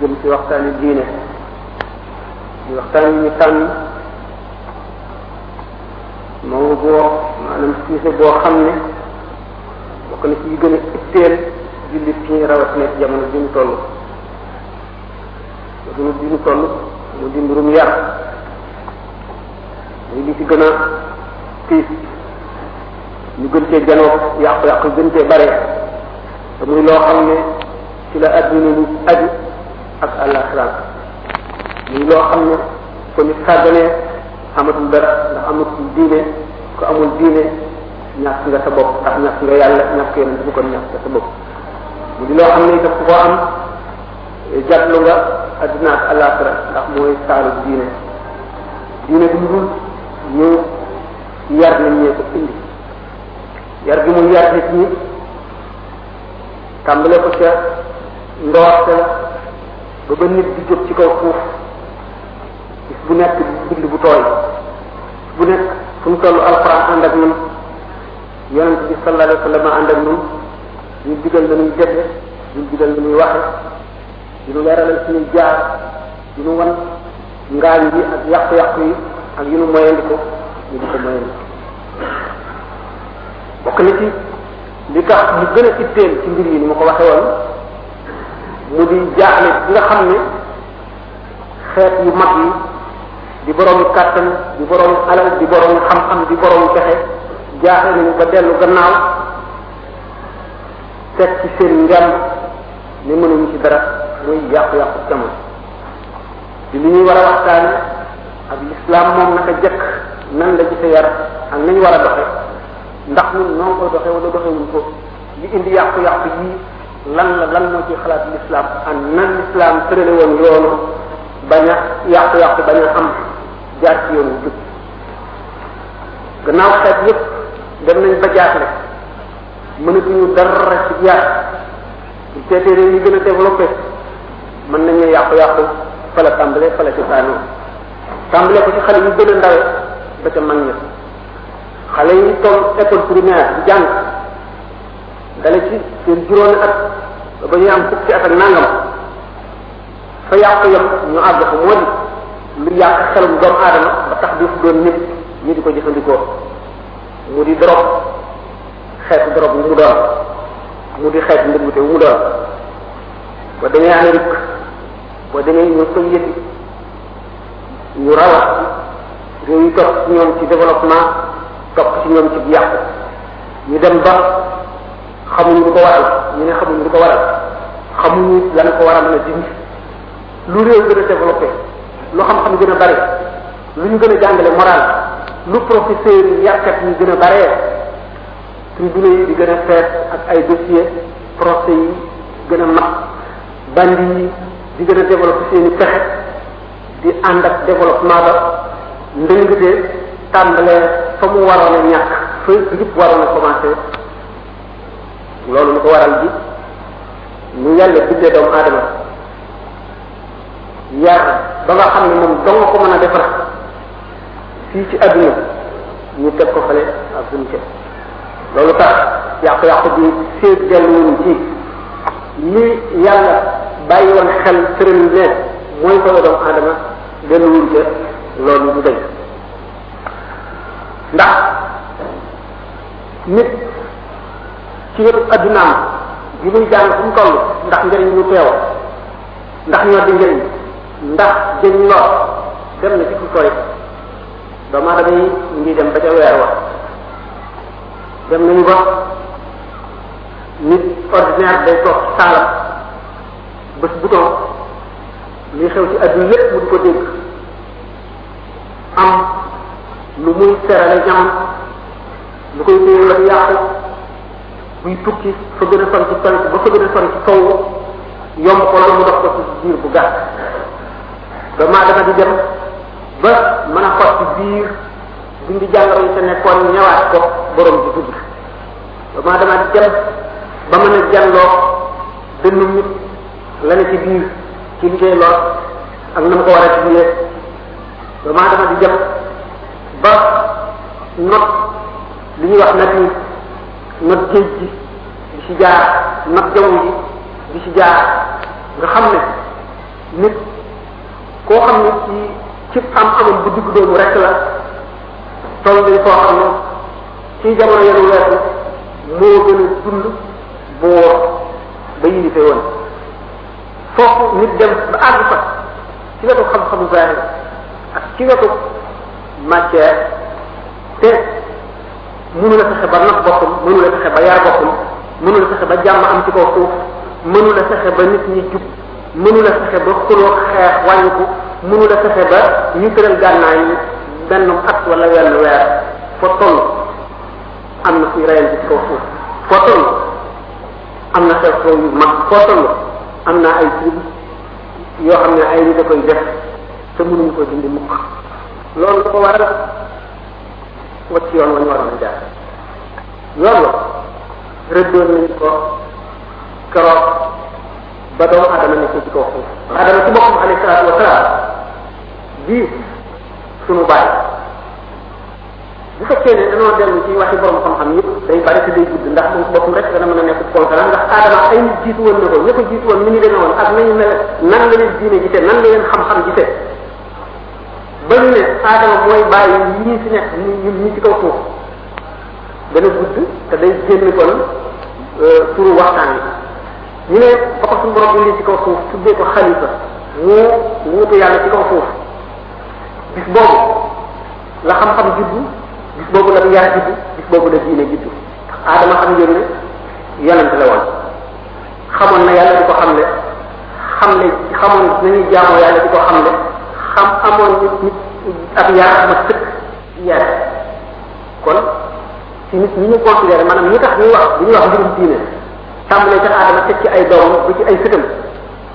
jëm ci waxtaani diine ñu waxtaan yi ñu tànn moom boo maanaam siise boo xam ne bokk na ci yi gën a itteel jullit ñi rawatina ci jamono bi ñu toll jamono bi ñu toll mu di mbirum yar muy li ci gën a tiis ñu gën cee janoo yàqu-yàqu gën cee bare te muy loo xam ne ci la adduna ni aju ak àllaaxira muy loo xam ne ko nit sàgganee amatul dara ndax amatul diine ko amul diine ñàkk nga sa bopp ndax ñàkk nga yàlla ñàkk yonent bu kon ñàkk nga sa bopp mu di loo xam ne daf ko am jàtlu nga adduna ak àllaaxira ndax mooy saalu diine diine bi dul ñu yar nañ ñee ko indi yar gi mu yar nit ñi tàmbale ko ca ndoorte la ba ba nit di jóg ci kaw suuf bis bu nekk bind bu tooy bis bu nekk fu mu toll alxuraan ànd ak ñun yonent bi sallallahu alayhi wa sallam ànd ak ñun ñu digal la ñuy defe ñu digal la ñuy waxe di nu leeralal suñuy jaar di nu wan ngaañ yi ak yàqu-yàqu yi ak yu nu moyandi ko ñu di ko moyandi bokk na ci li tax ñu gën a itteel ci mbir yi ni ma ko waxee woon mu di jaaxle bi nga xam ne xeet yu mag yi di boroomi kàttan di boroomi alal di boroomi xam-xam di boroomi pexe jaaxle nañu ba dellu gannaaw teg ci seen ngem ne mënuñu ci dara muy yàqu-yàqu jamono di li ñuy war a waxtaan ak lislaam moom naka jëkk nan la gise yar ak nañ war a doxe ndax ñun ñoo koy doxee wala doxewuñ ko li indi yàqu-yàqu yi lan la lan moo ci xalaat l'islam an nan l'islam tërale woon yoonu bañ a yàqu-yàqu bañ a am jaar ci yoonu jub gannaaw xeet yépp dem nañ ba jaaxle mënatuñu dara ci jaar bu seetee réew yi gën a développé mën nañu yàqu-yàqu fa la tàmbalee fa la ci saanoo tàmbalee ko ci xale yu gën a ndawe ba ca mag ña xale yi toll école primaire di jàng dale ci seen juróomi at ba ñuy am fukki at ak nangam fa yàq yam ñu àgg fa moo di lu yàq xelum doomu aadama ba tax bi fu doon nit ñu di ko jëfandikoo mu di drogue xeetu drogue bu mu doon mu di xeetu ndëngute bu mu doon boo demee Amérique boo demee Union soviétique ñu rawat ci réew yi topp ci ñoom ci développement topp ci ñoom ci yàqu ñu dem ba xamuñ lu ko waral ñu ne xamuñ lu ko waral xamuñu lan ko waral na dindi lu réew gën a développé lu xam-xam gën a bari lu ñu gën a jàngale moral lu professeur yi yàqkat yi gën a baree tribunaux yi di gën a fees ak ay dossier procès yi gën a mag bandi yi di gën a développé seen i pexe di ànd ak développement ba ndëngte tàmbalee fa mu waroon a ñàkk fa yëpp waroon a commencé loolu lu ko waral bi ñu yàlla bindee doomu aadama yar ba nga xam ne moom dong ko mën a defar fii ci adduna ñu teg ko fale ak buñ teg loolu tax yàqu-yàqu bi seet delluwuñ ci li yàlla bàyyi woon xel tëral ne mooy solo doomu aadama delluwuñ ca loolu du dañ ndax nit ci wetu addunaam bi muy jàng fu mu toll ndax njëriñ lu teew ndax ñoo di njëriñ ndax jëñ lor dem na ci ku sori doomu aadama yi ñu ngi dem ba ca weer wa dem nañu ba nit ordinaire day toog saalam bés bu toog li xew ci àdduna yépp mu di ko dégg am lu muy serale ñam lu koy téye la yàqu buy tukki fa gën a sori ci penk ba fa gën a sori ci kaw yomb ko loolu mu dox ko ci biir bu gàtt doomu aadama di dem ba mën a xot ci biir dindi jàngoro yi te nekkoon ñëwaat ko borom bi dugg doomu aadama di dem ba mën a jàlloo dënnu nit la ne ci biir ci liggéey lool ak na mu ko war a dundee doomu aadama di dem ba not li ñuy wax nag ni not géej gi di ci jaar not jaww ji di ci jaar nga xam ne nit koo xam ne ci ci am amam bu digg doomu rek la toll nañ koo xam ne ci jamono yenu weesu moo gën a dund boor ba yilife woon foofu nit dem ba àgg fa ci wetu xam-xamu zahir ak ci wetu matière te mënu la fexe ba nax boppam mënu la fexe ba yar boppam mënu la fexe ba jàmm am ci kaw suuf mënu la fexe ba nit ñi jub mënu la fexe ba xuloo xeex wàññiku mënu la fexe ba ñu tëral gànnaay yi benn at wala wenn weer fo toll am na kuy reyante ci kaw suuf fo toll am na xew xew yu mag foo toll am na ay tribu yoo xam ne ay nit da koy def te mënuñu ko dindi mukk loolu dafa war a wacc yoon wa ñu waroon a jaar yoon wa rëddoon nañ ko keroog ba doomu adama nekk ci kaw suuf adama ci boppam alayhi salaatu wa salaam di sunu baay bu fekkee ne dañoo dellu ci waxi borom xam-xam yëpp day bari te day gudd ndax moom boppam rek dana mën a nekk kolkala ndax aadama ay nit jiitu woon na ko ña ko jiitu woon ni ñu demee woon ak nañu mel nan la leen diine gisee nan la leen xam-xam gisee ba ñu ne aadama mooy bàyyi ñii fi nekk ñi ñun ñi ci kaw suuf dana gudd te day génn kon turu waxtaan yi ñu ne ba ko suñu borom indi ci kaw suuf tuddee ko xalifa mu wuutu yàlla ci kaw suuf bis boobu la xam-xam juddu bis boobu la yar juddu bis boobu la diine juddu aadama xam ngeen ne yonent la woon xamoon na yàlla di ko xamle xamle xamoon nañuy jaamoo yàlla di ko xamle xam amoon nit nit ak yaar ma sëkk yaar kon ci nit ñi ñu considéré maanaam ñi tax ñuy wax bu ñuy wax mbirum diine tàmbalee ca aadama teg ci ay doomam ba ci ay sëtam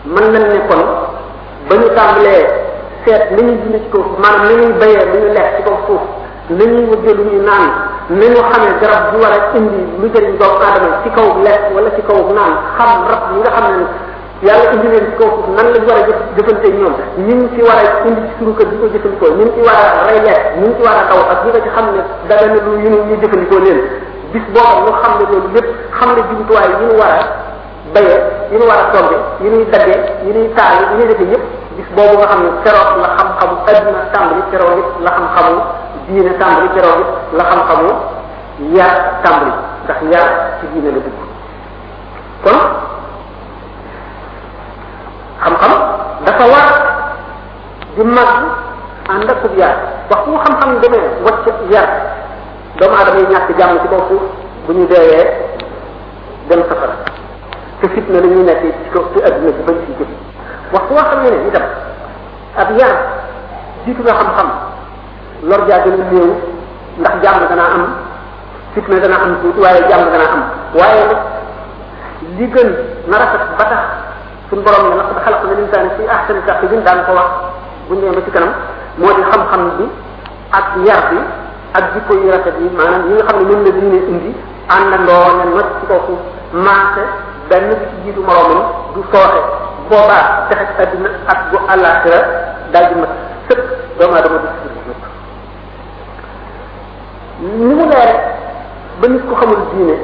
mën nañ ne kon ba ñu tàmbalee seet ni ñuy dund ci kaw suuf maanaam ni ñuy bayee lu ñu lekk ci kaw suuf ni ñuy wëggee lu ñuy naan ni ñu xamee garab bu war a indi lu jëriñ doomu aadama ci kaw lekk wala ci kaw naan xam rab yi nga xam ne yàlla indi leen ci kaw suuf nan lañ war a jëf jëfante ñoom ñun ci war a indi ci suñu kër di ko jëfandikoo ñun ci war a rey lekk ñun ci war a daw ak ñi nga ci xam ne dara na lu ñu ñu jëfandikoo leen bis boobu ñu xam ne loolu lépp xam ne jumtuwaay yi ñu war a bayee yi ñu war a togge yi ñuy daggee yi ñuy taal yi ñuy defee yëpp bis boobu nga xam ne keroog la xam-xamu adduna tàmbali keroog it la xam-xamu diine tàmbali keroog it la xam-xamu yar tàmbali ndax yar ci diine la dugg kon xam-xam dafa war di mag ànd ak yar wax bu xam-xam demee wàcc yar doomu aadama yi ñàkk jàmm ci kaw suuf bu ñu deewee dem safara te fitna la ñuy nekk ci kaw ci adduna bi bañ ci jëm waxtu woo xam ne ne itam ab yar jiitu na xam-xam lor jaa gën a néew ndax jàmm danaa am fitna danaa am tuuti waaye jàmm danaa am waaye nag li gën na rafet ba tax suñu borom ne nag ba xalaq na linsaani fi ahsani taqwiim daan ko wax bu ñu demee ba ci kanam moo di xam-xam bi ak yar bi ak jikko yu rafet yi maanaam yi nga xam ne ñun la diine indi àndandoo ne not ci kaw suuf maase benn bi ci jiitu moroomam du sooxe boobaa texe ci àddina ak bu àllaaxira daal di mat sëkk doomu aadama du ci dugg ni mu leere ba nit ku xamul diine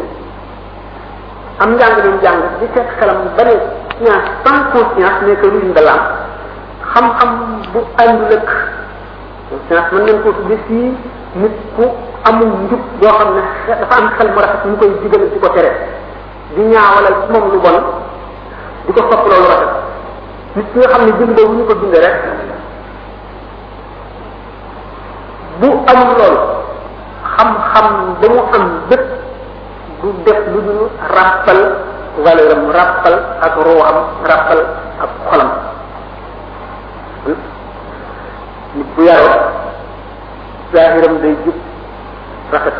am njàng lu njàng di fekk xelam ba ne science sans conscience n'est que ruine de l'âme xam-xam bu àndul ak conscience mën nañ ko tudde fii nit ku amul njub boo xam ne xe- dafa am xel mu rafet mu koy digalal ci ko tere di ñaawalal ci moom lu bon di ko sopp loolu rafet nit ki nga xam ne bind boobu ñu ko bindee rek bu amul loolu xam-xam ba mu am bépp du def lu dul ràppal valeur am ràppal ak ruuxam ràppal ak xolam nit bu yaroo zaahiram day jub rafet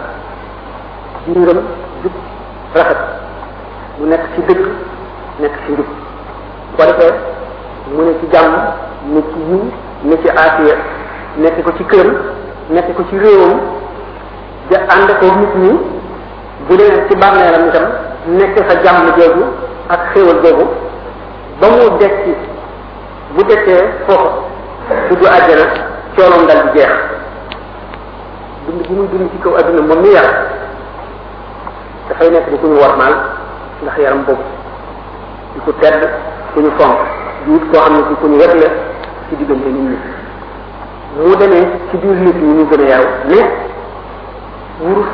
biiram jub rafet mu nekk ci dëgg nekk ci njub bu ko defee mu ne ci jàmm ne ci yiw ne ci aafiya nekk ko ci këram nekk ko ci réewam ja ànd ko nit ñi bu dee ci bàmmeelam itam nekk fa jàmm jooju ak xéewal boobu ba mu dekk ci bu dekkee foofa dugg àjjana coonoom dal di jeex dund bi muy dund ci kaw adduna moom mi yar dafay nekk di ku ñu warmaal ndax yaram boobu di ku tedd ku ñu fonk di it koo xam ne ci ku ñu wet la ci diggante nit ñi mu demee ci biir nit ñi ñu gën a yaru ne wurus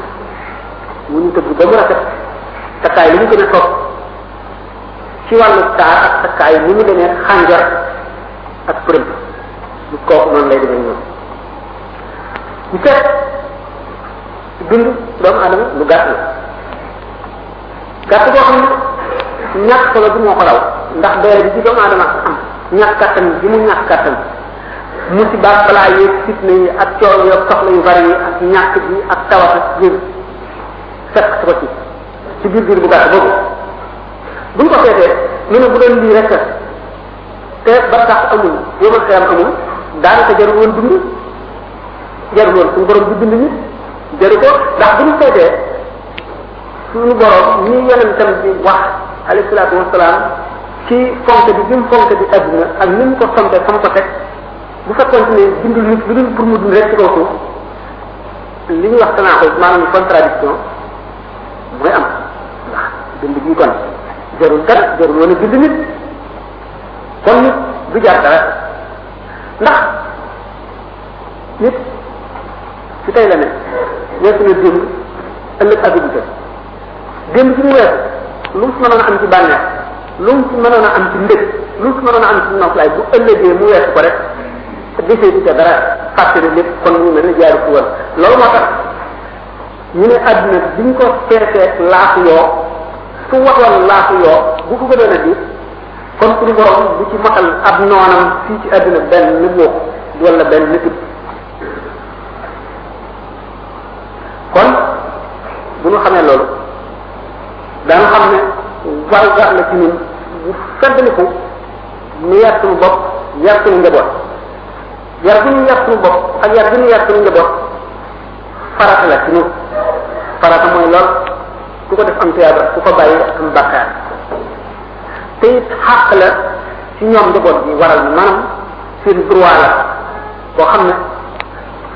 wu ñu tëgg ba mu rafet takkaay li mu gën a toog ci wàllu taar ak takkaay ni mu demee xànjar ak përëm lu kooku noonu lay demee ñoom ñu seet dund doomu adama lu gàtt la gàtt boo xam ne ñàkk solo bi moo ko raw ndax doole bi ci doomu adama am ñàkk kàttan bi mu ñàkk kàttan musiba balaa yeeg fitna yi ak coow yeeg soxla yu bari yi ak ñàkk bi ak tawat ak jër fekk ko ci ci biir biir bu gàtt boobu bu ñu ko seetee ñu ne bu doon lii rek te ba tax amul yomal xeyam amul daanaka jarul woon dund jarul woon suñu borom du dund nit jaru ko ndax bu ñu seetee suñu borom ñi yonentam bi wax alayhi salaatu wasalaam ci fonk bi bi mu fonk bi adduna ak ni mu ko fonke fa mu ko teg bu fekkoon ne bindul nit lu dul pour mu dund rek ci kaw suuf li ñuy wax tanaaxul maanaam contradiction mooy am ndax bind bii kon jarul dara jarul woon a bind nit kon nit du jar dara ndax nit ci tey la ne weesu na démb ëllëg ak bu jot démb ci mu weesu lu mu si mënoon a am ci bànneex lu mu si mënoon a am ci ndëg lu mu si mënoon a am ci noflaay bu ëllëgee mu weesu ko rek gisee ci ca dara fàtte na lépp kon mu mel ne jaaru ci woon loolu moo tax ñu ne àdduna bi ñu ko peesee laafu yoo su waxoon laafu yoo bu ko gënoon a di kon suñu borom bu ci matal ab noonam fii ci àdduna benn boobu wala benn nit kon bu ñu xamee loolu daan xam ne war war la ci ñun bu feddaliku ñu yar suñu bopp yar suñu njaboot yar bi ñu yar suñu bopp ak yar bi ñu yar suñu njaboot farata la ci ñun farata mooy lool ku ko def am tuyaaba ku ko bàyyi am bàkkaar te it xàq la ci ñoom njaboot bi waral na maanaam seen droit la boo xam ne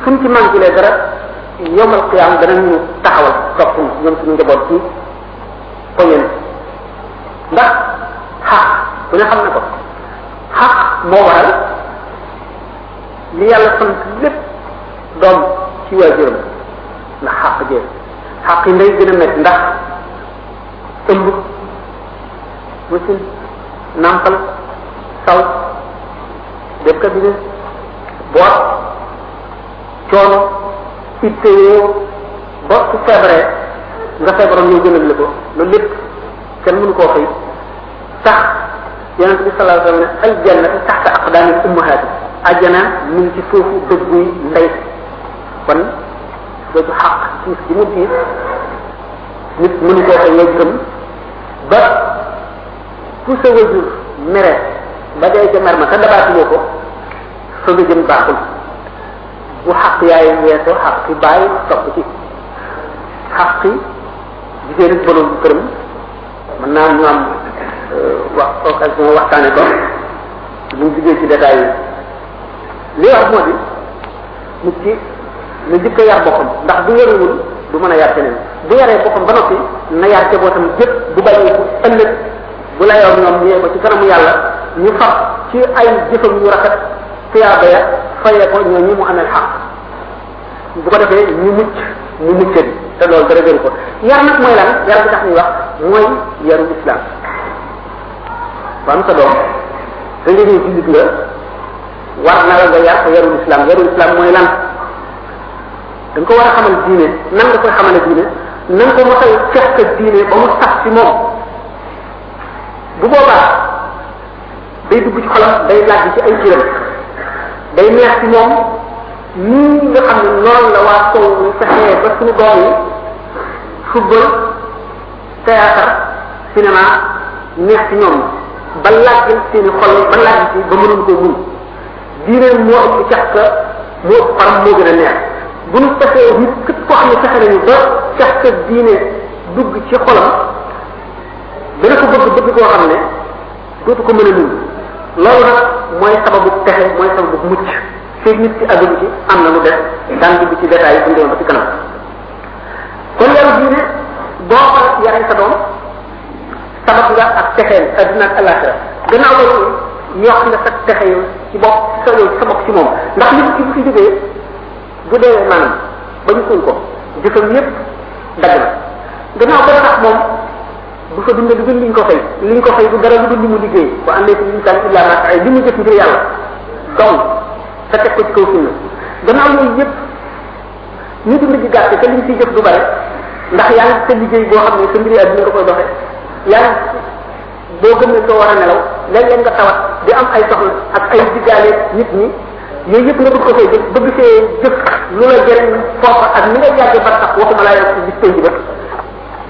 suñ ci manqué dara yomal xiyaam danañu taxawal topp ñoom suñu njaboot ci poñen ndax xaq ku ne xam na ko xaq moo waral li yàlla sant lépp doom ci waajuram ndax xàq jee xàq yi ndey gën a métti ndax ëmb wasin nàmpal saw def cabinet boot coono ittewoo ba su feebaree nga feebaroon ñoo gënal la ko loolu lépp kenn mënu koo fay tax yonent bi sallallahu alayhi wa sallam ne al jannatu taxta aqdaami ummahaati ajjana mi ngi ci suufu dëgguy ndey kon dootu xaq tiis gi mu tiis nit mënu koo fay wajjam ba fu sa wajur mere ba dee ca mer ma te dabaatuloo ko fa nga jëm baaxul bu xaq yaay weesoo xaq ci bàyyi topp ci xaq ci jigéen ak borom këram mën naa ñu am wax occasion waxtaane ko buñ duggee ci détails yi li wax moo di nit ki na jëkk a yar boppam ndax bu yaruwul du mën a yar keneen bu yaree boppam ba noppi na yar ca bootam jëpp bu bañee ko ëllëg bu layoo ñoom ñëwee ko ci kanamu yàlla ñu fab ci ay jëfam yu rafet tuyaaba ya fayee ko ñoo ñi mu amel xaq bu ko defee ñu mucc mu mucc bi te loolu dara gënu ko yar nag mooy lan yar bi tax ñuy wax mooy yaru islam ba am sa doom da nga ñëw jullit nga war na la nga yar ko yaru islam yaru islam mooy lan da nga ko war a xamal diine nan nga koy xamale diine nan ko mos a fekk diine ba mu sax ci moom bu boobaa day dugg ci xolam day laaj ci ay cëram day neex ci moom nii nga xam ne noonu la waa sow ñu fexee ba suñu doom yi football théâtre cinéma neex ci ñoom ba laaj seen i xol ba laaj ci ba mënuñ koo muñ diine moo ëpp cax ka moo ëpp faram moo gën a neex bu ñu fexee nit képp koo xam ne fexe nañu ba cax ka diine dugg ci xolam dana ko bëgg bëgg koo xam ne dootu ko mën a muñ loolu nag mooy sababu pexe mooy sababu mucc feeg nit ci àggagu ci am na lu def daan dugg ci détails yi bu ñu demee ba ci kanam kon yaru diine boo ko yaree sa doom sabab nga ak texeel adduna ak alaxira gannaaw loolu yokk nga sa texe yow ci bopp sa yow sa bopp ci moom ndax nit ki bu fi jógee bu deewee maanaam ba ñu suul ko jëfam yépp dagg na gannaaw ba tax moom bu fa dundee lu dul liñ ko fay liñ ko fay du dara lu dul li mu liggéey bu àndee ci insaan illa ma ay li mu jëf ngir yàlla donc sa teg ko ci kaw sunna gannaaw yooyu yëpp ñu dund ci gàtt te liñ ciy jëf du bare ndax yaa ngi sa liggéey boo xam ne sa mbiri àdduna nga koy doxee yaa ngi boo gëm ne soo war a nelaw léeg-léeg nga tawat di am ay soxla ak ay diggaale nit ñi yooyu yëpp nga bëgg ko fay jëf bëgg see jëf lu la jëriñ foofa ak ni nga yàgg ba tax waxuma laa yàgg ci bis tey ji ba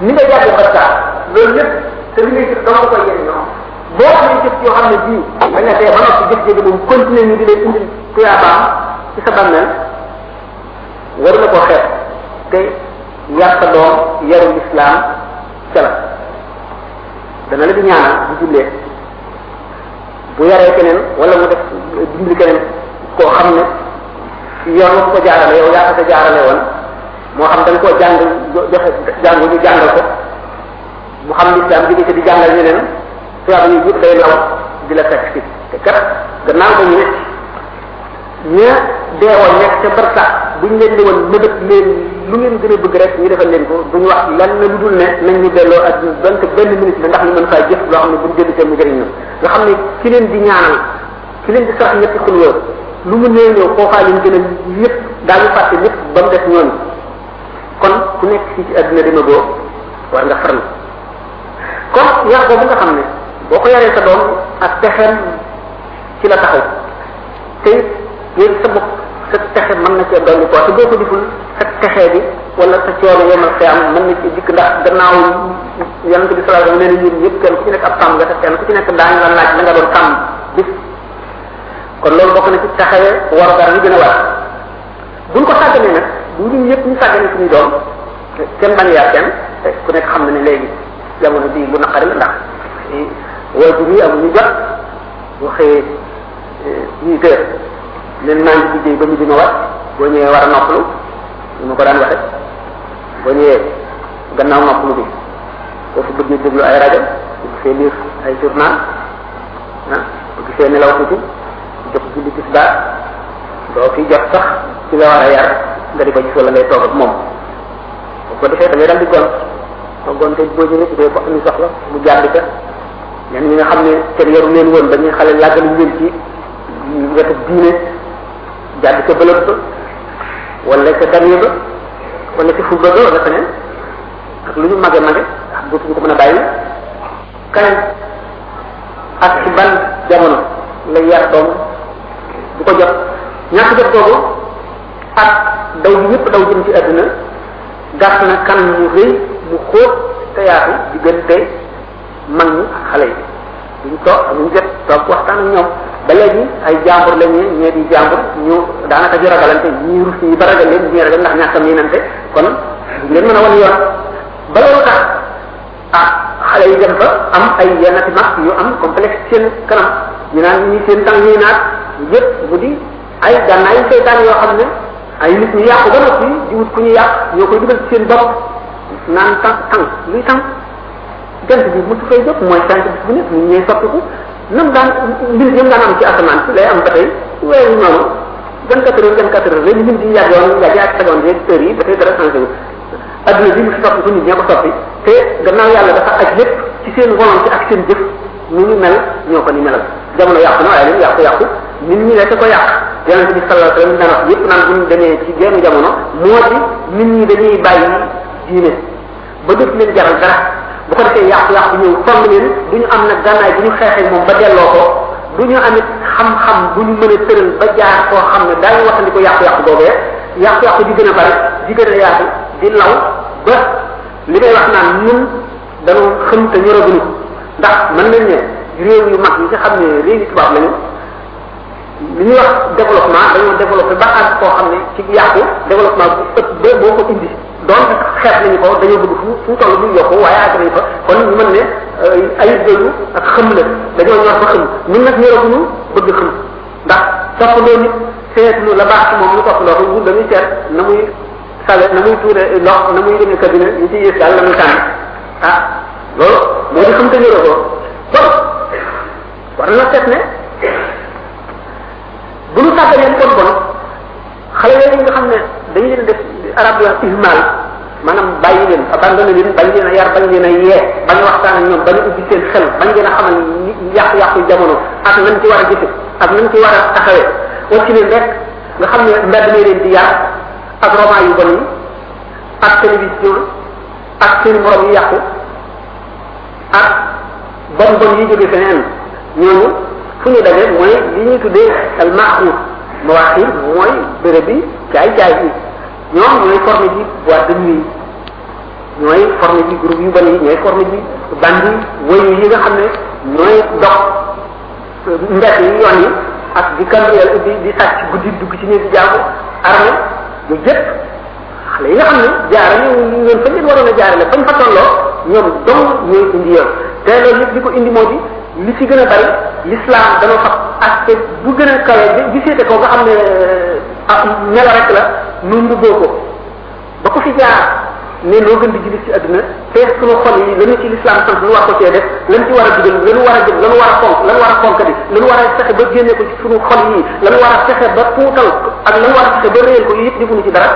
ni nga jàppe bakkaar loolu lépp te li ngay jëf doo ko koy jëriñoo boo amee jëf yoo xam ne bii da nga dee ba nga ci jëf jëf boobu continuer ñu di leen indil tuyaabaam ci sa bàmmeel war na ko xeet te yar sa doom yaru lislaam ca la dana la di ñaanal bu jullee bu yaree keneen wala mu def dimbali keneen koo xam ne yoon ko jaarale yow yaa ko sa jaarale woon moo xam dañ koo jàng joxe jàng ñu jàngal ko mu xam lislaam jóge ca di jàngal ñeneen tubaab yi yëpp day law di la fekk si te kat gannaaw ko ñu ña deewoon nekk ca barsa bu ñu leen di woon mëbët leen lu ngeen gën a bëgg rek ñu defal leen ko bu ñu wax lan la lu dul ne nañ ñu delloo ak ñu donte benn minute la ndax ñu mën faa jëf loo xam ne bu ñu dellu seen mu jëriñ ñu nga xam ne ki leen di ñaanal ki leen di sarax ñetti xul yooyu lu mu néew néew koo xaal yi gën a yëpp daal ñu fàtte lépp ba mu def ñooñu kon ku nekk fii ci àdduna dama boo war nga farlu kon yar boobu nga xam ne boo ko yaree sa doom ak pexeem ci la taxaw te it yéen sa bopp sa pexe mën na cee dolli ko te boo ko deful sa texee bi wala sa coono yomal xiyam mën na ci dikk ndax gannaaw yonent bi sallallahu alayhi wasallam nee na ñun ñëpp kenn ku ci nekk ab sàmm nga te kenn ku ci nekk daañu la laaj la nga doon sàmm bis kon loolu bokk na ci taxawee war dara li gën a war buñ ko sàgganee nag bu ñun ñëpp ñu sàggane suñu doom kenn bañ yaa kenn ku nekk xam na ne léegi jamono bii bu naqari la ndax waajur yi amuñu jot waxee ñuy tër leen maa ngi liggéey ba mu di ma war boo ñëwee war a noppalu ñu ma ko daan waxe boo ñëwee gannaaw noppalu bi boo fi bëggee déglu ay rajo bu gisee lire ay journal ah bu gisee nelaw tuuti jox julli gis baax doo fi jox sax ci la war a yar nga di ko gis wala ngay toog ak moom bu ko defee da ngay dal di gont soo gontee boo ñëwee su dee ko am soxla mu jàdd ca ñenn ñi nga xam ne kenn yaru leen woon ba ñuy xale làggaluñ leen ci wetu diine jàdd ca bëlëb ba wala ca dernier ba wala ca football ba wala feneen ak lu ñu mage mage ak dootuñu ko mën a bàyyi kañ ak ci ban jamono la yar doom bu ko jot ñàkk jot boobu ak daw bi ñëpp daw jëm ci àdduna gas na kan mu rëy mu xóot te yaatu diggante mag ñi ak xale yi duñ toog amuñ jot toog waxtaan ak ñoom ba léegi ay jàmbur la ñuy ñee di jàmbur ñu daanaka di ragalante ñii rus yi ba ragal leen ñii ragal ndax ñàkk a miinante kon duñ leen mën a wan yoon ba loolu tax ah xale yi dem fa am ay yenn ci mag yu am complexe seen kanam ñu naan ñi seen tànk ñuy naat yëpp bu di ay gànnaayu seytaan yoo xam ne ay nit ñu yàqu ba noppi di wut ku ñu yàq ñoo koy dugal ci seen bopp naan tànk tànk luy tànk jant bi mu fay jóg mooy sant bi bu nekk ñu ñooy soppiku nam daan mbir yëm daan am ci asamaan si lay am ba tey weeru noonu vingt quatre heures vingt quatre heures léegi mbir yi yàgg yoon yàgg ak seconde yeeg heures yi dafay dara changé wu adduna bi mu fi soppi suñu ñee ko soppi te gannaaw yàlla dafa aj lépp ci seen volonté ak seen jëf ñu ñu mel ñoo ko ni melal jamono yàqu na waaye leen yàqu yàqu nit ñi rek ko yàq yonente bi sallallahu alayhi wasallam daan wax yëpp naan bu ñu demee ci genn jamono moo di nit ñi dañuy bàyyi diine ba dootu leen jaral dara bu ko defee yàqu-yàqu ñëw fang leen du ñu am nag gànnaay bu ñu xeexee moom ba delloo ko du ñu amit xam-xam bu ñu mën a tëral ba jaar koo xam ne daañu waxandi ko yàqu-yàqu boobee yàqu-yàqu di gën a bari di gën a yaatu di law ba li may wax naan ñun dañoo xëm te ñoraguñu ndax mën nañ ne réew yu mag yi nga xam ne réew yu tubaab lañu li ñuy wax développement dañoo développé ba àgg koo xam ne ci yàqu développement bu ëpp ba boo ko indi donc xeet nañu ko dañoo bëgg fu fu toll bu yokku waaye àgg nañu fa kon ñu mën ne ay dëggu ak xëm la dañoo ñor ba xëm ñun nag ñoraguñu bëgg xëm ndax toppandoo nit seetlu la baax ci moom ñu toppandoo ko wut dañuy seet na muy sale na muy tuure ndox na muy demee kabine ñu ci yées daal la muy tànn ah loolu moo di xëm te ñoragoo bon war na seet ne bu ñu tàggat leen bon bon xale yooyu nga xam ne dañ leen def arab yoon ihmal maanaam bàyyi leen abandonné leen bañ leen a yar bañ leen a yee bañ waxtaan ak ñoom bañ a ubbi seen xel bañ leen a xamal yàqu-yàqu jamono ak nañ ci war a jëfe ak nañ ci war a taxawee war ci leen rek nga xam ne mbedd mi leen di yar ak roman yu bon yi ak télévision ak seen morom yu yàqu ak bon bon yi jóge feneen ñooñu fu ñu daje mooy li ñuy tuddee al maxuur mawaaxir mooy béréb bi caay caay bi ñoom ñooy formé ji boîte de nuit ñooy formé ji groupe yu bon yi ñooy formé ji bandi woyu yi nga xam ne ñooy dox mbett yi yoon yi ak di cambriel di di sàcc guddi dugg ci ñi di jaamu armée lu jëpp xale yi nga xam ne jaarale ñoom fañ leen waroon a jaarale fañ fa tolloo ñoom dong ñooy indi yoon te loolu yëpp li ko indi moo di li ci gën a bari l'islam dana fab aspect bu gën a kawe bi bi féete ko nga xam ne ah melo rek la nu mbubboo ko ba ko fi jaar ne loo gën di jullit ci àdduna te suñu xol yi lañu ci lislaam sant lu war ko cee def lan ci war a dugal lanu war a jëm lanu war a fonk lanu war a fonk di lanu war a fexe ba génne ko ci suñu xol yi lanu war a fexe ba tuutal ak lanu war a fexe ba réel ko yi yëpp defuñu ci dara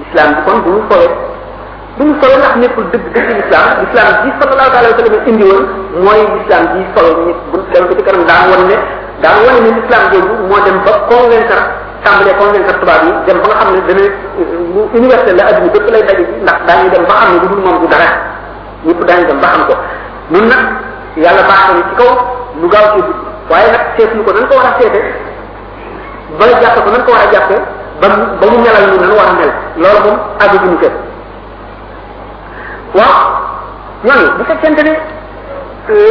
lislaam bi kon bu ñu fowee bu ñu fowee ndax nekkul dëgg dëgg lislaam lislaam ji sallallahu alayhi wa sallam indi woon mooy lislaam ji fowee ñëpp bu dem ko ci kanam daan wan ne daan wane ne lislaam jooju moo dem ba convaincre tàmbalee convaincre tubaab yi dem ba nga xam ne dana lu universel la adduna bépp lay daje ndax daañu dem ba xam ne lu dul moom du dara ñëpp daañu dem ba xam ko ñun nag yàlla baax na ci kaw lu gaaw ci dugg waaye nag seetlu ko nan ko war a seete ba jàppe ko nan ko war a jàppe ba mu ba mu melal ñu nan war a mel loolu moom àgg bu ñu kër waaw ñooñu bu fekkente ne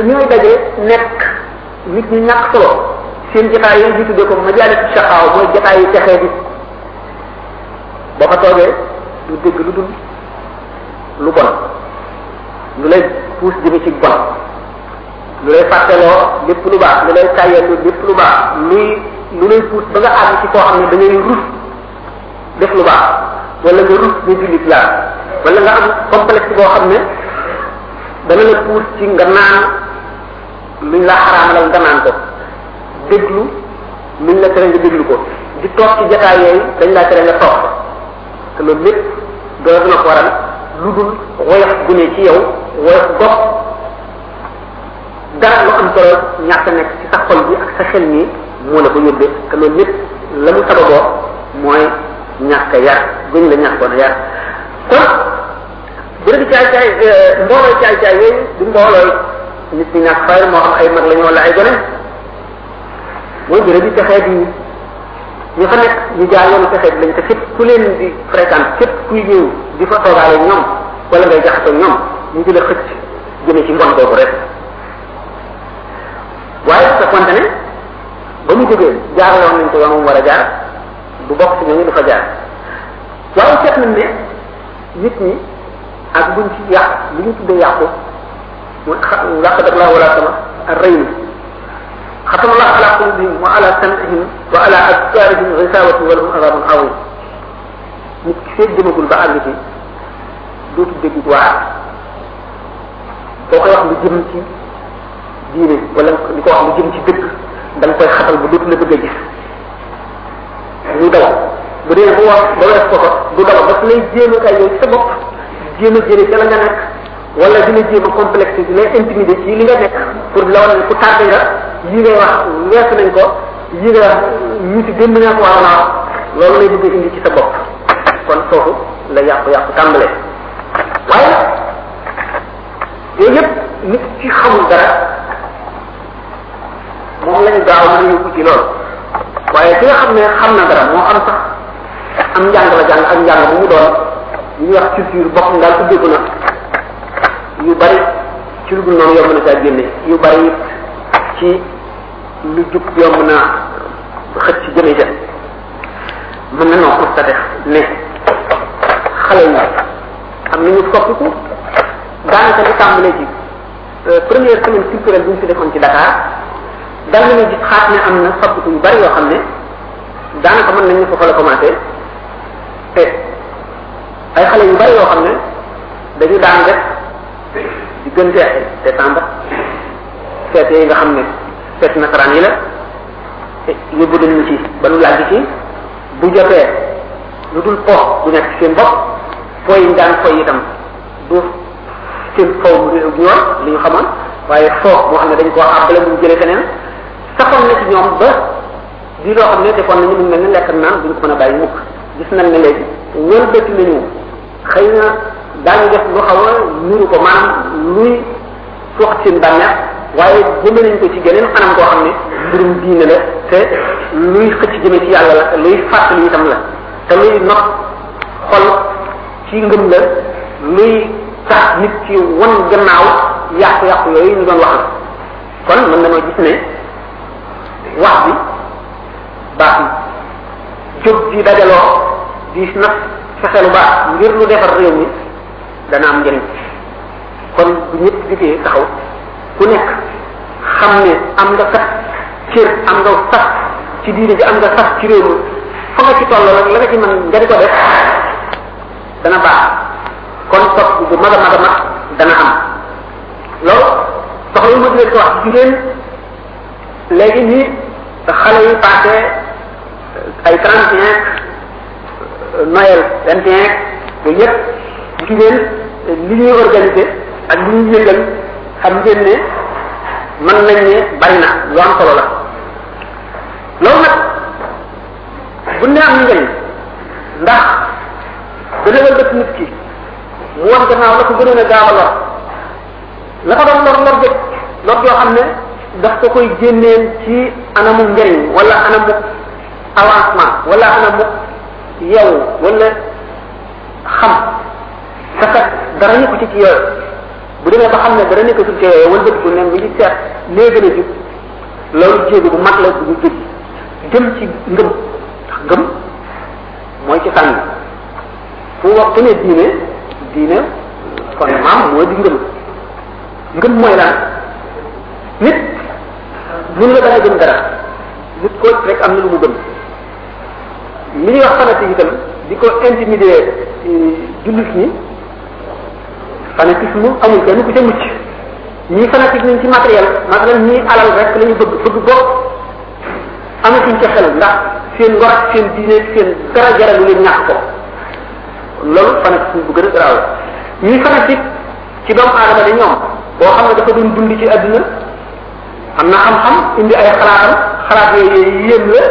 ñooy daje nekk nit ñu ñàkk solo seen jotaay yooyu ñu tuddee ko majaalis shaqaaw mooy jotaay yu texee bi boo fa toogee lu dégg lu dul lu bon lu lay puus jëme ci bon lu lay fàtteloo lépp lu baax lu lay tàyyeloo lépp lu baax luy lu lay puus ba nga àgg ci koo xam ne da ngay rus def lu baax wala nga rus ñu jullit laa wala nga am complexe boo xam ne dana la puus ci nga naan luñ la xaraamalal nga naan ko déglu luñ la tere nga déglu ko di toog ci jataay yooyu dañ laa tere nga toog ko te loolu lépp doo dina ko waral lu dul woyof bu ne ci yow woyof gox dara lu am solo ñàkk a nekk ci sa xol bi ak sa xel mi moo la ko yóbbee te loolu lépp la mu sababoo mooy ñàkk a yar gëñ la ñàkkoon a yar kon bu dee caay caay mbooloo caay caay yooyu du mbooloo nit ñi ñàkk fayda moo xam ay mag lañu wala ay gone mooy bërëb yi texee di ñu fa nekk ñu jaar yoonu texee di lañ te képp ku leen di fréquente képp kuy ñëw di fa toogaale ñoom wala ngay jaxasoo ñoom ñu di la xëcc jëmee ci mbon boobu rek waaye su fekkoonte ne ba mu jógee jaar yoon nañ ko yoon mu war a jaar du bokk ci ñooñu du fa jaar waaye seet nañ ne nit ñi ak buñ ci yàq li ñu tuddee yàqu mu yàq dag laa wala sama rëy na xatama allah ala qulubihim wa ala sam'ihim wa ala absarihim gisawatu wa lahum azabun awim nit ki feeg demagul ba àgg ci dootu dégg waar boo koy wax lu jëm ci diine wala di ko wax lu jëm ci dëkk da nga koy xatal ba dootu la bëgg a gis ñu daw bu dee bu wax ba def ko ko du daw daf lay jéem a kay yow sa bopp jéem a jëlee ca la nga nekk wala dina jéem a complexe dina intimidé ci li nga nekk pour la wane ku tardé nga yi ngay wax weesu nañ ko yi nga wax ñu ci gën nañu ko war a wax loolu lay bëgg indi ci sa bopp kon foofu la yàqu-yàqu tàmbalee waaye yooyu yëpp nit ci xamul dara moom lañ gaaw mën a yóbbu ci loolu waaye ki nga xam ne xam na dara moo xam sax am njàng la jàng ak njàng bu mu doon ñu wax culture bopp daal ubbeeku na yu bari ci lu dul noonu yomb na caa génne yu bari it ci lu jub yomb na xëcc ci jëme ja mën na noo constaté ne xale yi am nañu soppiku daanaka di tàmbalee ci première semaine culturelle bi ñu fi defoon ci Dakar dal nañu gis xaat ne am na soppiku yu bari yoo xam ne daanaka mën nañu ko fa la commencé te ay xale yu bari yoo xam ne dañu daan def diggante décembre fête yi nga xam ne fête nasaraan yi la te yóbbu dañu ci ba nu yàgg ci bu jotee lu dul po bu nekk ci seen bopp fooy yi daan fooy itam du seen kaw ñoom li ñu xamoon waaye foo moo xam ne dañ koo àbbale bu ñu jëlee feneen saxoon na ci ñoom ba di loo xam ne defoon nañu mu mel ne lekk naan duñ ko mën a bàyyi mukk gis nañ ne léegi wëlbati nañu xëy na daañu def lu xaw a nuru ko maanaam luy sox seen bànneex waaye jëme nañ ko ci geneen anam koo xam ne mbirum diine la te luy xëcc jëme ci yàlla la luy fàttali itam la te luy nopp xol ci ngëm la luy tax nit ci wan gannaaw yàqu-yàqu yooyu ñu doon wax kon mën nañoo gis ne wax bi baax na jóg di dajaloo di nag fexe lu baax ngir lu defar réew mi dana am njëriñ kon bu ñëpp di taxaw ku nekk xam ne am nga sax cër am nga sax ci diine ji am nga sax ci réew mi fa nga ci toll rek la nga ci mën nga di ko def dana baax kon topp bu mag a mag a mag dana am loolu soxla yu ma di leen ko wax jigéen léegi nii xale yi passé ay trente et un Noël 21 yooyu yëpp gis ngeen li ñuy organiser ak li ñuy yëngal xam ngeen ne mën nañ ne bari na lu am solo la loolu nag bu ne am njëriñ ndax dana wal dëkk nit ki mu wan gannaaw la ko gënoon a gaaw a lor la ko doon lor lor jëkk lor joo xam ne daf ko koy génneel ci anamu njëriñ wala anamu avancement wala ana mu yow wala xam te kat dara ñu ko ci ci yooyu bu demee ba xam ne dara nekk suñ ko yooyu wala bëgg ko ne mi ngi seet nee gën a jub loolu jéego bu mag la bu ñu jël jëm ci ngëm ndax ngëm mooy ci sànni fu waxtu ne diine diine fondement mooy di ngëm ngëm mooy lan nit mun la dara jëm dara nit koo ci rek am na lu mu gëm li ñuy wax fanatique itam di ko intimider jullit ñi fanatisme amul kenn ku ca mucc ñii fanatique nañ ci matériel maanaam ñii alal rek la ñu bëgg bëgg bopp amatuñ ca xel ndax seen ngor ak seen diine seen dara jaralu leen ñàkk ko loolu fanatisme bu gën a garaaw la ñuy fanatique ci doomu aadama ne ñoom boo xam ne dafa doon dund ci àdduna am na xam-xam indi ay xalaatam xalaat yooyu yéem la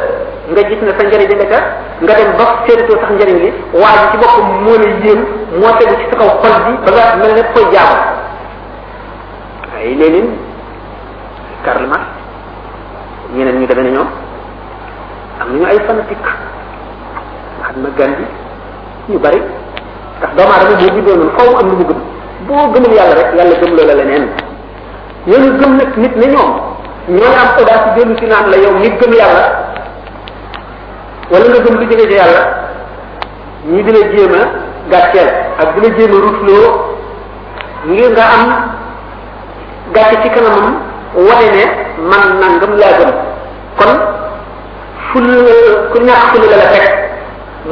nga gis ne sa njëriñ nga ca nga dem ba seetoo sax njëriñ li waa ji ci boppam moo la yéem moo tegu ci sa kaw xol bi ba nga mel ne koy jaamu ay léeg-léeg Karl Marx ñeneen ñu demee ne ñoom am nañu ay fanatique Mahatma Gandhi ñu bari ndax doomu aadama boo juddoo noonu faw am lu mu gëm boo gëmul yàlla rek yàlla gëm loola leneen ñooñu gëm nag nit ne ñoom ñoo am audace dellu si naan la yow nit gëm yàlla wala nga gëm lu jóge ci yàlla ñu di la jéem a gàcceel ak di la jéem a rutloo ngir nga am gàcce ci kanamam wane ne man nangam laa gëm kon ful ku ñàkk ful la la teg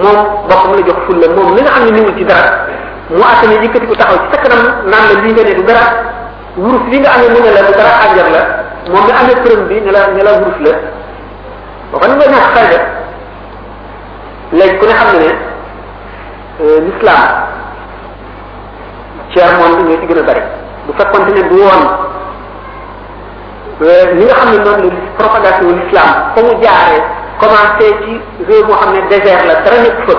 moom boppam la jox fulla moom mi nga xam ne niwul ci dara mu àtte ne yëkkati ko taxaw ci sa kanam naan la lii nga ne du dara wurus li nga amee mu ne la du dara àjjar la moom mi amee përëm bi ne la ne la wurus la boo xam ne nga ñàkk fayda léegi ku ne xam ne ne l'islam tiers monde ñoo ci gën a bari bu fekkonte ne du woon li nga xam ne noonu la propagation wu l'islam fa mu jaaree commencé ci réew moo xam ne désert la dara nekk fa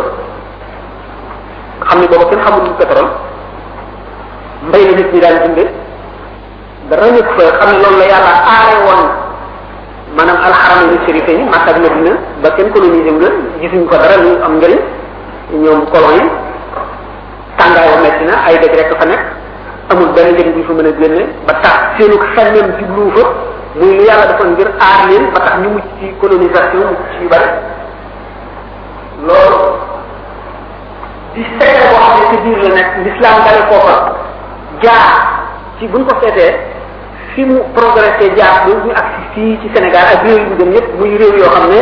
nga xam ne booba kenn xamul lu pétrole mbay la nit ñi daan dunde dara nekk fa xam ne loolu la yàlla aare woon maanaam alxaram yi sérif yi Makka ak Madina ba kenn colonisé wu la gisuñ ko dara lu am njëriñ ñoom colon yi tàngaay wa metti na ay dëgg rek fa nekk amul benn njëriñ bu fa mën a génne ba tax seenu xemmem ci luu fa muy lu yàlla defoon ngir aar leen ba tax ñu mucc ci colonisation mucc ci yu bari loolu di seete boo xam ne ci biir la nekk l'islam dale foofa jaar ci buñ ko seetee fi mu progressé jaar ba ñu ak fii ci Sénégal ak réew yu dem yëpp muy réew yoo xam ne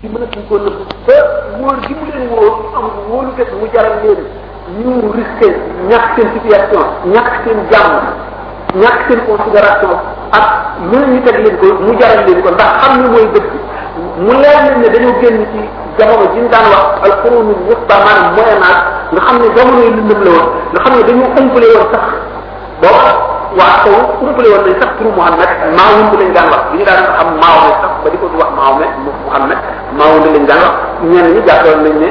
ci mën a tuñ ko nëbb ba wóor gi mu leen wóor am wóolu kat mu jaral leen ñu risqué ñàkk seen situation ñàkk seen jàmm ñàkk seen considération ak lu ne ñu teg leen ko mu jaral leen ko ndax xam ni mooy dëgg mu leer leen ne dañoo génn ci jamono ji ñu daan wax al qurunul wusta maanaam moyen âge nga xam ne jamono yi lëndëm la woon nga xam ne dañoo ëmpale woon sax booba waa kaw umpale woon nañ sax turu Muhammad maawun bi lañ daan wax bi ñu daan xam maaw ne sax ba di ko wax maaw ne Muhammad maawun bi lañ daan wax ñenn ñi jàppoon nañ ne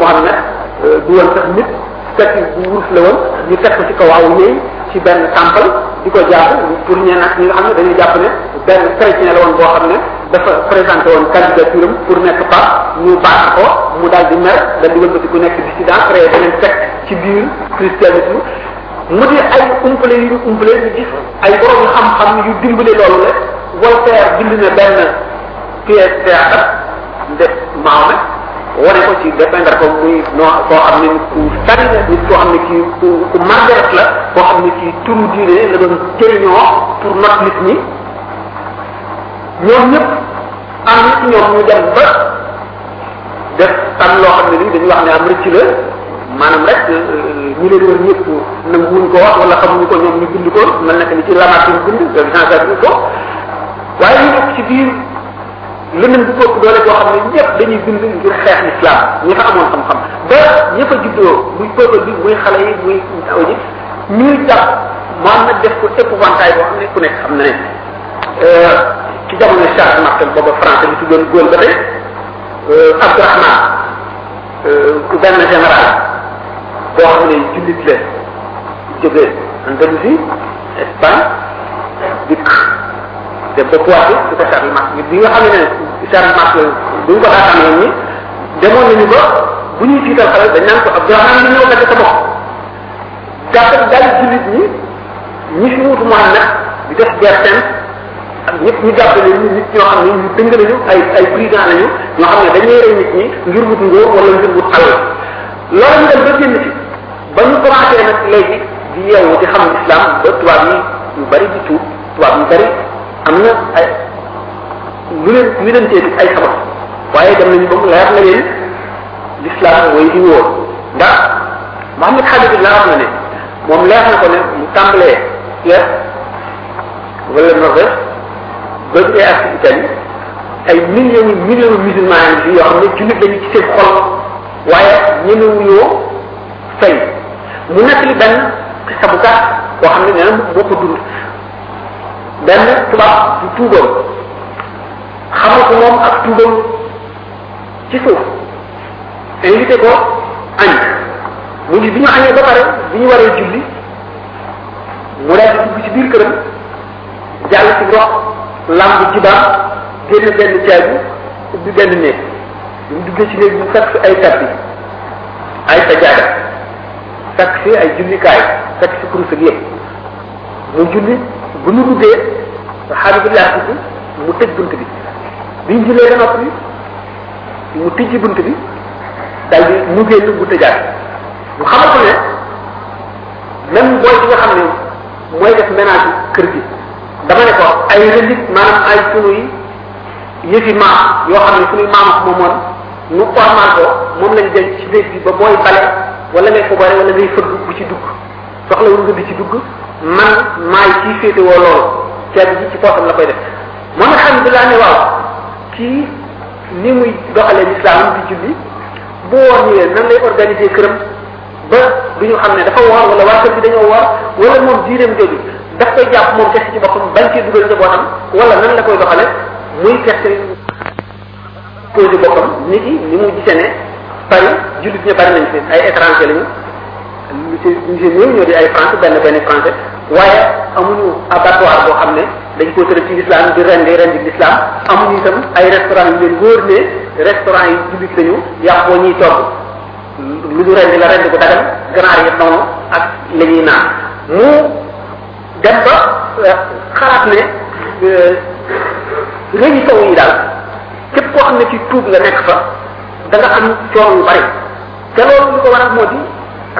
Muhammad du woon sax nit statue bu wurus la woon ñu teg ko ci kaw waaw yéey ci benn temple di ko jaar pour ñeen ak ñi nga xam ne dañuy jàpp ne benn chrétien la woon boo xam ne dafa présenté woon candidature am pour nekk pa ñu baax ko mu daal di mer daal di wëlbati ku nekk dissident créé beneen secte ci biir christianisme mu di ay umpale yu ñu umpale ñu gis ay borom xam-xam yu dimbale loolu la Voltaire bind na benn pièce théâtre def maame wane ko ci défendre ko muy noo koo xam ne nit ku sari la nit koo xam ne kii ku ku màggat la koo xam ne kii turu diine la doon jëriñoo pour not nit ñi ñoom ñëpp am nit ñoom ñu dem ba def am loo xam ne nii dañu wax ne am rëcc la maanaam rek ñu leen wër ñëpp nangu wuñ ko wax wala xamuñu ko ñoom ñu bind ko mel naka ni ci lamaat ñu bind de visansa bi ko waaye ñu nekk ci biir leneen bu bokk doole boo xam ne ñëpp dañuy bind ngir xeex l'islam ñi fa amoon xam-xam ba ñi fa juddoo muy peuple bi muy xale yi muy aw ji ñuy jàpp maanaam def ko épouvantail boo xam ne ku nekk xam na ne ci jamono Charles Martel booba français bi tuddoon góor ba tey Abdourahman ku benn général boo xam ne jullit la jóge Andalousie Espagne dikk dem ba Poitiers di ko Charles Martel bi nga xam ne Charles Martel bu ñu ko daa xam ni demoon nañu ba bu ñuy tiital xale dañ naan ko Abdourahman li ñëw dagg sa bopp gàttal daal jullit ñi ñi fi wutu Muhammad di def guerre sainte ak ñëpp ñu jàpp ne ñu nit ñoo xam ne ñu dëng lañu ay ay président lañu ñoo xam ne dañuy rey nit ñi ngir wut ngóor wala ngir wut alal loolu ñu dem ba génn ci ba ñu commencé nag léegi di yeewu di xam islam ba tubaab yi yu bari di tuub tubaab yu bari am na ay lu leen lu leen teeti ay sabab waaye dem nañu ba mu leer na leen lislaam mooy di wóor ndax Muhammad Xalid la wax na ne moom leer na ko ne mu tàmbalee Suède wala Norvège ba ñu ak Italie ay millions yi millions musulman yi fi yoo xam ne jullit lañu ci seen xol waaye ñemewuñoo fay mu nekk li benn xisa bu gàtt boo xam ne nee na moo ko dund benn tubaab bu tuuboon xamal ko moom ak tuuboon ci suuf invité ko añ mu ngi bi ñu añee ba pare bi ñu waree julli mu daal di dugg ci biir këram jàll ci ndox lamb ci baam génn benn caabi ubbi benn néeg bi mu duggee ci néeg mu fekk fi ay tappi ay sajaada fekk fi ay jullikaay fekk fi kurus ak yëpp mu julli bu ñu duggee xaalis bi laa dugg mu tëj bunt bi bi ñu jullee ba noppi mu tijji bunt bi daal di ñu génn mu tëjaat mu xamal ko ne même booy bi nga xam ne mooy def ménage kër gi dama ne ko ay relique maanaam ay sunuy yëfi maam yoo xam ne sunuy maam ak moomoon nu ormal ko moom lañ denc ci néeg bi ba booy bale wala ngay ko bare wala ngay fëgg bu ci dugg soxlawul nga di ci dugg man maay kii féete woo loolu ceeb ji ci poosam la koy def moom alhamdulilah ne waaw kii ni muy doxalee lislaam di julli bu woor ñëwee nan lay organiser këram ba du ñu xam ne dafa woor wala waa kër gi dañoo woor wala moom diineem jooju daf koy jàpp moom kese ci boppam bañ cee dugal njabootam wala nan la koy doxale muy kese posé boppam nit yi ni mu gisee ne Paris jullit ña bari nañ fi ay étranger lañu lu ci ñu si néew ñoo di ay français benn benn français waaye amuñu abattoir boo xam ne dañ koo tëral ci l'islam di rendi rendi l'islam amuñu itam ay restaurant yu leen wóor ne restaurant yi jullit lañu yàpp boo ñuy togg lu ñu rendi la rendi bu dagan ganaar yi noonu ak la ñuy naan mu dem ba xalaat ne réñu sow yi daal képp koo xam ne ci tuub nga nekk fa da nga am coono yu bari te loolu li ko waral moo di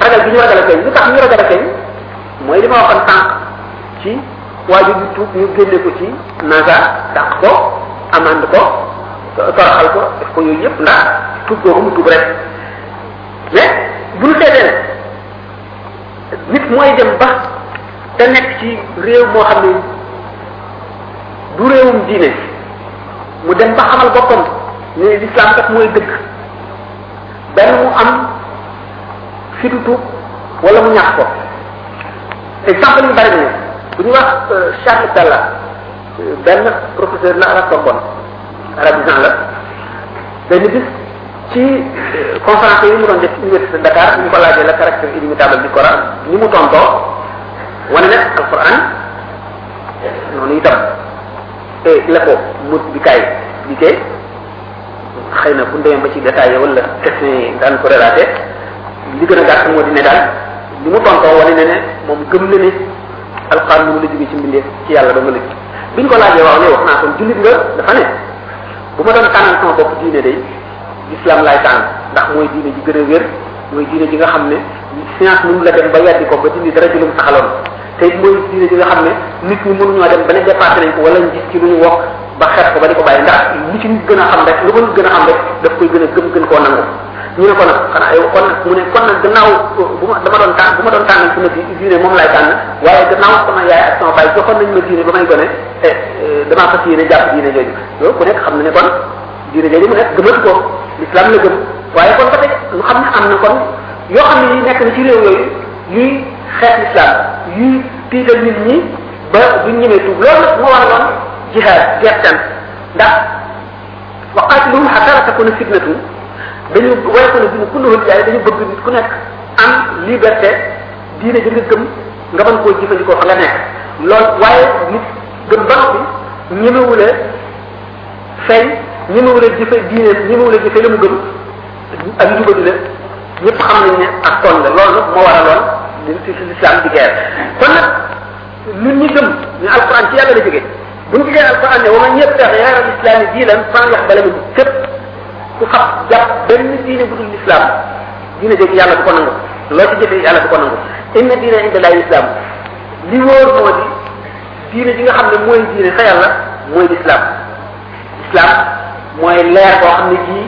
ragal bi ñu ragal a feeñ lu tax ñu ragal a feeñ mooy li ma waxoon sànq ci waajur bi tuub ñu génne ko ci NASA dàq ko amande ko toroxal ko def ko yooyu yëpp ndax tuub boobu mu tuub rek mais bu ñu seetee nit mooy dem ba te nekk ci réew moo xam ne du réewum diine mu dem ba xamal boppam ne lislaam kat mooy dëgg benn mu am fitutu wala mu ñàkk ko exemple yu bari nañu bu ñu wax Charles Talla benn professeur la à la Sorbonne arabisant la benn bis ci conférence yi mu doon def université de Dakar ñu ko laajee la caractère inimitable du Coran ni mu tontoo wane ne alquran noonu itam te la ko mut bi kaay di kee xëy na bu ñu demee ba ci détaillé wala question yi daan ko relaté li gën a gàtt moo di ne daal li mu tontoo wane ne ne moom gëm na ne alquran mënu la jóge ci mbindeef ci yàlla dama la bi ñu ko laajee waaw léegi wax naa kon jullit nga dafa ne bu ma doon tànnal sama bopp diine day l'islam laay tànn ndax mooy diine ji gën a wér mooy diine ji nga xam ne science mënu la dem ba weddi ko ba dindi dara ci lu mu saxaloon te it mooy diine ji nga xam ne nit ñi mënuñoo dem ba ne dépassé nañ ko wala ñu gis ci lu ñu wax ba xeet ko ba di ko bàyyi ndax li ci nit gën a xam rek lu ma nit gën a xam rek daf koy gën a gëm gën koo nangu ñu ne ko nag xanaa yow kon nag mu ne kon nag gannaaw bu ma dama doon tànn bu ma doon tànn ci ma di diine moom laay tànn waaye gannaaw sama yaay ak sama baay joxoon nañ ma diine ba may gone te damaa fas yéene jàpp diine jooju loolu ku nekk xam na ne kon diine jooju mu nekk gëmatu ko l'islam la gëm waaye kon ba tey ñu xam ne am na kon yoo xam ne yi nekk na ci réew yooyu yuy xeex l'islam yuy tiital nit ñi ba duñ ñemee tuub loolu nag moo waraloon jihaad gertan ndax wa qaatiluhum hatta la takuna fitnatun dañu wayatu ne dina kulluhu jaay dañu bëgg nit ku nekk am liberté diine ji nga gëm nga mën koo jëfandikoo fa nga nekk lool waaye nit gëm ba noppi ñemewule feeñ ñemewule jëfe diine ñemewule jëfe la mu gëm ak njubadi la ñëpp xam nañ ne ak kon la loolu nag moo waraloon li ci lislaam di guerre kon nag ñun ñi gëm ne alquran ci yàlla la jógee bu ñu gisee alquran ne wa man yabtaxi ghayra al-islami diinan falan yuqbala minhu képp ku xam jàpp benn diine bu dul islam diine jëkk yàlla du ko nangu loo ci jëfee yàlla du ko nangu inna diina inda lahi islam li wóor moo di diine ji nga xam ne mooy diine sa yàlla mooy islam islam mooy leer boo xam ne jii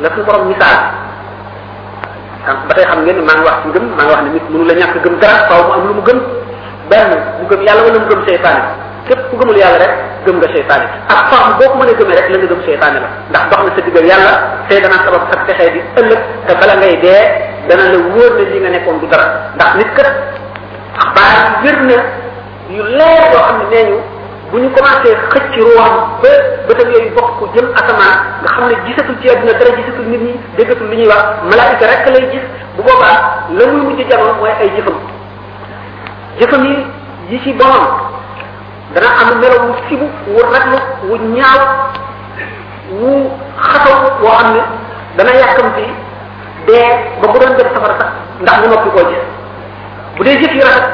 la suñu borom misaal xam ba tey xam ngeen maa ngi wax ci ngëm maa ngi wax ne nit mënu la ñàkk gëm dara faaw mu am lu mu gëm benn mu gëm yàlla wala mu gëm seytaane képp ku gëmul yàlla rek gëm nga seytaane ak forme boo ko mën a gëmee rek la nga gëm seytaane la ndax dox na sa diggal yàlla tey dana sabab sa texee di ëllëg te bala ngay dee dana la wóor ne li nga nekkoon du dara ndax nit kat xabaar wér na yu leer yoo xam ne nee ñu bu ñu commencé xëcc ruwaam ba bëtam yooyu bokk ko jëm asamaan nga xam ne gisatul ci àdduna dara gisatul nit ñi déggatul lu ñuy wax malaayika rek lay gis bu boobaa la muy mujj jamono mooy ay jëfam jëfam yi yi ci borom dana am melo wu sibu wu raglu wu ñaaw wu xasaw boo xam ne dana yàkkamti dee ba bu doon dem safara sax ndax mu noppi koo gis bu dee jëf yu rafet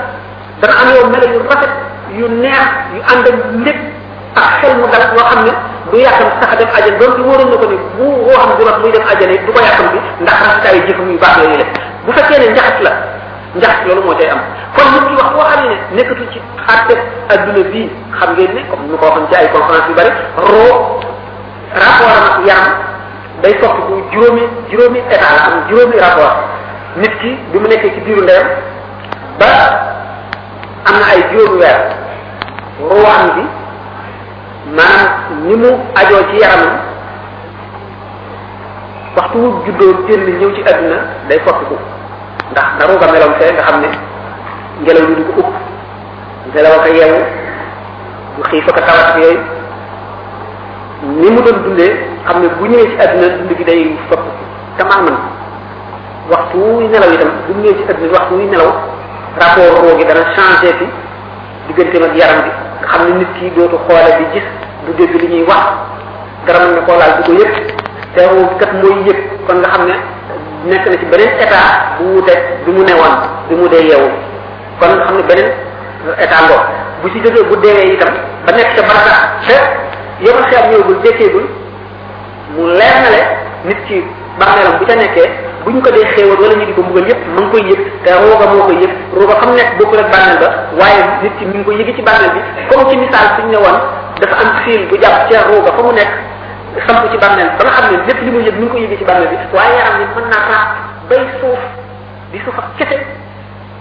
dana am yow melo yu rafet yu neex yu ànd ak ndég ak xel mu dal loo xam ne du yàkkam sax dem ajal doon ci wóoroon na ko ni bu woo xam du rot muy dem ajal du ko yàkkam bi ndax rafetaayu jëfam yu baax yooyu la bu fekkee ne njaxas la njaxas loolu moo cay am kon nit ki wax boo xam ne nekkatul ci xatte adduna bii xam ngeen ne comme ñu ko waxoon ci ay conférence yu bari roo rapport am ak yaram day topp bu juróomi juróomi état la am juróomi rapport nit ki bi mu nekkee ci biiru ndeyam ba am na ay juróom weer ruwaam bi maanaam ni mu ajoo ci yaramam waxtu wu juddoo génn ñëw ci àdduna day soppiku ndax na ruuga meloon fee nga xam ne ngelaw li du ko upp ngelaw ak a yeewu du xiif ak a tawat ak yooyu ni mu doon dundee xam ne bu ñëwee ci àdduna dund gi day soppiku tamaam na waxtu wuy nelaw itam bu ñëwee ci ëpp bi waxtu wuy nelaw rapport roo gi dana changé fi digganteem ak yaram bi nga xam ne nit ki dootu xoole di gis du dégg li ñuy wax dara mën na koo laal du ko yëg te roo gi kat mooy yëg kon nga xam ne nekk na ci beneen état bu wute bi mu newoon bi mu dee yeewu kon nga xam ne beneen état ngoo bu ci jógee bu deewee itam ba nekk ca barata te yomal xeet ñëwagul jekkeegul mu leer na le nit ki bàmmeelam bu ca nekkee bu ñu ko dee xéewal wala ñu di ko mbugal yëpp ma ngi koy yëg te rooga moo koy yëg rooga xam nekk bokkul ak bàmmeel ba waaye nit ki mi ngi ko yëgi ci bàmmeel bi comme ci misaal suñ ne woon dafa am fiil bu jàpp ca rooga fa mu nekk samp ci bàmmeel ba nga xam ne lépp li muy yëg mi ngi ko yëgi ci bàmmeel bi waaye yaram ni mën naa raa bay suuf di suuf ak kese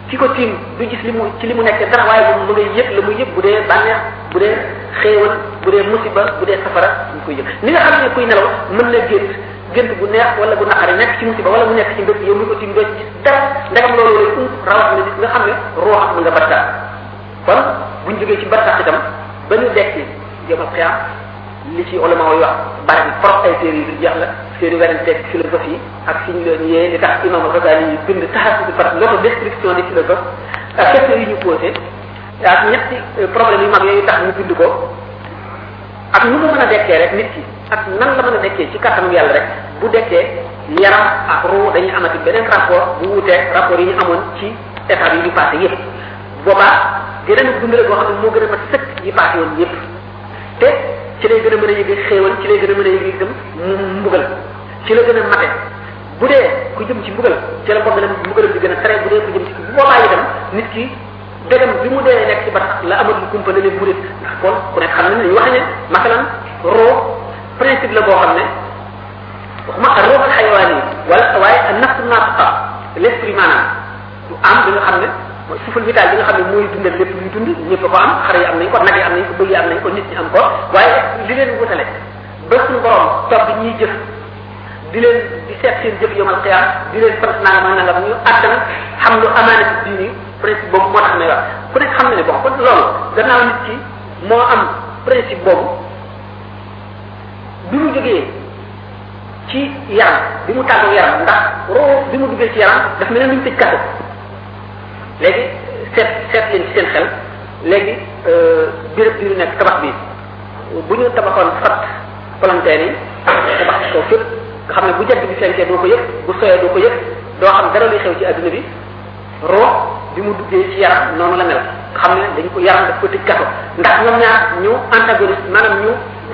ki ko tiim du gis li mu ci li mu nekk dara waaye moom mu ngay yëg la mu yëg bu dee bànneex bu dee xéewal bu dee musiba bu dee safara mu koy yëg ni nga xam ne kuy nelaw mën na gént gént bu neex wala bu naqari nekk ci musiba wala mu nekk ci mbëgg yow mi ko tiim doo ci gis dara ndegam loolu lay um rawat na nit nga xam ne roo xam nga barta kon buñ jógee ci barsax itam ba ñu dekk jëma xiyaam li ci ulama yi wax bari na trop ay téere yu dul jeex la seen i werante ak philosophie yi ak fi ñu leen yee li tax imam Ghazali yi bind taxasu bi par loto destruction des philosophes ak question yi ñu posé ak ñetti problème yu mag yooyu tax ñu bind ko ak nu mu mën a dekkee rek nit ki ak nan la mën a dekkee ci kàttanu yàlla rek bu dekkee yaram ak ruu dañuy amati beneen rapport bu wuutee rapport yi ñu amoon ci état yi ñu passé yëpp boobaa geneen dund la boo xam ne moo gën a mat sëkk yi paase woon yépp te ci lay gën a mën a yëgee xéewal ci lay gën a mën a yëgee itam mbugal ci la gën a mate bu dee ku jëm ci mbugal ci la mbugalam mbugalam di gën a tere bu dee ku jëm ci bu boobaa itam nit ki degam bi mu dee nekk ci ba tax la amatul kumpa la leen murit ndax kon ku nekk xam ne dañuy wax ne masalan roo principe la boo xam ne waxuma ak roo ak xayawaan yi wala waaye ak nafsu naataqa l'esprit maanaam du am bi nga xam ne mooy suufal vital bi nga xam ne mooy dundal lépp luy dund ñëpp ko am xar yi am nañ ko nag yi am nañ ko bëy yi am nañ ko nit ñi am ko waaye li leen wutale ba suñu borom topp ñuy jëf di leen di seet seen jëf yomal xiyaam di leen sant nangam ak nangam ñu àttan xam lu amaana ci diini principe boobu moo tax may wax ku nekk xam na ne bon kon loolu gannaaw nit ki moo am principe boobu bi mu jógee ci yaram bi mu tàggu yaram ndax roo bi mu duggee ci yaram daf mel ne luñ tëj kaso léegi seet seet leen ci seen xel léegi béréb bi ñu nekk tabax bi bu ñu tabaxoon fat palanteer yi tabax ci kaw fépp nga xam ne bu jant bi fenkee doo ko yëg bu soyee doo ko yëg doo xam dara luy xew ci adduna bi roo bi mu duggee ci yaram noonu la mel xam ne dañ ko yaram daf ko tëj kaso ndax ñoom ñaar ñu antagoniste maanaam ñu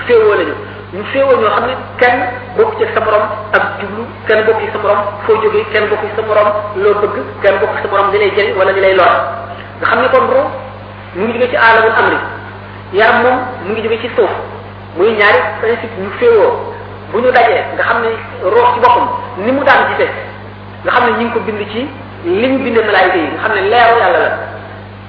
féewoo lañu ñu féewoo ñoo xam ne kenn bokk ci sa morom ak jublu kenn bokk ci sa morom foo jógee kenn bokk ci sa morom loo bëgg kenn bokk ci sa morom li lay jëriñ wala li lay lor nga xam ne kon roo mu ngi jóge ci aalamul amri yaram moom mu ngi jóge ci suuf muy ñaari principe ñu féewoo bu ñu dajee nga xam ne roox ci boppam ni mu daan gisee nga xam ne ñu ngi ko bind ci li ñu bindee malaayika yi nga xam ne leeru yàlla la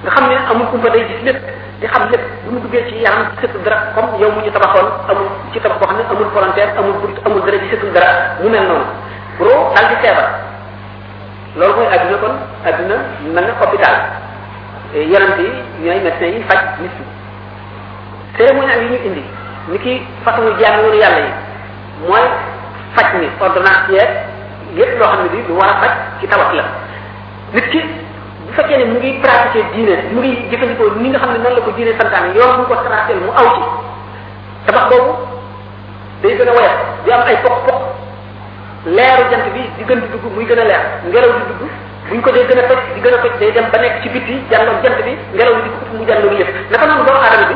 nga xam ne amul kumpa day gis lépp di xam lépp bu mu duggee ci yaram gisatul dara comme yow mu ñu tabaxoon amul ci tabax boo xam ne amul volontaire amul bunt amul dara gisatul dara mu mel noonu roo daal di feebar loolu mooy adduna kon adduna mel na hôpital yonent yi ñooy médecins yi faj nit ñi cérémonie ak yi ñu indi ni ki façon jaamu yàlla yi mooy faj mi ordonnance yeeg lépp loo xam ne bi lu war a faj ci tawat la nit ki bu fekkee ne mu ngi pratiquer diine mu ngi jëfandikoo ni nga xam ne noonu la ko diine santaane yoon bu ñu ko tracé mu aw ci tabax boobu day gën a woyof di am ay pokk pokk leeru jant bi di gën di dugg muy gën a leer ngelaw di dugg buñ ko dee gën a toj di gën a toj day dem ba nekk ci biti jàlloog jant bi ngelaw li di ko mu jàlloog yëpp naka noonu doomu aadama bi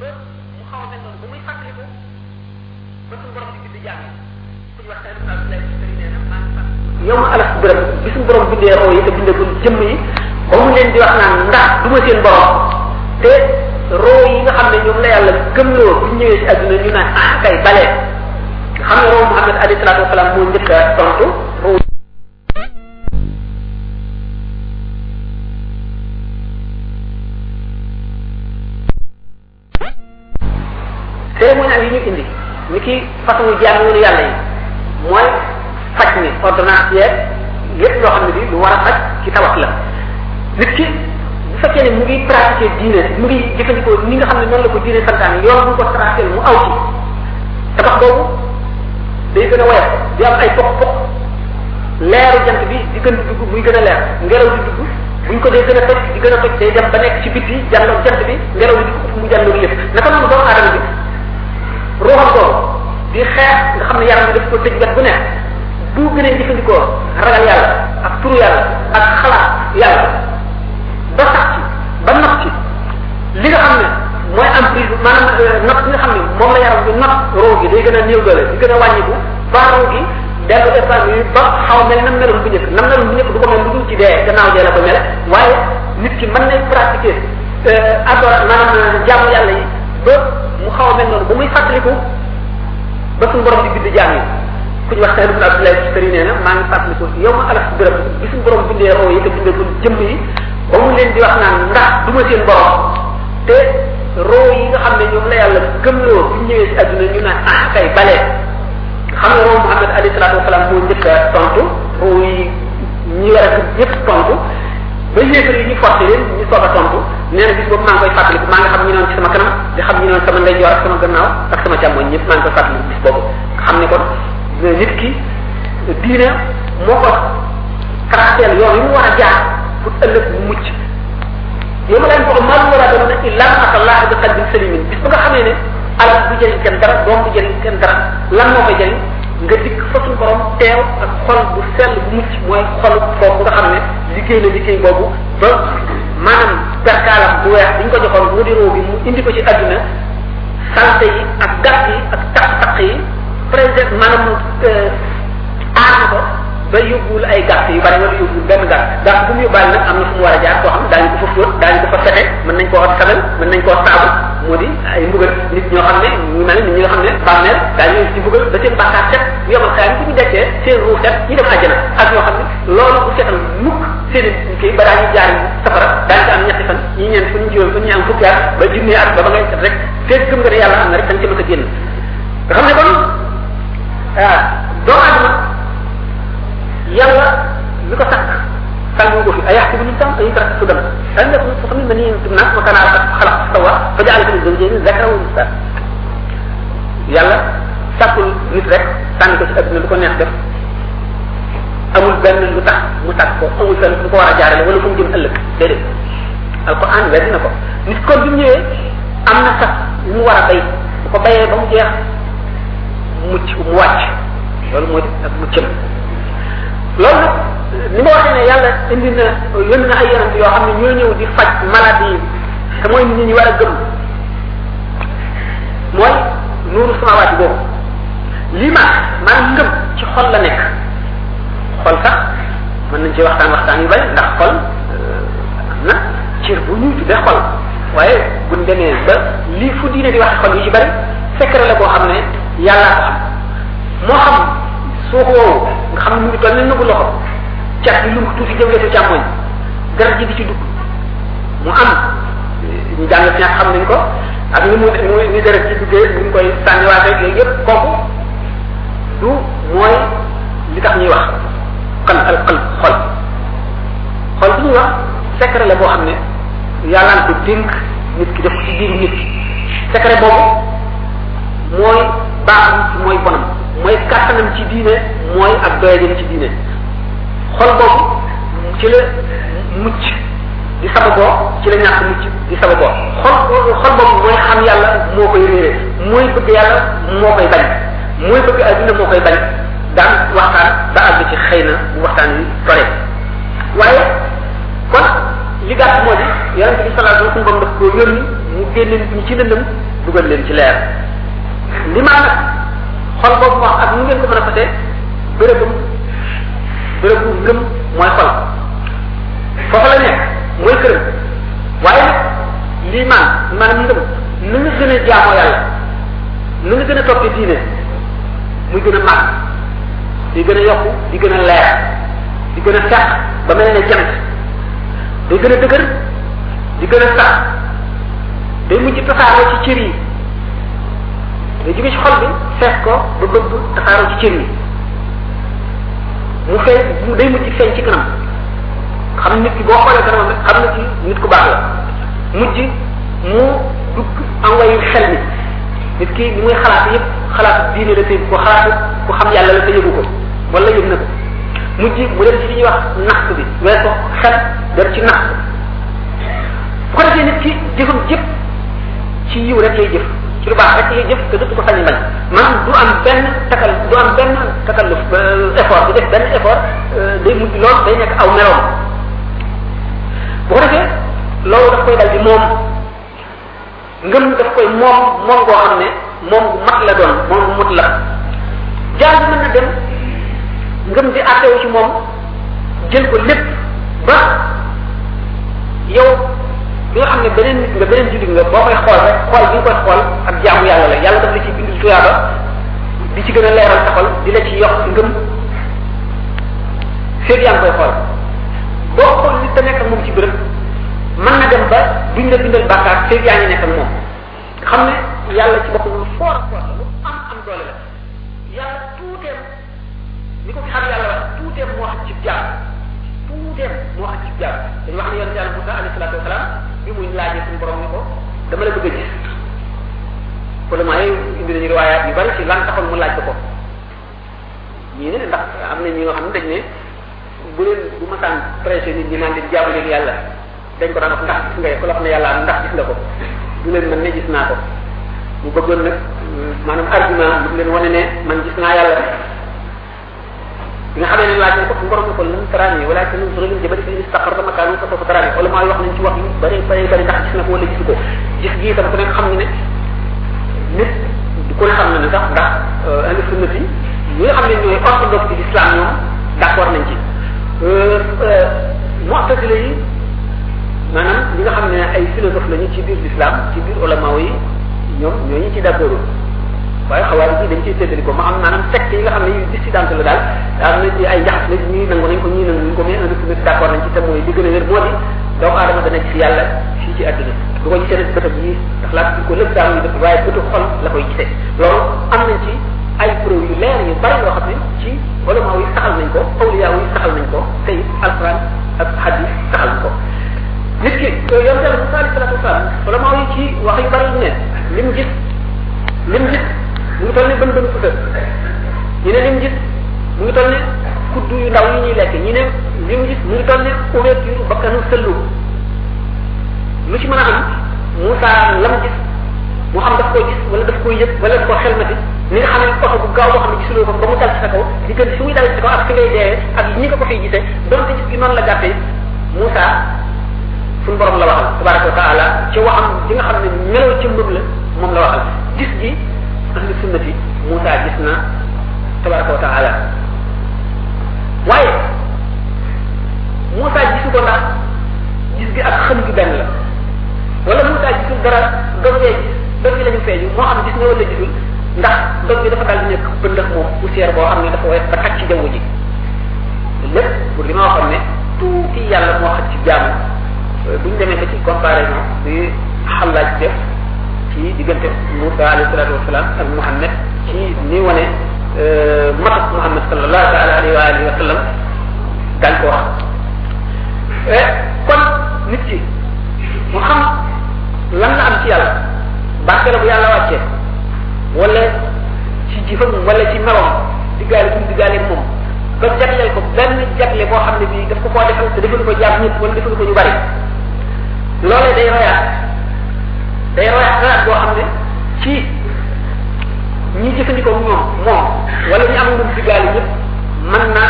ba mu xaw a mel noonu ba muy fàttaliku ba suñu borom di bind jàng ku ñu wax tey dafa lay sëriñ nee na maa ngi fàttaliku yow ma alaf bërëb bi suñu borom bindee roo yi te bindagul jëmm yi ba mu leen di wax naan ndax du ma seen borom te roo yi nga xam ne ñoom la yàlla gëmloo bu ñëwee si àdduna ñu naan ah kay balee nga xam ne roo Muhammad alayhi salaatu wasalaam moo njëkk a tontu cérémonial yi ñu indi ni ki façon jaamu yoonu yàlla yi mooy faj mi ordonnance yeeg lépp loo xam ne bi lu war a faj ci tawat la nit ki bu fekkee ne mu ngi pratiquer diine mu ngi jëfandikoo ni nga xam ne noonu la ko diine santaane yoon bu ko tracé mu aw ci tabax boobu day gën a woyof di am ay pokk pokk leeru jant bi di gën dugg muy gën a leer ngelaw di dugg buñ ko dee gën a toj di gën a toj day dem ba nekk ci biti jàlloog jant bi ngelaw li di ko ëpp mu jàlloog yëpp naka noonu doomu aadama bi ruuxam boobu di xeex nga xam ne yaram bi daf ko tëj wet bu nekk bu gënee jëfandikoo ragal yàlla ak turu yàlla ak xalaat yàlla ba sax ci ba nax ci li nga xam ne mooy am prise maanaam nax bi nga xam ne moom la yaram bi nax roo gi day gën a néew doole di gën a wàññiku ba roo gi dellu espace yi ba xaw mel nam meloon bu njëkk nam meloon bu njëkk du ko mel lu dul ci dee gannaaw dee la ko mel waaye nit ki mën nay pratiquer adora maanaam jaamu yàlla yi ba mu xaw a mel noonu ba muy fàttaliku ba suñu borom di bind jaam yi ku ñu wax Saïd ibn Abdoulaye Sëri nee na maa ngi fàttaliku yow ma alaf bërëb bi suñu borom bindee roo yi te bindee ko jëmm yi ba mu leen di wax naan ndax du ma seen borom te roo yi nga xam ne ñoom la yàlla gëmloo bu ñëwee si adduna ñu naan ah kay balee xam nga moom Muhammad alayhi salaatu wasalaam moo njëkk a tontu ruu yi ñi war a dugg ñëpp tontu ba yéefar yi ñu forcé leen ñu soog a tontu nee na bis boobu maa ngi koy fàttaliku maa nga xam ñu noon ci sama kanam di xam ñu noon sama ndeyjoor ak sama gannaaw ak sama càmmoñ ñëpp maa ngi koy fàttaliku bis boobu xam ne kon nit ki diine moo ko caractère yoon yi mu war a jaar pour ëllëg mu mucc yow ma leen ko maa lu war a doon illa ma atallah bi qalbin salimin bis ba nga xamee ne alal du jëriñ kenn dara doom du jëriñ kenn dara lan moo koy jëriñ nga dikk fa suñu borom teew ak xol bu sell bu mucc mooy xolu foofu nga xam ne liggéey na liggéey boobu ba maanaam perkaalam bu weex bi ñu ko joxoon mu di roo bi mu indi ko ci adduna salte yi ak gàtt yi ak taq-taq yi président maanaam aar ko ba yóbbuwul ay gàtt yu bari wala yóbbuwul benn gàtt gàtt bu mu yóbbaale nag am na fu mu war a jaar koo xam ne daañu ko fa fóot daañu ko fa fete mën nañ koo sabal mën nañ koo saabu moo di ay mbugal nit ñoo xam ne ñu mel ni ñi nga xam ne bàmmeel daañu ci mbugal ba seen bàkkaar set bu yomal xayaam bu ñu dekkee seen ruu set ñu dem àjjana ak ñoo xam ne loolu bu setal mukk seen kii ba daañu jaar safara daañu ko am ñetti fan ñi ñeen fu ñu juróom fu ñu am fukki at ba junni at ba ba ngay set rek te gëm nga ne yàlla am na rek dañ ci mën a génn nga xam ne kon doomu adama yàlla mi ko sàkk sànni ko fi ay yaxtu bu ñu tam ay tax su dem dañ def fa xam ne ni naa ma kana xalax sawa fa jaal ko dem jëni zakara wa musta yàlla sàkkul nit rek sànni ko ci adduna lu ko neex def amul benn lu tax mu tàkk ko amul fenn fu ko war a jaarale wala fu mu jëm ëllëg déedéet alquran weddi na ko nit kon bi mu ñëwee am na sax lu mu war a bay bu ko bayee ba mu jeex mucc mu wàcc loolu moo di ak muccam loolu nag ni ma waxee ne yàlla indi na yónni na ay yonent yoo xam ne ñoo ñëw di faj maladie yi te mooy nit ñi ñu war a gëm mooy nuuru samawaat yi boobu lii ma maanaam ngëm ci xol la nekk xol sax mën nañ ci waxtaan waxtaan yu bari ndax xol am na cër bu ñuy tuddee xol waaye buñ demee ba lii fu diine di wax xol yu ci bari secret la boo xam ne yàllaa ko am moo xam suux woowu nga xam ne mu ngi toll ni nëbbu loxo cat bi lu mu tuuti jëmle ko càmmoñ garab ji di ci dugg mu am ñu jàng fi nag xam nañ ko ak ni mu ni ni garab ji duggee ni mu koy sànniwaatee yooyu yëpp kooku du mooy li tax ñuy wax xal al xal xol xol bi ñuy wax secret la boo xam ne yàllaan ko dénk nit ki def ko ci biiru nit ki secret boobu mooy baaxam ci mooy bonam mooy kàttanam ci diine mooy ak doyadam ci diine xol boobu ci la mucc di sababoo ci la ñàkk mucc di sababoo xol xol boobu mooy xam yàlla moo koy réere mooy bëgg yàlla moo koy bañ mooy bëgg adduna moo koy bañ daan waxtaan ba àgg ci xëy na bu waxtaan wi sore waaye kon li gàtt moo di yonente bi sallallahu alayhi wasallam suñu borom daf koo yónni mu génne nit ñi ci lëndëm dugal leen ci leer li maa nag xol boobu wax ak nu ngeen ko mën a fasee bërëbam bërëbu ngëm mooy xol foofu la nekk mooy këram waaye nag lii maan maanaam ngëm nu nga gën a jaamoo yàlla nu nga gën a toppee diine muy gën a màgg di gën a yokku di gën a leer di gën a fex ba mel ne jant day gën a dëgër di gën a sax day mujj tasaaroo ci cër yi day jóge ci xol bi fees ko ba bëgg tasaaroo ci cër yi mu feeñ mu day mujj feeñ ci kanam xam nit ki boo xoolee kanam rek xam na ci nit ku baax la mujj mu dugg am wayu xel ni nit ki li muy xalaat yëpp xalaat diine la tey ko xalaat ku xam yàlla la te yëgu ko wala yëg na ko mu ji mu dem ci li ñuy wax nax bi weer ko xel dem ci nax bu ko defee nit ki jëfam jëpp ci yiw rek lay jëf ci lu baax rek lay jëf te dëpp ko sañ bañ man du am benn takal du am benn takal effort du def benn effort day mujj lool day nekk aw meloom bu ko defee loolu daf koy dal di moom ngëm daf koy moom moom koo xam ne moom bu mat la doon moom bu mut la jaar bi mën na dem ngëm di àttewu ci moom jël ko lépp ba yow bi nga xam ne beneen nit nga beneen jullit nga boo koy xool rek xool bi nga koy xool ak jaamu yàlla la yàlla daf la ci bindul tuyaaba di ci gën a leeral sa xol di la ci yokk ngëm féeg yaa ngi koy xool boo xool nit te nekk ak moom ci bërëb mën na dem ba duñ la bindal bàkkaar feeg yaa ngi nekk ak moom nga xam ne yàlla ci boppam lu foor foor la lu am am doole la yàlla tuuteem ni ko ki xam yàlla wax tuuteem moo xam ci jaam tuuteem moo xam ci jaam dañu wax ne yonent yàlla Moussa alayhi salaatu wasalaam bi muy laajee suñu borom ni ko dama la bëgg a gis vraiment yooyu indi nañu riwaayaat yu bari ci lan taxoon mu laaj ko ko ñii ne ndax am na ñi nga xam ne dañ ne bu leen bu ma saan prêché nit ñi naan leen jaamu leen yàlla dañ ko daan wax ndax gis nga ko la wax ne yàlla am ndax gis nga ko du leen mën ne gis naa ko mu bëggoon nag maanaam argument lu mu leen wane ne man gis naa yàlla bi nga xamee ne laaj na ko suñu borom ne ko lan taraani wala ci ñun suñu jëbëri fi istaqar dama kaanu ko soofu taraani wala maa wax nañ ci wax yu bari bari bari ndax gis na ko wala gisu ko gis gii tam ku nekk xam ne ne nit ku ne xam ne ne sax ndax ahlu sunna fi ñi nga xam ne ñooy orthodoxe ci islam ñoom d'accord nañ ci mu'tazila yi maanaam ñi nga xam ne ay philosophe lañu ci biir l'islam ci biir ulama yi ñoom ñoo ñu ci d'accord waaye xawaari yi dañ ciy séddali ko ma am maanaam secte yi nga xam ne yu dissidente la daal am na ci ay njaxas la ñii nangu nañ ko ñii nangu ñu ko mais un rek d'accord nañ ci te mooy li gën a wér moo di doomu aadama dana gis yàlla fii ci àdduna du ko gisee nag bëtam yi ndax laa tudd ko lépp daal muy def waaye bëtu xol la koy gisee loolu am nañ ci ay preuve yu leer yu bari yoo xam ne ci wala maa yi saxal nañ ko awliya yi saxal nañ ko tey alquran ak hadis saxal nañ ko nit ki yoon dal Musa alayhi salatu wasalaam wala maa yi ci wax yu bari ne lim gis lim gis mu ngi toll ne bën bën futa ñu ne lim gis mu ngi toll ne kuddu yu ndaw yi ñuy lekk ñu ne lim gis mu ngi toll ne ouverture bakkanu sëllu lu ci mën a am Moussa lam gis mu xam daf koo gis wala daf koo yëg wala daf koo xelmati ni nga xam ne oto bu gaaw boo xam ne gisuloo ko ba mu dal ci sa kaw diggante fi muy dal ci sa kaw ak fi ngay deewee ak ñi nga ko fiy gisee donte gis gi noonu la gàttee Moussa suñu borom la waxal tabaraka wa taala ci waxam di nga xam ne meloo ci mbëb la moom la waxal gis gi ahlu sunnati Moussa gis na tabaraka wa taala waaye Moussa gisu ko ndax gis gi ak xam gi benn la wala Moussa gisul dara doon ngay gis dog bi la ñu feeñu moo xam gis nga wala gisul ndax dog bi dafa daal di nekk pëndax moom poussière boo xam ne dafa woyof ba tàcc ci jaww ji lépp pour li ma waxoon ne tuuti yàlla moo xam ci jàmm bu ñu demee ba ci comparaison bi xalaaj def ci diggante Moussa alayhi salatu wasalaam ak Mouhamed ci ni wane matuk Mouhamed sallallahu taala alayhi wa alihi wa sallam dañ ko wax kon nit ki mu xam lan la am ci yàlla barke la bu yàlla wàccee wala ci jëfam wala ci meloom diggaale bu mu diggaale moom ba jagleel ko benn jagle boo xam ne bii daf ko koo defal te defal ko jàmm ñëpp wala defal ko ñu bari loolee day royaat day royaat royaat boo xam ne ci ñi jëfandikoo ñoom moom wala ñu am moom diggaale ñëpp mën na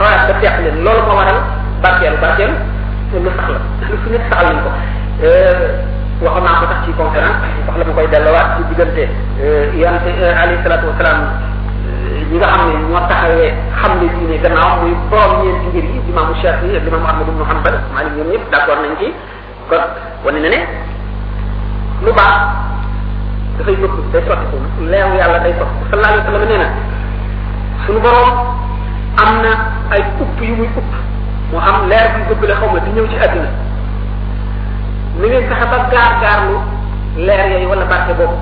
royaat ba teq leen loolu moo waral barkeelu barkeelu lu sax la lu fi nit saxal nañ ko waxoon naa ko sax ci conférence wax la ma koy delluwaat ci diggante yonent alayhi salaatu wasalaam ñi nga xam ne ñoo taxawee xam ne diine gannaaw muy borom ñeenti ngir yi imaamu Shafi ak imaamu Ahmad ibnu Hanbal Maalik ñoom ñëpp d'accord nañ ci kon wane na ne lu baax dafay nëpp day sotti ko leeru yàlla day sotti ko sallallahu alayhi wa sallam nee na suñu borom am na ay upp yu muy upp moo xam leer bi dëgg la xaw ma di ñëw ci àddina ni ngeen fexe ba gaar gaarlu leer yooyu wala barke boobu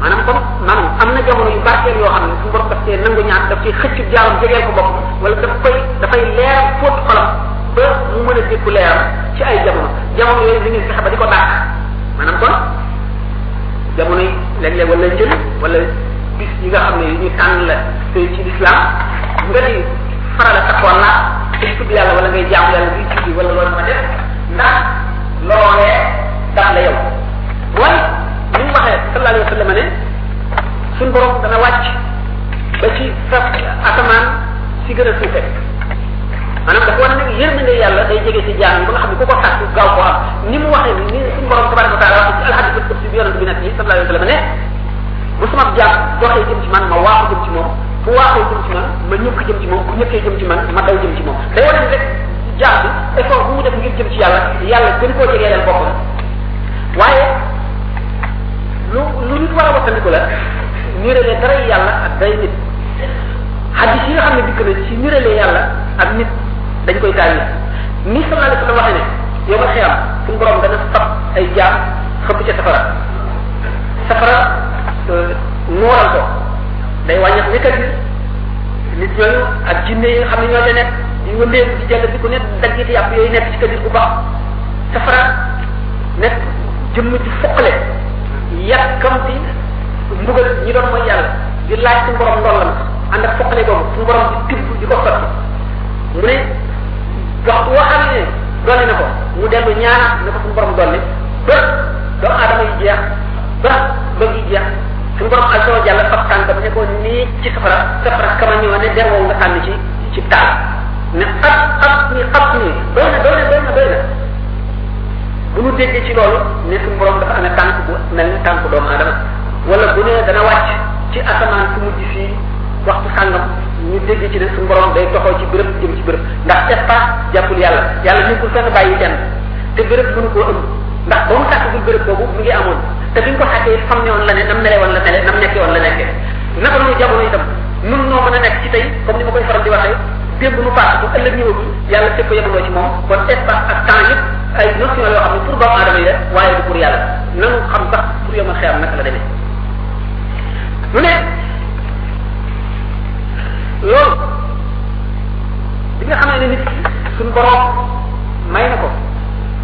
maanaam kon maanaam am na jamono yu barkeel yoo xam ne suñu borom daf cee nangu ñaan daf ciy xëcc jaamam jegeel ko bopp wala daf koy dafay leeral fóot xolam ba mu mën a dékku leeral ci ay jamono jamono yooyu ni ngeen fexe ba di ko dàq maanaam kon jamono yi léeg-léeg wala njël wala bis yi nga xam ne yu ñu tànn la ci lislaam nga di faral a taxoon naa te tudd yàlla wala ngay jaamu yàlla bi tudd wala loolu ma def ndax loolee daf la yow waaye ni mu waxee sallallahu alayhi wa sallam ne suñ borom dana wàcc ba ci sa asamaan si gën a suufe maanaam dafa war a nekk yërmande yàlla day jege si jaam ba nga xam ne ku ko sàkk gaaw ko am ni mu waxee ni suñ borom tabaraka wa taala wax ci alxadis al qudsi bi yonent bi nag yi sallallahu alayhi wa sallam ne bu sama jaam doxee jëm ci man ma waaxu jëm ci moom bu waaxee jëm ci man ma ñëkk jëm ci moom bu ñëkkee jëm ci man ma daw jëm ci moom day wane rek jaam bi effort bu mu def ngir jëm ci yàlla yàlla gën koo jegeelal boppam waaye lu lu nit war a wattandiku la nirale dara yàlla ak day nit xadis yi nga xam ne dikk na ci nirale yàlla ak nit dañ koy taal ni sallallahu alayhi wa sallam waxee ne yow ma xiyam suñu borom dana fab ay jaam xëpp ca safara safara nooral ko day wàññeeku ni kër gi nit ñooñu ak jinne yi nga xam ne ñoo ca nekk di wëndeel di jël di ko nekk daggiti yàpp yooyu nekk ci kër gi bu baax safara nekk jëmm ci foqale yàkkamti mbugal ñi doon mooy yàlla di laaj suñu borom ndollam ànd ak foqale boobu suñu borom di tibb di ko sotti mu ne wax woo xam ne dolli na ko mu dellu ñaanaat na ko suñu borom dolli ba doomu aadama yi jeex ba bëgg yi jeex suñu borom azza wa jalla fab tànkam ne ko nii ci safara safara kama ñëw ne der woowu nga tànn ci ci taal ne xas xas ni xas ni doy na doy na doy na doy na bu ñu déggee ci loolu ne suñu borom dafa amee tànk bu mel ni tànk doomu aadama wala bu ne dana wàcc ci asamaan su mujj fii waxtu sàngam ñu dégg ci ne suñu borom day toxoo ci béréb jëm ci béréb ndax espace jàppul yàlla yàlla ñu ko fenn bàyyi kenn te béréb mënu koo ëmb ndax ba mu sàkk bu béréb boobu mu ngi amoon te biñ ko xàttee xam ne woon la ne nam mele woon la mele nam nekkee woon la nekkee naka noonu jamono itam nun noo mën a nekk ci tey comme ni ma koy faral di waxee démb nu paas bu ëllëg ñëwagul yàlla teg ko yemandoo ci moom kon espace ak temps yëpp ay notion yoo xam ne pour doomu aadama yi la waaye du pour yàlla nanu xam sax pour yoma xeeram naka la demee mu ne loolu bi nga xamee ne nit ki suñu borom may na ko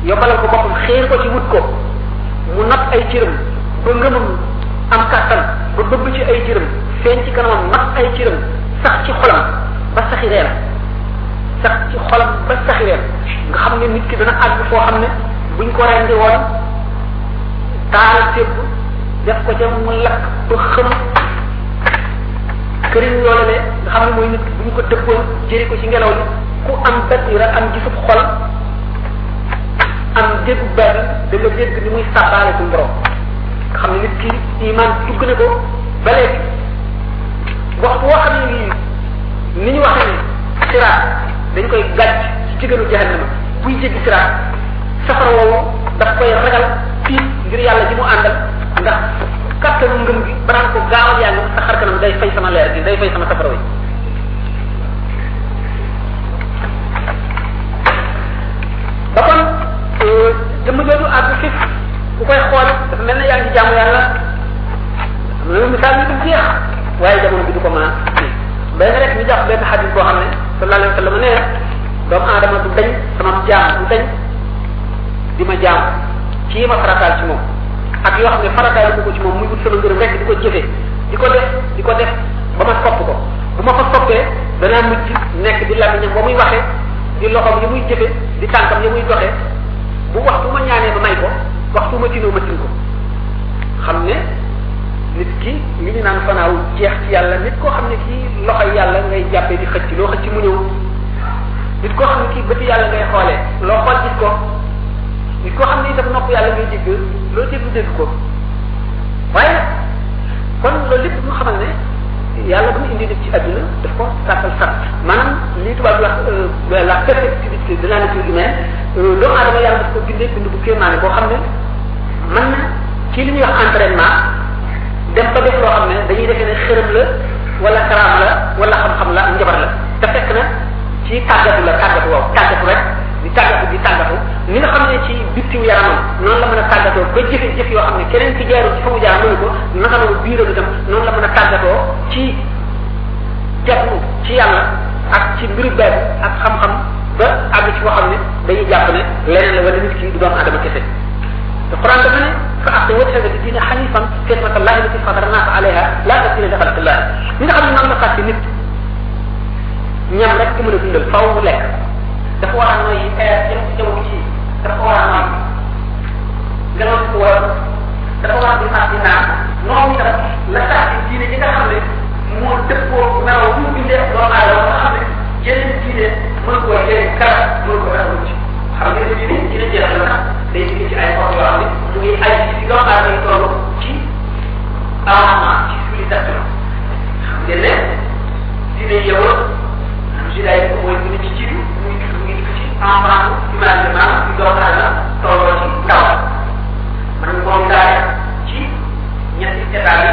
yombalal ko boppam xéer ko ci wut ko mu nag ay cëram ba ngëmam am kàttan ba bëgg ci ay cëram feeñ ci kanamam nag ay cëram sax ci xolam ba saxi reer sax ci xolam ba saxi reer nga xam ne nit ki dana àgg foo xam ne buñ ko rendi woon taal sébb def ko ca mu lakk ba xëm këriñ loola le nga xam ne mooy nit ki buñ ko dëppoon jëri ko ci ngelaw li ku am basira am gisub xol am dégg benn da nga dégg ni muy sàbbaale suñu borom nga xam ne nit ki iman dugg na ko ba léegi waxtu woo xam ne nii ni ñu waxee ni siraat dañ koy gàcc ci jigéenu jahannama buy jéggi siraat safara woowu daf koy ragal fii ngir yàlla ji mu àndal ndax kattanu ngëm gi banaan ko gaaw a yàlla sa xar kanam day fay sama leer gi day fay sama safara wi ba kon jëmm jooju ak xif ku koy xool dafa mel ne yaa ngi jaamu yàlla loolu misaal yi du jeex waaye jamono bi du ko mën a benn rek ñu jàpp benn xadis boo xam ne sallallahu alayhi wa sallam nee doomu aadama du dañ sama jaam du dañ di ma jaam kii ma farataal ci moom ak yoo xam ne farataal ko ci moom muy wut sama ngërëm rek di ko jëfee di ko def di ko def ba ma sopp ko bu ma ko soppee danaa mujj nekk di lamiñam ba muy waxee di loxoom yi muy jëfe di tànkam yi muy doxe bu waxtu ma ñaanee ma may ko waxtu ma tinoo ma tin ko xam ne nit ki mi ngi naan fanaaw jeex ci yàlla nit koo xam ne kii loxo yàlla ngay jàppee di xëcc loo xëcc mu ñëw nit koo xam ne kii bëti yàlla ngay xoolee loo xool gis ko nit koo xam ne itam nopp yàlla ngay dégg loo déglu dégg ko waaye kon loolu lépp mu xamal ne yàlla bu mu indi nit ci àdduna daf ko sàkkal sart maanaam li tubaab wax la perfectivité de la nature humaine doomu aadama yàlla daf ko bindee bind bu kéemaane boo xam ne mën na ci li ñuy wax entraînement dem ba def loo xam ne dañuy defee ne xërëm la wala karaam la wala xam-xam la ak njabar la te fekk na ci tàggatu la tàggatu waaw tàggatu rek di tàggatu di tàggatu ni nga xam ne ci bittiw yaramam noonu la mën a tàggatoo ba jëfe jëf yoo xam ne keneen ki jaarul ci fa mu jaar mënu ko naka noonu biiram itam noonu la mën a tàggatoo ci jàppu ci yàlla ak ci mbiru benn ak xam-xam ba àgg ci koo xam ne dañuy jàpp ne leneen la wala nit ki du doon adama kese te quran dafa ne fa aqi wajhaka li diina xanifan fitrata allahi lati fatara nas alayha la tabdila li xalqi llah li nga xam ne noonu la fàtte nit ñam rek ku mën a dundal faw mu lekk dafa war a nooy jëm ci jaww ji dafa war a nooy ngelaw si ko war dafa war a di fàtte naan noonu itam la saa ci diine ji nga xam ne moo dëppoo melaw bu ñu bindee doomu aadama nga xam ne yeneen diine mën koo jëlee kara mën ko dara ci xam nga diine diine jeex la sax day dindi ci ay xol yoo xam ne mu ngi ay ci doomu aadama yi toll ci avancement ci civilisation xam ngeen ne diine yow judaay ko mooy dina ci jiitu muy jiitu muy jiitu ci enfant humanement ci doomu aadama tolloo ci ndaw man moom daal ci ñetti état yi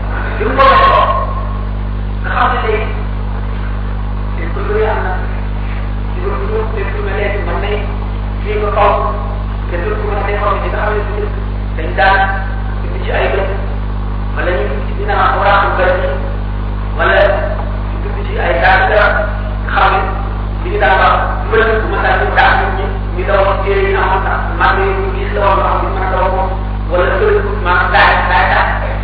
li mu doon toog nga xam ne tey dañ ko bëri am na ci lu ñu def lu mel ne man nay fii nga xaw te lu ko mën a xaw ci nga xam ne suñu dañ daan indi ci ay gëm wala ñu ci dina am war a am bëri wala ñu dugg ci ay daan dara nga xam ne li ñu daan wax mbënd bu ma daan ñu daan nit ñi ñu daw ak téere yi amoon sax maa ngi gis la woon loo xam ne mën a daw moom wala sëriñ maanaam daay daay daay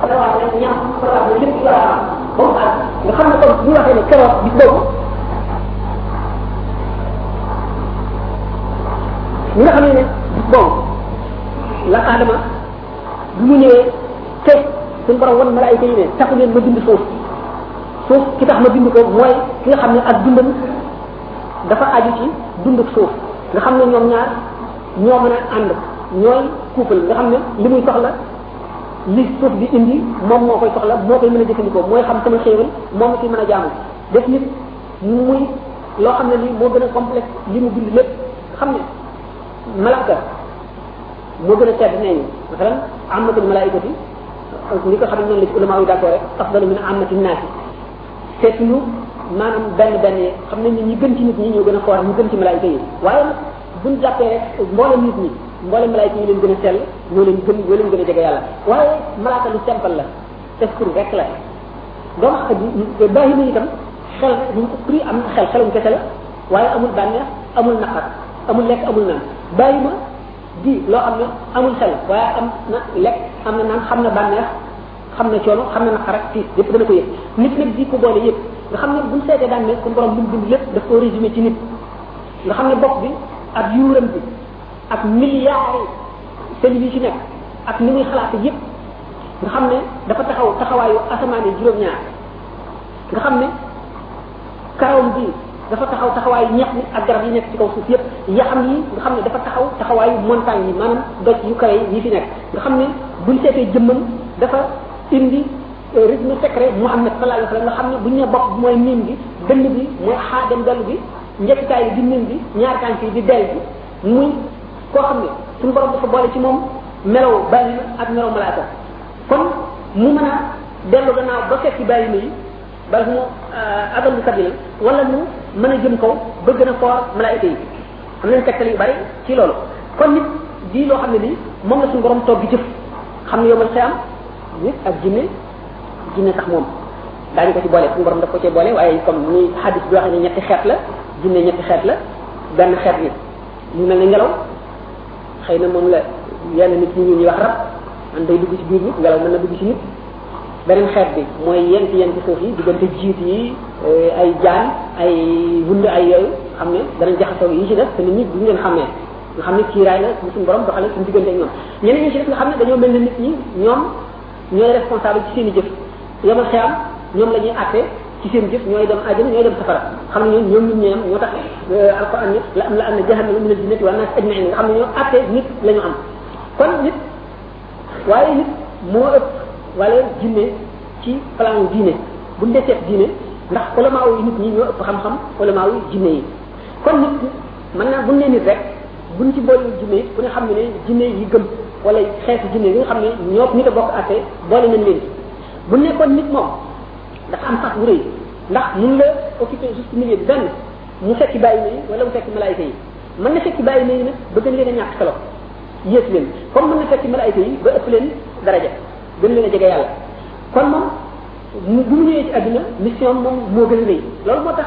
xalaat rek ñaar xalaat ne lépp laa ba mu àgg nga xam ne comme bu ñu waxee ne keroog bi boobu ñi nga xam ne ne boobu la aadama bi mu ñëwee te suñu borom wan malaayika yi ne taxu leen ma bind suuf suuf ki tax ma bind ko mooy ki nga xam ne ak dundam dafa aju ci dunduk suuf nga xam ne ñoom ñaar ñoo mën a ànd ñooy couple nga xam ne li muy soxla li suuf di indi moom moo koy soxla moo koy mën a jëfandikoo mooy xam sama xéewal moom la koy mën a jaamu def nit muy loo xam ne lii moo gën a complexe li mu bind lépp xam ne malaaka moo gën a tedd nee ñu masalan amatul malaayikati li ko xam ne noonu la ci ulama yi d'accord rek afdalu min amati naasi seetuñu maanaam benn benn yi xam nañ ne ñi gën ci nit ñi ñoo gën a foor ñu gën ci malaayika yi waaye nag buñ jàppee rek mboolem nit ñi mboolem malaayka yi leen gën a sell ñoo leen gën ñoo leen gën a jege yàlla waaye malaaka lu simple la esprit rek la doomu xaj yi baaxi ni itam xel ñu prix am na xel xelum kese la waaye amul bànneex amul naqar amul lekk amul naan bàyyi ma di loo xam ne amul xel waaye am na lekk am na naan xam na bànneex xam na coono xam na naqar ak tiis yëpp dana ko yëg nit nag di ko boole yëpp nga xam ne buñ seetee daan ne suñu borom lu mu bind lépp daf koo résumé ci nit nga xam ne bopp bi ak yuuram bi ak milliards yi sel yi ci nekk ak ni muy xalaate yépp nga xam ne dafa taxaw taxawaayu asamaan yi juróom-ñaar nga xam ne karawam bi dafa taxaw taxawaayu ñeex mi ak garab yi nekk ci kaw suuf yépp yaxam yi nga xam ne dafa taxaw taxawaayu montagne yi maanaam doj yu kawe yi fi nekk nga xam ne buñ seetee jëmmam dafa indi rythme secret Muhammad sallallahu alayhi wa sallam nga xam ne buñ ne bopp mooy miim bi dënn bi mooy xaa dem dellu bi njëkkitaay yi di min bi ñaar tànk yi di del bi muy koo xam ne suñu borom dafa boole ci moom melaw bàyyi ak melaw malaaka kon mu mën a dellu gannaaw ba fekk bàyyi na yi bal mu abal bi sabila wala mu mën a jëm kaw ba gën a foor malaayika yi am nañ tegtal yu bari ci loolu kon nit di loo xam ne bi moom la suñu borom toog di jëf xam ne yow man xëy am nit ak jinne jinne sax moom daañu ko ci boole suñu borom daf ko ci boole waaye comme ni hadis bi waxee ne ñetti xeet la jinne ñetti xeet la benn xeet bi mu mel ne ngelaw xëy na moom la yenn nit ñi ñuy wax rab man day dugg ci biir nit ngelaw mën na dugg ci nit beneen xeet bi mooy yent yent suuf yi diggante jiit yi ay jaan ay wund ay yooyu xam ne danañ jaxasoo yi ci def te nit ñi duñ leen xamee nga xam ne kiiraay la suñu borom doxale suñu diggante ak ñoom ñeneen ñi ci def nga xam ne dañoo mel ne nit ñi ñoom ñooy responsable ci seen i jëf yamal xiyam ñoom la ñuy àtte ci seen jëf ñooy dem àjjana ñooy dem safara xam ne ñoom ñoom nit ñi am moo tax alquran ni la am la am na jahannama min al-jinnati wan nas ajma'in nga xam ne ñoo àtte nit la ñu am kon nit waaye nit moo ëpp wala jinne ci plan diine bu ndeseet diine ndax ulama yi nit ñi ñoo ëpp xam-xam ulama yi jinne yi kon nit mën naa buñ leen nit rek buñ ci boole jinne ku ne xam ne ne jinne yi gëm wala xeetu jinne yi nga xam ne ñoo nit a bokk atte boole nañ leen ci bu nekkoon nit moom dafa am sax bu rëy ndax mun la occupé juste milieu bi benn mu fekki bàyyi ma yi wala mu fekki malaayika yi mën na fekki bàyyi ma yi nag ba gën leen a ñàkk solo yées leen comme mën na fekki malaayika yi ba ëpp leen daraja gën leen a jege yàlla kon moom bu mu ñëwee ci àdduna mission moom moo gën a rëy loolu moo tax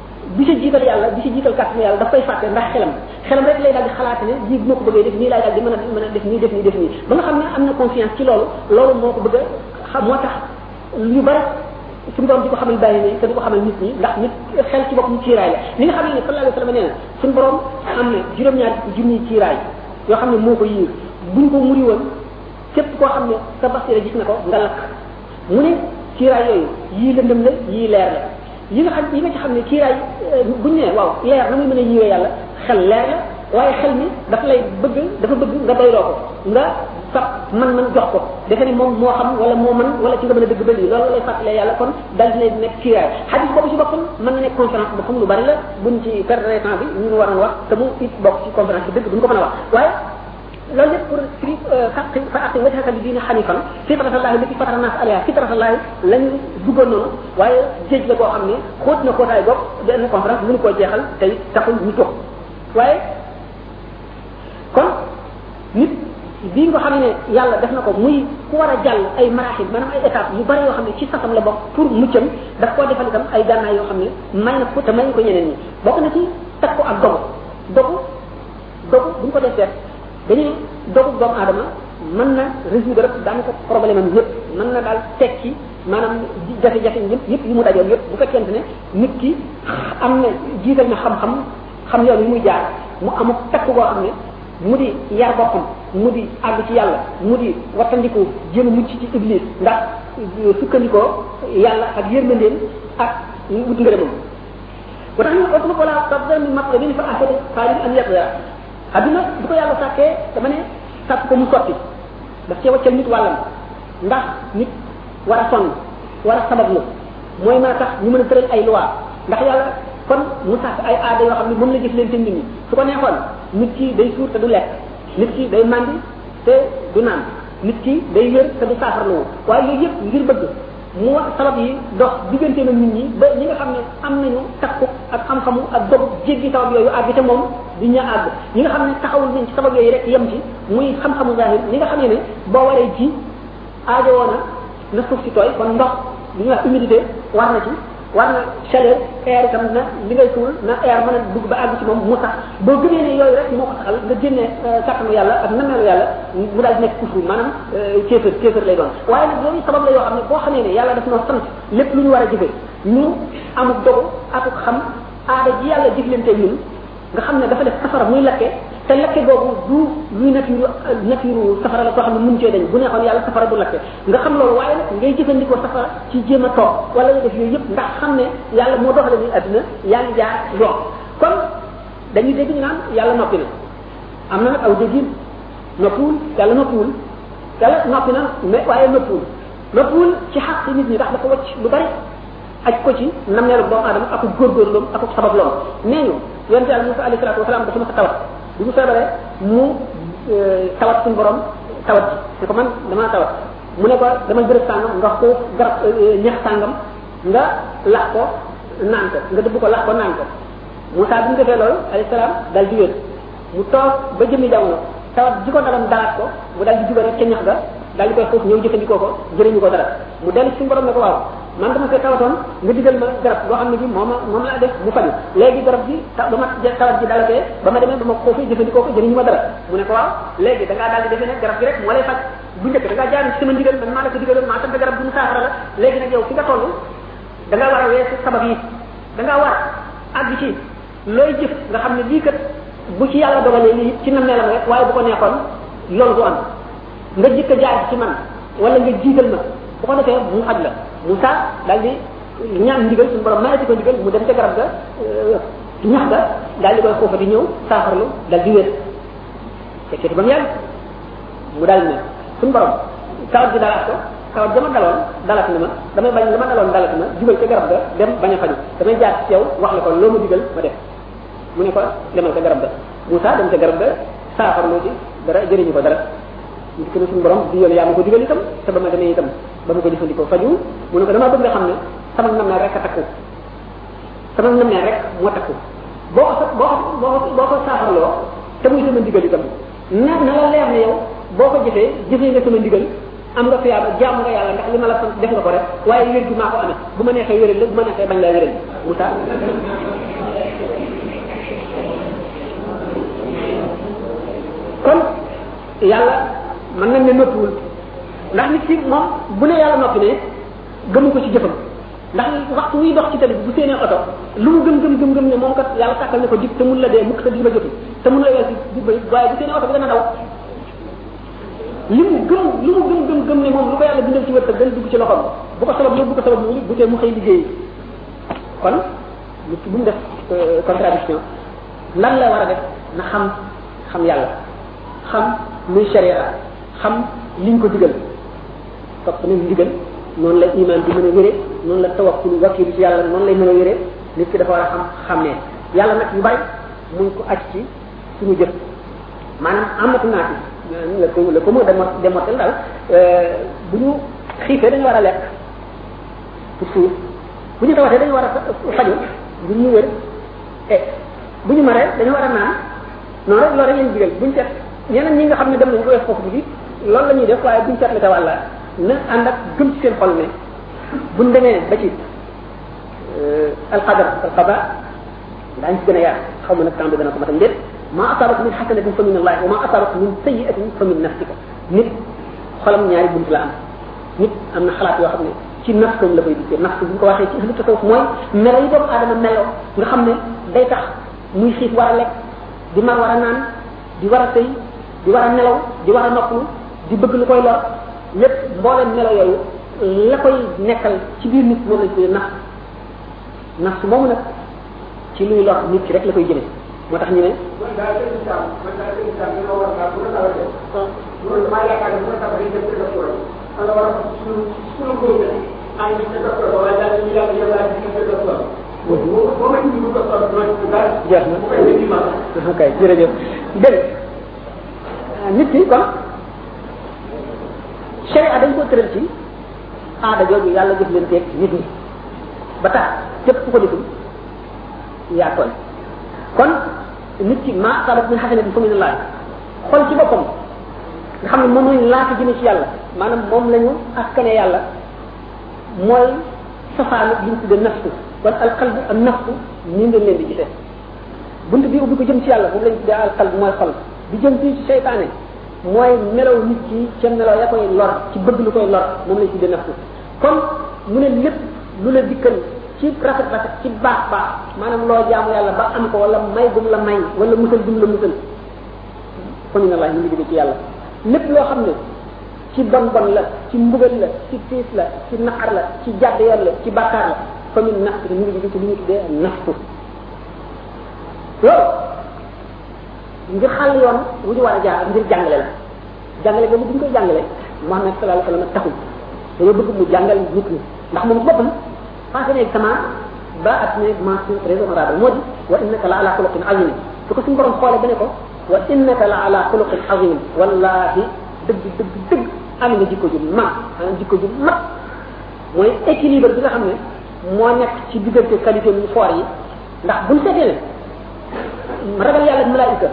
du ca jiital yàlla du ca jiital kàttanu yàlla daf koy fàtte ndax xelam xelam rek lay daal di xalaat ne lii bu ma ko bëggee def nii laay daal di mën a mën a def nii def nii def nii ba nga xam ne am na confiance ci loolu loolu moo ko bëgg a xam moo tax yu bari suñu borom di ko xamal bàyyi nii te di ko xamal nit ñi ndax nit xel ci boppam ciiraay la li nga xam ne sallallahu alayhi wa sallam nee na suñu borom am na juróom-ñaar junniy ciiraay yoo xam ne moo ko yiir buñ ko muri woon képp koo xam ne sa basira gis na ko nga lakk mu ne kiiraay yooyu yii lëndëm la yii leer la yi nga xam yi nga ci xam ne kiiraay buñ ne waaw leer na muy mën a yiwee yàlla xel leer la waaye xel mi dafa lay bëgg dafa bëgg nga doyloo ko nga fab man man jox ko defe ne moom moo xam wala moo man wala ci nga mën a dëgg ba lii loolu lay fàttalee yàlla kon dal di lay nekk kiiraay xadis boobu ci boppam mën na nekk conférence boppam lu bari la buñ ci perdre temps bi ñu waroon wax te mu it bokk ci conférence bi dëgg duñ ko mën a wax waaye loolu lépp pour firi faq fa aqi wajhaka li diini xanifan fitratallahi lati fatara nas alayha fitratallahi lañu duggoon noonu waaye géej la boo xam ne xóot na xóotaay bopp benn conférence mënu koo jeexal tey taxul ñu toog waaye kon nit bii nga xam ne yàlla def na ko muy ku war a jàll ay maraaxib maanaam ay étapes yu bari yoo xam ne ci sasam la bokk pour muccam daf koo defal itam ay gànnaay yoo xam ne may na ko te may ko ñeneen ñi bokk na ci takku ak dogu dogu dogu bu ñu ko def def dañuy dogu doomu aadama mën na résoudre daanaka problème am yëpp mën na daal tekki maanaam jafe-jafe yëpp yëpp yi mu dajoon yëpp bu fekkente ne nit ki am na jiital na xam-xam xam yoon yi muy jaar mu amuk takk boo xam ne mu di yar boppam mu di àgg ci yàlla mu di wattandiku jéem a mucc ci iblis ndax sukkandikoo yàlla ak yërmandeem ak wut ngërëmam ba tax ñu otlub wala tabda min maqlabin fa ahsana xaalim an yaqdara adduna bu ko yàlla sàkkee dama ne sàkk ko mu sotti daf cee waccal nit wàllam ndax nit war a sonn war a sabablu mooy mën a tax ñu mën a tëral ay loi ndax yàlla kon mu sàkk ay aada yoo xam ne moom la jëf leen te nit ñi su ko neexoon nit ki day suur te du lekk nit ki day màndi te du naan nit ki day wér te du saafara lu waaye yooyu yëpp ngir bëgg mu wax sabab yi dox diggante na nit ñi ba ñi nga xam ne am nañu takku ak xam-xamu ak dox jéggi sabab yooyu àgg te moom di ña àgg ñi nga xam ne taxawul nañ ci sabab yooyu rek yem ci muy xam-xamu zahir ñi nga xam ne ne boo waree ji aajowoo na na suuf si tooy kon ndox li ñuy wax humidité war na ci war na chaleur air itam na li ngay suul na air mën a dugg ba àgg ci moom mu sax boo gëmee ne yooyu rek moo ko saxal nga génnee kàttanu yàlla ak nameelu yàlla mu daal di nekk kufru maanaam kéefër kéefër lay doon waaye nag yooyu sabab la yoo xam ne boo xamee ne yàlla daf noo sant lépp lu ñu war a jëfe ñu amuk dogu akuk xam aada ji yàlla jëflante ñun nga xam ne dafa def safara muy lakke te lakke boobu du luy nature nature safara la koo xam ne mun cee dañ bu neexoon yàlla safara du lakke nga xam loolu waaye nag ngay jëfandikoo safara ci jéem a toog wala nga def yooyu yëpp ndax xam ne yàlla moo doxale ni adduna yaa ngi jaar yoon kon dañuy dégg ñu naan yàlla noppi na am na nag aw déggin noppiwul yàlla noppiwul yàlla noppi na mais waaye noppiwul noppiwul ci xaq nit ñi ndax dafa wacc lu bari aj ko ci nammeelu doomu aadama ak góorgóorloom ak sabab loom nee ñu yonte yàlla Musa alayhi salaatu wasalaam dafa ma sa tawat bi mu feebaree mu tawat suñu borom tawat ji ne ko man damaa tawat mu ne ko dama bërëb sàngam nga ko garab ñax sàngam nga lax ko naan ko nga dëbb ko lax ko naan ko Moussa bi mu defee loolu alayhi salaam dal di wér mu toog ba jëmmi jamono tawat ji ko dalam dalaat ko mu dal di jóge rek ca ñax ga dal di koy foofu ñëw jëfandikoo ko jëriñu ko dara mu dellu suñu borom ne ko waaw man dama fee tawatoon nga digal ma garab boo xam ne bi moom moom laa def mu faju léegi garab bi ta ba ma tawat ji dalatee ba ma demee ba ma ko fay jëfandikoo ko jëriñu ma dara mu ne ko waaw léegi da ngaa daal di defee ne garab gi rek moo lay faj bu njëkk da ngaa jaar ci sama ndigal man maa la ko digaloon maa sant garab bu mu saafara la léegi nag yow fi nga toll da ngaa war a weesu sabab yi da ngaa war àgg ci looy jëf nga xam ne lii kat bu ci yàlla dogalee lii ci na melam rek waaye bu ko neexoon loolu du am nga jëkk a jaar ci man wala nga jiital ma bu ko defee mu xaj la Moussa daal di ñaan ndigal suñu borom mayati ko ndigal mu dem ca garab ga ñax ga daal di koy foofa di ñëw saafarlu daal di wér fekkee ba mu yàgg mu dal ne suñu borom tawat ji dalaat ko tawat dama daloon dalat na ma damay bañ la ma daloon dalat na jubal ca garab ga dem bañ a faju damay jaar ci yow wax la ko loo ma digal ma def mu ne ko demal ca garab ga Moussa dem ca garab ga saafarloo ci dara jëriñu ko dara ñu ko suñu borom di yoon yaa ma ko digal itam te ba ma demee itam ba ma ko jëfandikoo faju mu ne ko damaa bëgg nga xam ne sama nam ne rek a takku sama nam ne rek moo takku boo ko boo ko boo ko saafarloo te muy sama ndigal itam na na la leer ne yow boo ko jëfee jëfee nga sama ndigal am nga tuyaaba jaamu nga yàlla ndax li ma la sant def nga ko rek waaye wér gi maa ko amee bu ma neexee wéral la bu ma neexee bañ laa wéral Moussa kon yàlla mën nañ ne noppiwul ndax nit ki moom bu ne yàlla noppi ne gëmu ko ci jëfam ndax waxtu wuy dox ci tali bu séenee oto lu mu gëm gëm gëm gëm ne moom kat yàlla sàkkal ne ko dig te mun la dee mukk te dig ba jotul te mun la wees dig ba waaye bu séenee oto bi dana daw li mu gëm li mu gëm gëm gëm ne moom lu ko yàlla bindal ci wërsëg gën dugg ci loxoom bu ko sabab yóbbu ko sabab mu bu tee mu xëy liggéey kon nit ki bu mu def contradiction lan la war a def na xam xam yàlla xam luy sharia xam liñ ko digal topp nañ ndigal noonu la iman bi mën a wéree noonu la tawakkul wakkilu ci yàlla noonu lay mën a wéree nit ki dafa war a xam xam ne yàlla nag yu bari mu ngi ko aj ci suñu jëf maanaam amatu naa fi la ko la ko moo demo demotel daal bu ñu xiifee dañu war a lekk pour suur bu ñu tawatee dañu war a faju ngir ñu wér e bu ñu maree dañu war a naan noonu rek loolu rek lañ digal buñ seet ñeneen ñi nga xam ne dem nañ ko wees foofu bi loolu la ñuy def waaye buñ seet la te wàlla na ànd ak gëm ci seen xol ne buñ demee ba ci alqadar alqada daañu ci gën a yaar xaw ma nag temps bi dana ko matam déet ma asabat min xasanatin fa min allahi wa ma asabat min sayiatin fa min nafsika nit xolam ñaari bunt la am nit am na xalaat yoo xam ne ci nafsam la koy dikkee nafs bu ñu ko waxee ci ahlu tasawuf mooy melo yi doomu aadama meloo nga xam ne day tax muy xiif war a lekk di mar war a naan di war a sëy di war a nelaw di war a noppalu di bëgg lu koy lor lépp mboolem melo yooyu la koy nekkal ci biir nit moom lañ koy nax nax su moomu nag ci luy lor nit ki rek la koy jëlee moo tax ñu ne Thank you. jeex na ah kay jërëjëf dégg nga nit ki kon sharia dañ ko tëral ci aada jooju yàlla jëf leen teeg nit ñi ba tax képp ku ko deful yaa tooñ kon nit ki maa asabat min xasanatin fa min laaj xol ci boppam nga xam ne moom lañ laata jëme ci yàlla maanaam moom la ñu askane yàlla mooy safaanu li ñu tuddee nafsu kon alqalbu ak nafsu ni nga leen di gisee bunt bi ubbi ko jëm ci yàlla moom lañ tuddee alqalbu mooy xol bi jëm ci seytaane mooy melaw nit ki ca melaw ya koy lor ci bëgg lu koy lor moom lañ tuddee nafsu kon mu ne lépp lu la dikkal ci rafet rafet ci baax baax maanaam loo jaamu yàlla ba am ko wala may gum la may wala musal gum la musal fa min allah ñu ngi jóge ci yàlla lépp loo xam ne ci bon bon la ci mbugal la ci tiis la ci naqar la ci jàdd yoon la ci bàkkaar la fa min nafs ñu ngi jóge ci li ñu tuddee nafsu loolu ngir xàll yoon wu ñu war a jaar ngir jàngale la jàngale boobu bu ñu koy jàngale Muhammad sallallahu alayhi wa sallam taxul dañoo bëgg mu jàngal nit ñi ndax moom boppam passé na examen ba at ne mention très honorable moo di wa innaka la ala xuluqin azim su ko suñu borom xoolee ba ne ko wa innaka la ala xuluqin azim wallahi dëgg dëgg dëgg am nga jikko ju mag am jikko ju mag mooy équilibre bi nga xam ne moo nekk ci diggante qualité yu foor yi ndax buñ seetee ne ragal yàlla ak malaayika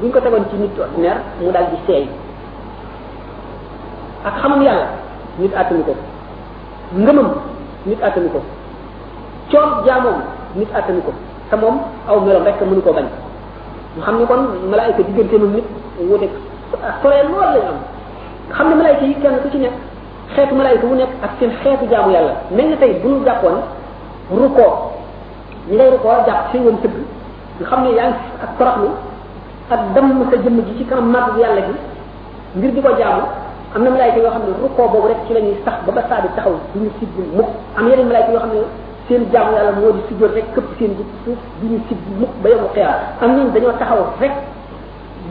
buñ ko tegoon ci nit ordinaire mu daal di seey ak xamam yàlla nit attanu ko ngëmam nit attanu ko coor jaamoom nit attanu ko te moom aw meloom rek mënu koo bañ ñu xam ne kon malaayika diggante moom nit wuute soree lool lañ am nga xam ne malaayika yi kenn ku ci nekk xeetu malaayika wu nekk ak seen xeetu jaamu yàlla mel na tey bu ñu jàppoon rukoo ñi ngay rukoo jàpp seen woon tëgg nga xam ne yaa ngi ak toroxlu ak damm sa jëmm ji ci kanam màgg yàlla gi ngir di ko jaamu am na malaayika yoo xam ne rukoo boobu rek ci la ñuy sax ba ba saa bi taxaw duñu sigg mukk am yeneen malaayika yoo xam ne seen jaamu yàlla moo di sujjóot rek këpp seen jub suuf du ñu sib mukk ba yomu xiyaar am nañ dañoo taxaw rek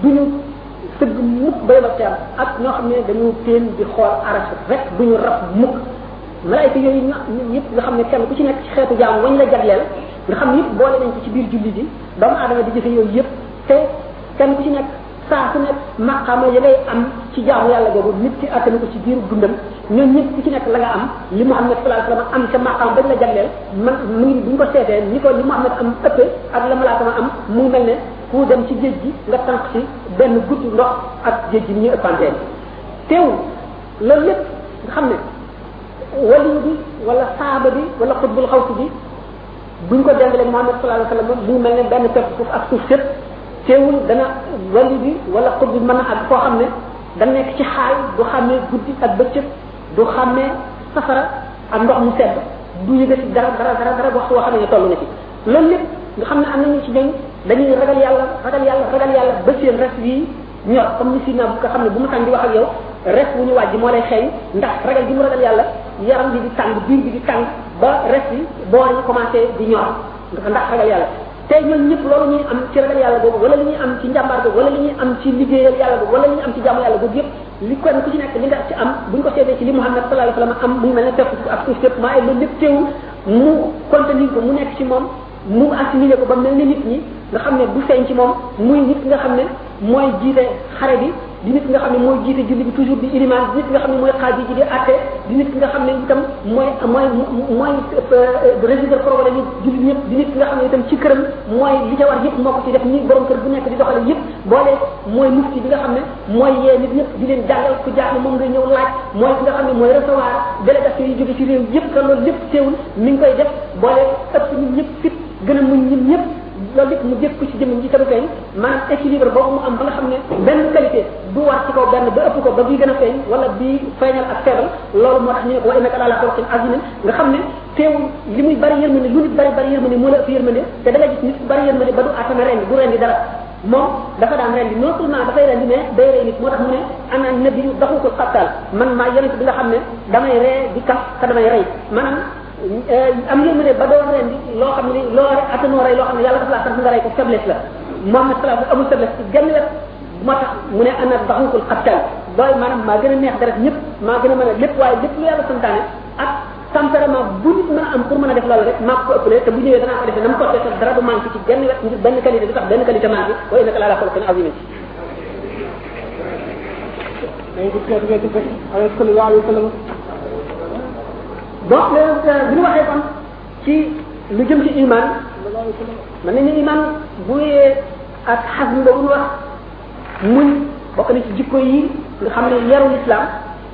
du ñu sëgg mukk ba yomu xiyaar ak ñoo xam ne dañu teen di xool aras rek du ñu raf mukk malaayka yooyu ñu yëpp nga xam ne kenn ku ci nekk ci xeetu jaamu wañ la jagleel nga xam ne yëpp boole nañ ko ci biir julli ji doomu aadama di jëfe yooyu yëpp te kenn ku ci nekk saa su nekk maqaama ya ngay am ci jaamu yàlla boobu nit ki attanu ko ci biiru dundam ñoom ñëpp ku ci nekk la nga am li Muhammad sallallahu alayhi wasallam am ca maqaam bañ la jagleel man mu ngi bu ñu ko seetee ni ko li Muhammad am ëppe ak la malaaka ma am mu ngi mel ne ku dem ci géej gi nga tànk ci benn gutt ndox ak géej gi ni ñuy ëppantee teewul loolu lépp nga xam ne wali bi wala saaba bi wala xutbul xawsi bi buñ ko dendale Muhammad sallallahu alayhi wasallam bu mel ne benn pepp suuf ak suuf sëpp teewul dana wàllu bi wala xub bi mën a ak koo xam ne da nekk ci xaal du xàmmee guddi ak bëccëg du xàmmee safara ak ndox mu sedd du yëgati dara dara dara dara wax woo xam ne toll na ci loolu lépp nga xam ne am nañu ci ñoom dañuy ragal yàlla ragal yàlla ragal yàlla ba seen res yi ñor comme ni sidna bu nga xam ne bu ma tàng di wax ak yow res wu ñu wàjj moo lay xeeñ ndax ragal gi mu ragal yàlla yaram bi di tàng biir bi di tàng ba res bi boor yi commencé di ñor ndax ragal yàlla tey ñoom ñëpp loolu ñuy am ci ragal yàlla boobu wala li ñuy am ci njàmbaar boobu wala li ñuy am ci liggéeyal yàlla boobu wala li ñuy am ci jaamu yàlla boobu yëpp li kon ku ci nekk li nga ci am buñ ko seetee ci li Muhammad sallallahu alayhi wa sallam am muy mel ne def ak suuf yëpp maa loolu lépp teewul mu contenir ko mu nekk ci moom mu assimilé ko ba mel ni nit ñi nga xam ne du feeñ ci moom muy nit nga xam ne mooy jiite xare bi di nit nga xam ne mooy jiite julli bi toujours di iliman di nit nga xam ne mooy xaaji ji di atte di nit nga xam ne itam mooy mooy mooy euh, résoudre problème yi julli bi yëpp di nit nga xam ne itam ci këram mooy li ca war yëpp moo ko ci def ni borom kër bu nekk di doxale yëpp boole mooy mufti bi nga xam ne mooy yee nit ñëpp di leen jàngal ku jaaxle moom nga ñëw laaj mooy ki nga xam ne mooy recevoir délégation yi jóge ci réew yëpp te loolu lépp teewul mi ngi koy def boole ëpp nit ñëpp fit gën a muñ nit ñëpp loolu lépp mu jëkk ko ci jëmm ji te du feeñ maanaam équilibre boobu mu am ba nga xam ne benn qualité du war ci kaw benn ba ëpp ko ba bii gën a feeñ wala bii feeñal ak feebal loolu moo tax ñu ne ko wa innaka ala xalqin azim nga xam ne teewul li muy bari yërmande lu nit bari bari yërmande moo la ëpp yërmande te da nga gis nit bari yërmande ba du atana rendi du rendi dara moom dafa daan rendi non seulement dafay rendi mais day rey nit moo tax mu ne ana nabi yu daxu ko xattal man maa yonent bi nga xam ne damay ree di kaf te damay rey maanaam am ngeen ne ba doon rendi loo xam ne loo attanoo rey loo xam ne yàlla dafa laa sant nga rey ko faiblesse la moom nag salaam amul faiblesse ci genn wet moo tax mu ne ana daxukul xattal loolu maanaam maa gën a neex dara ñëpp maa gën a mën a lépp waaye lépp lu yàlla santaane ak tempérament bu nit mën a am pour mën a def loolu rek maa ko ëppale te bu ñëwee danaa ko defee na mu ko defee sax dara du manqué ci benn wet ngir benn qualité du tax benn qualité manqué wa innaka la ala xuluqin azim dañ ko teel nga def ay kul yaa yu kul donc bu ñu waxee kon ci lu jëm ci iman mën nañu iman bu yee ak xas bi boobu ñu wax muñ bokk na ci jikko yi nga xam ne yaru l'islam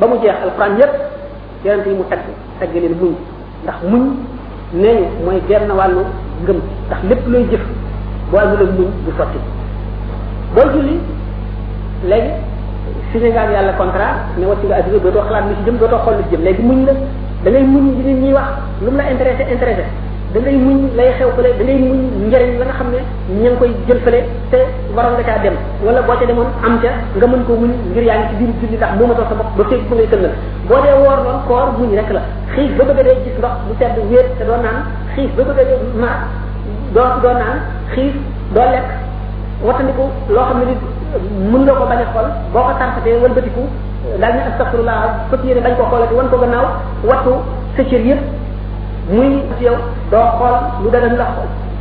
ba mu jeex alquran yépp yonent yi mu tagg tagg leen muñ ndax muñ nee ñu mooy genn wàllu ngëm ndax lépp looy jëf boo amul ak muñ du sotti boo julli léegi signé nga ak yàlla contrat ne wàcc nga adduna dootoo xalaat lu ci jëm dootoo xool lu ci jëm léegi muñ la da ngay muñ li nit ñi wax lu mu la intéressé intéressé da ngay muñ lay xew fële da ngay muñ njëriñ la nga xam ne ña ngi koy jël fële te waroon nga caa dem wala boo ca demoon am ca nga mën koo muñ ngir yaa ngi ci biiru julli ndax moomatoo sa bopp ba feeg ba ngay sëlmal boo dee woor loon koor muñ rek la xiif ba bëgg a dee gis ndox bu sedd wéet te doo naan xiif ba bëgg a dee mar doo doo naan xiif doo lekk wattandiku loo xam ne nit mën nga ko bañ a xool boo ko tarfatee wëlbatiku daal ne astafirullah fas yéene bañ ko xoolati wan ko gannaaw wattu sa cër yëpp muy ci yow doo xool lu dana ndax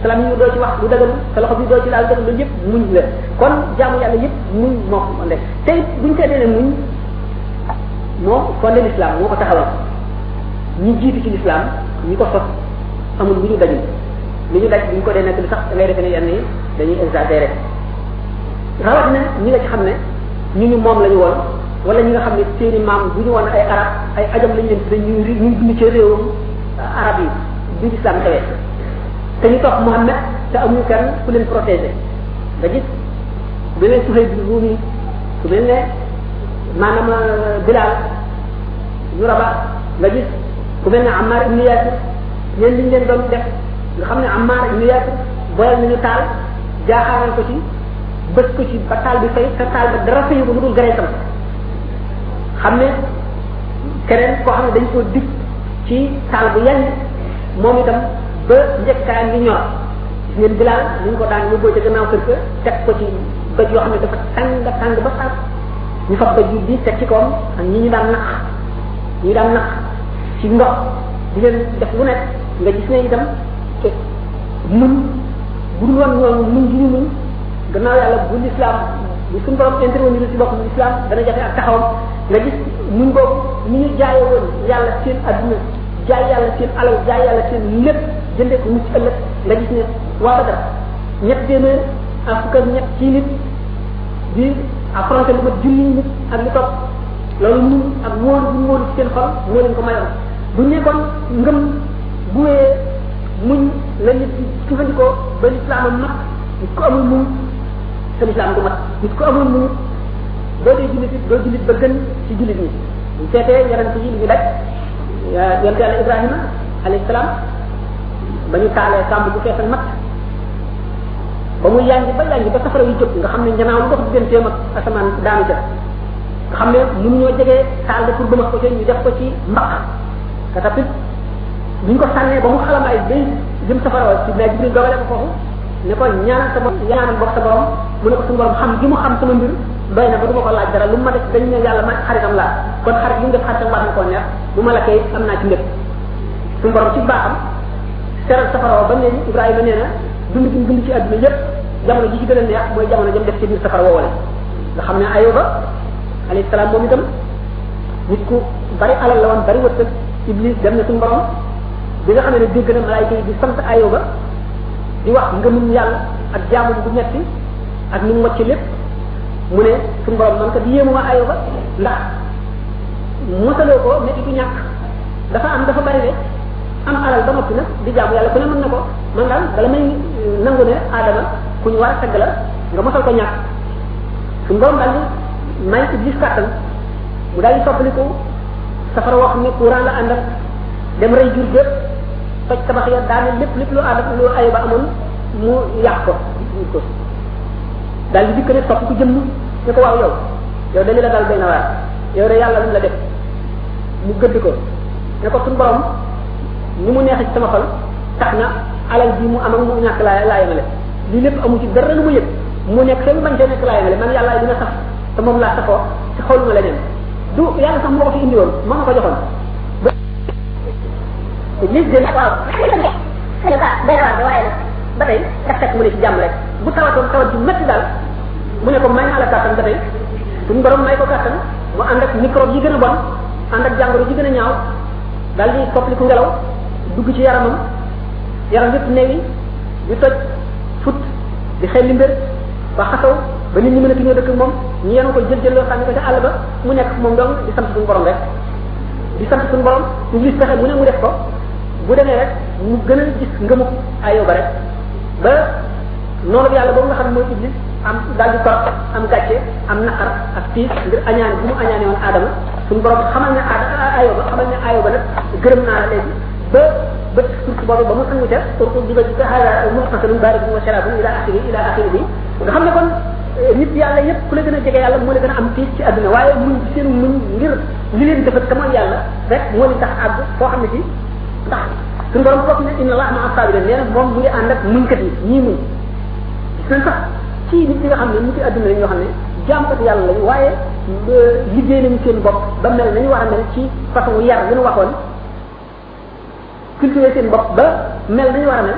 sa lam ñu doo ci wax lu dagal sa loxo bi doo ci laal dagal loolu yëpp muñ la kon jaamu yàlla yëpp muñ moo ko mën def te it buñ seetee ne muñ moo fondé l'islam moo ko taxawal ñi jiitu ci l'islam ñi ko sos amul lu ñu dajul lu ñu daj buñ ko dee nekk li sax da ngay defe ne yenn yi dañuy exagéré rawat na ñi nga ci xam ne ñu ñu moom la ñu woon wala ñi nga xam ne seeni maam bu ñu woon ay arab ay ajam lañu leen tudde ñuy ñuy dund ci réewum arab yi bi l'islam tawee te ñu topp Muhammad te amuñu kenn ku leen protéger nga gis ku mel ne Suhayb bi Ruumi ku mel ne maanaam Bilaal ñu raba nga gis ku mel ne Ammar ibn Yaasir ñeen liñ leen doon def nga xam ne Ammar ibn Yaasir boyal nañu taal jaaxaaral ko ci bës ko ci ba taal bi fay te taal ba dara fayu ko lu dul gareetam xam ne keneen koo xam ne dañ koo dig ci taal bu yàgg moom itam ba njëkkaa ngi ñor gis ngeen bilaal ni ñu ko daan yóbboo ca gannaaw kër ga teg ko ci bëj yoo xam ne dafa tàng tàng ba sax ñu fab bëj yi di teg ci kawam ak ñi ñu daan nax ñi daan nax ci ndox di leen def lu nekk nga gis ne itam te mun bu dul woon ñoom mun gi ñu mun gannaaw yàlla bu l'islam bu suñu borom intervenir ci boppam l'islam dana jafe ak taxawam nga gis mun boobu ni ñu jaayee woon yàlla seen adduna jaay yàlla seen alal jaay yàlla seen lépp jëndee ko mucc ëllëg nga gis ne waa Badar ñett téeméer ak fukk ak ñett ci nit di affronté lu mat junni nit ak lu topp loolu ñun ak wóolu bu wóolu ci seen xol moo leen ko mayoon bu ñu nekkoon ngëm bu wee muñ la nit di jëfandikoo ba lislaam am mat nit ko amul muñ sa lislaam du mat nit ko amul muñ doo dee jullit it doo jullit ba gën ci jullit ñi bu seetee yonent yi li ñu daj yonent yàlla Ibrahima alayhi salaam ba ñu taalee kàmb bu feesal mat ba mu yàngi ba yàngi ba safara yu jóg nga xam ne njanaaw lu dox digganteem ak asamaan daanu ca nga xam ne mun ñoo jege taal ba pour bëma ko ci ñu def ko ci mbaq katapit bu ñu ko sànnee ba mu xalam ay day jëm safara wa sidna Jibril dogale ko foofu ne ko ñaanal sa borom ñaanal boog sa borom mu ne ko suñu borom xam gi mu xam sama mbir doy na ba du ma ko laaj dara lu ma def dañ ne yàlla ma xaritam laa kon xarit bu mu def xaritam war na koo neex bu ma la kay am naa ci ndëpp suñu borom ci baaxam seral safara ba ne Ibrahima nee na dund gi mu dund ci àdduna yépp jamono ji ci gën a neex mooy jamono jëm def ci biir safara woowale nga xam ne Ayuba alayhi salaam moom itam nit ku bari alal la woon bari wërsëg Iblis dem na suñu borom bi nga xam ne dégg na malaayika yi di sant Ayuba di wax ngëmum yàlla ak jaamu bu metti ak ni mu wàcc lépp mu ne suñu borom man kat yéemu ma ayo ba ndax mosaloo ko métti du ñàkk dafa am dafa bari de am alal ba noppi nag di jaamu yàlla ku ne mën na ko man daal bala may nangu ne aadama ku ñu war a tagg la nga mosal ko ñàkk suñu borom daal di may iblis kàttan mu daal di soppaliku safara woo xam ne courant la àndal dem rey jur gépp toj tabax ya daane lépp lépp lu aadama lu ayo ba amoon mu yàq ko ko daal di dikk ne topp ko jëmm ne ko waaw yow yow dañu la dal benn waar yow de yàlla lu la def mu gëdd ko ne ko suñu borom ni mu neex ci sama xol tax na alal bi mu am ak mu ñàkk laa laa yemale lii lépp amu ci dara lu mu yëg mu nekk seen bañ see nekk laa yemale man yàlla dina sax te moom laa saxoo te xooluma leneen du yàlla sax moo ko fi indi woon moo ma ko joxoon li gën a waaw xale ba day waar ba waaye nag ba tey daf fekk mu ne ci jàmm rek bu tawatoon tawat ju métti daal mu ne ko may naa la kàttan ba tey suñu borom may ko kàttan mu ànd ak microbe yi gën a bon ànd ak jàngoro ji gën a ñaaw daal di soppaliku ngelaw dugg ci yaramam yaram yëpp newi di toj fut di xel li mbir ba xasaw ba nit ñi mën a tuñoo dëkk moom ñu yenu ko jël jël loo sànni ko ca àll ba mu nekk moom dong di sant suñu borom rek di sant suñu borom iblis fexe mu ne mu def ko bu demee rek mu gën a gis ngëmu ayoo ba rek ba noonu yàlla boobu nga xam ne mooy iblis am daal di torop am gàcce am naqar ak tiis ngir añaane bu mu añaane woon aadama suñu borom xamal ne aada ayo ba xamal ne ayo ba nag gërëm naa la léegi ba ba surtout boobu ba mu sangu ca surtout di ba ci hada muxtasalun baridun wa sharabun ila axiri ila axiri bi nga xam ne kon nit yàlla yépp ku la gën a jege yàlla moo la gën a am tiis ci àdduna waaye muñ seen muñ ngir li leen defal ka mooy yàlla rek moo leen tax àgg foo xam ne ci ndax suñu borom foofu ne inna allaha maa saabiriin nee na moom mu ngi ànd ak muñkat yi ñii muñ gis nañ sax ci nit ñi nga xam ne mu ci àdduna la ñoo xam ne jaamkat yàlla lañu waaye liggéey nañu seen bopp ba mel nañu war a mel ci façon yar yi ñu waxoon cultiver seen bopp ba mel nañu war a mel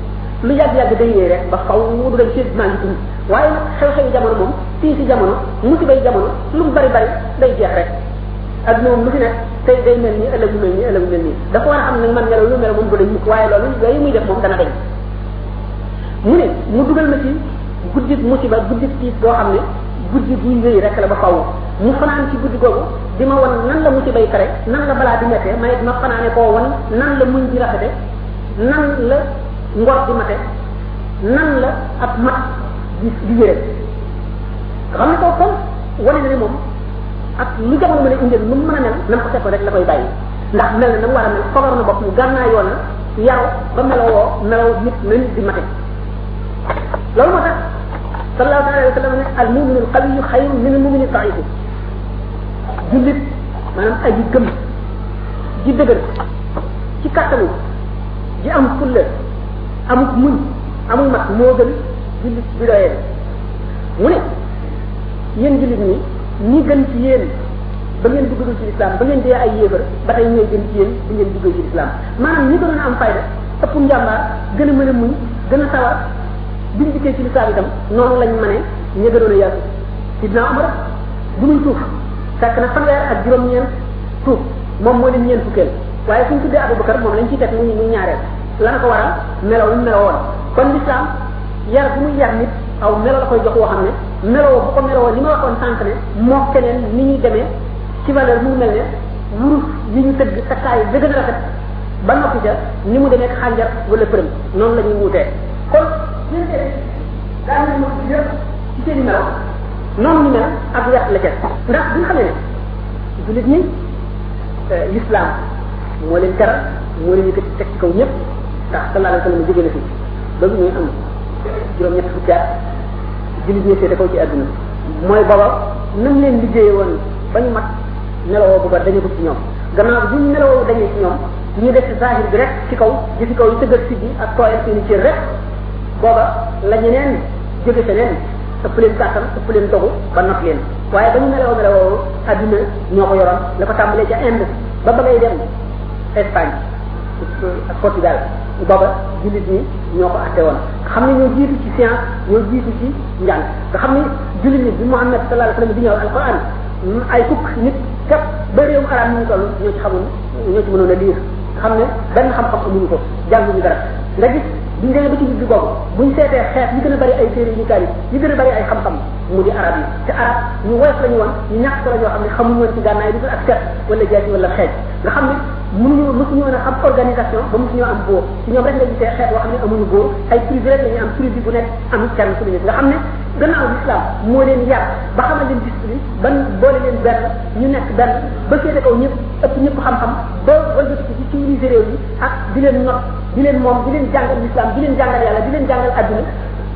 lu yàgg yàgg day ñëw rek ba xaw mu du dem ci maa ngi dund waaye nag xew-xewi jamono moom fii si jamono musibay jamono lu mu bari bari day jeex rek ak moom lu fi nekk tey day mel nii ëllëg mu mel nii ëllëg mu mel nii dafa war a xam nag man melaw lu melaw moom du dañ mukk waaye loolu yooyu muy def moom dana dañ mu ne mu dugal ma ci guddi musiba guddi tiis boo xam ne guddi buy wéy rek la ba faw mu fanaan ci guddi googu di ma wan nan la musibay tare nan la balaa di mettee may ma fanaane koo wan nan la muñ di rafete nan la ngor di mate nan la ak mat di di wéré nga xam ne ko kon wane na ne moom ak lu jamono mën a indil nu mu mën a mel na mu ko fekkoon rek la koy bàyyi ndax mel na na mu war a mel fogar na bopp mu gànnaayoo na yaru ba melowoo melow nit na nit di mate loolu moo tax sallallahu taala alayhi wa sallam ne al muminu al qawiyu xayrun min al mumini daifi jullit maanaam aji gëm ji dëgër ci kattanu ji am fulla amuk muñ amul mat moo gën jullit bi doyee mu ne yéen jullit ñi ñi gën ci yéen ba ngeen duggagul ci lislaam ba ngeen dee ay yéefar ba tey ñooy gën ci yéen bu ngeen duggee ci lislaam maanaam ñi gënoon a am fayda ëpp njàmbaar gën a mën a muñ gën a sawar biñ dikkee ci lislaam itam noonu lañ mënee ña gënoon a yàgg sidna Omar bu muy tuuf fekk na fanweer ak juróom-ñeent tuuf moom moo leen ñeen fukkeel waaye suñ tuddee Abubakar moom lañ ciy teg muy muy ñaareel lan ko waral melaw lu meloo woon kon lislaam yar bu muy yar nit aw melo la koy jox woo xam ne meloo bu ko meloo li ma waxoon sànq ne moo keneen ni ñuy demee ci valeur mu mel ne wurus yi ñu tëgg takkaay bi gën a rafet ba noppi ca ni mu demee xànjar wala përëm noonu la ñuy wuutee kon suñu demee daan nañu yëpp ci seen i melo noonu ñu mel ak yàq la ca ndax bi nga xam ne jullit ñi l'islam moo leen teral moo leen yëkkati teg ci kaw ñëpp ndax sallallahu alayhi wa sallam jóge na fi ba mu ñuy am juróom-ñett fukki at jullit ñi féete kaw ci àdduna mooy booba nam leen liggéeye woon ba ñu mat nelawoo bu ba dañu ko ci ñoom gannaaw bu ñu nelawoo dañu ci ñoom ñu def ci zahir bi rek ci kaw ji ci kaw yi tëgg ak si bi ak tooyal seeni cër rek booba la ñeneen jóge feneen ëpp leen kàttan ëpp leen dogu ba not leen waaye ba ñu meloo meloo adduna ñoo ko yoroon la ko tàmbalee ca Inde ba ba ngay dem Espagne ak Portugal booba jullit ñi ñoo ko atte woon xam ne ñoo jiitu ci science ñoo jiitu ci njàng nga xam ne jullit ñi bi Muhammad sallallahu alayhi wasallam di ñëw alquran ay fukk nit képp ba réewum arab ñu toll ñoo ci xamul ñoo ci mënoon a liir xam ne benn xam-xam amuñu ko jànguñu dara nga gis biñ demee ba ci digg boobu buñ seetee xeet yi gën a bari ay téere yu taalif yi gën a bari ay xam-xam mu di arab yi te arab ñu woyof lañu woon ñu ñàkk solo ñoo xam ne xamuñu woon ci gànnaay du ak set wala jaasi wala xeej nga xam ne mënuñu mësuñu woon a am organisation ba mësuñu am boo ci ñoom rek nga gisee xeet boo xam ne amuñu boo ay privé rek la ñuy am privé bu nekk am kenn ku nekk nga xam ne gannaaw l'islam moo leen yar ba xamal leen discipline ban boole leen benn ñu nekk benn ba féete kaw ñëpp ëpp ñëpp xam-xam ba wëlbati ci civilisé réew yi ak di leen not di leen moom di leen jàngal l'islam di leen jàngal yàlla di leen jàngal adduna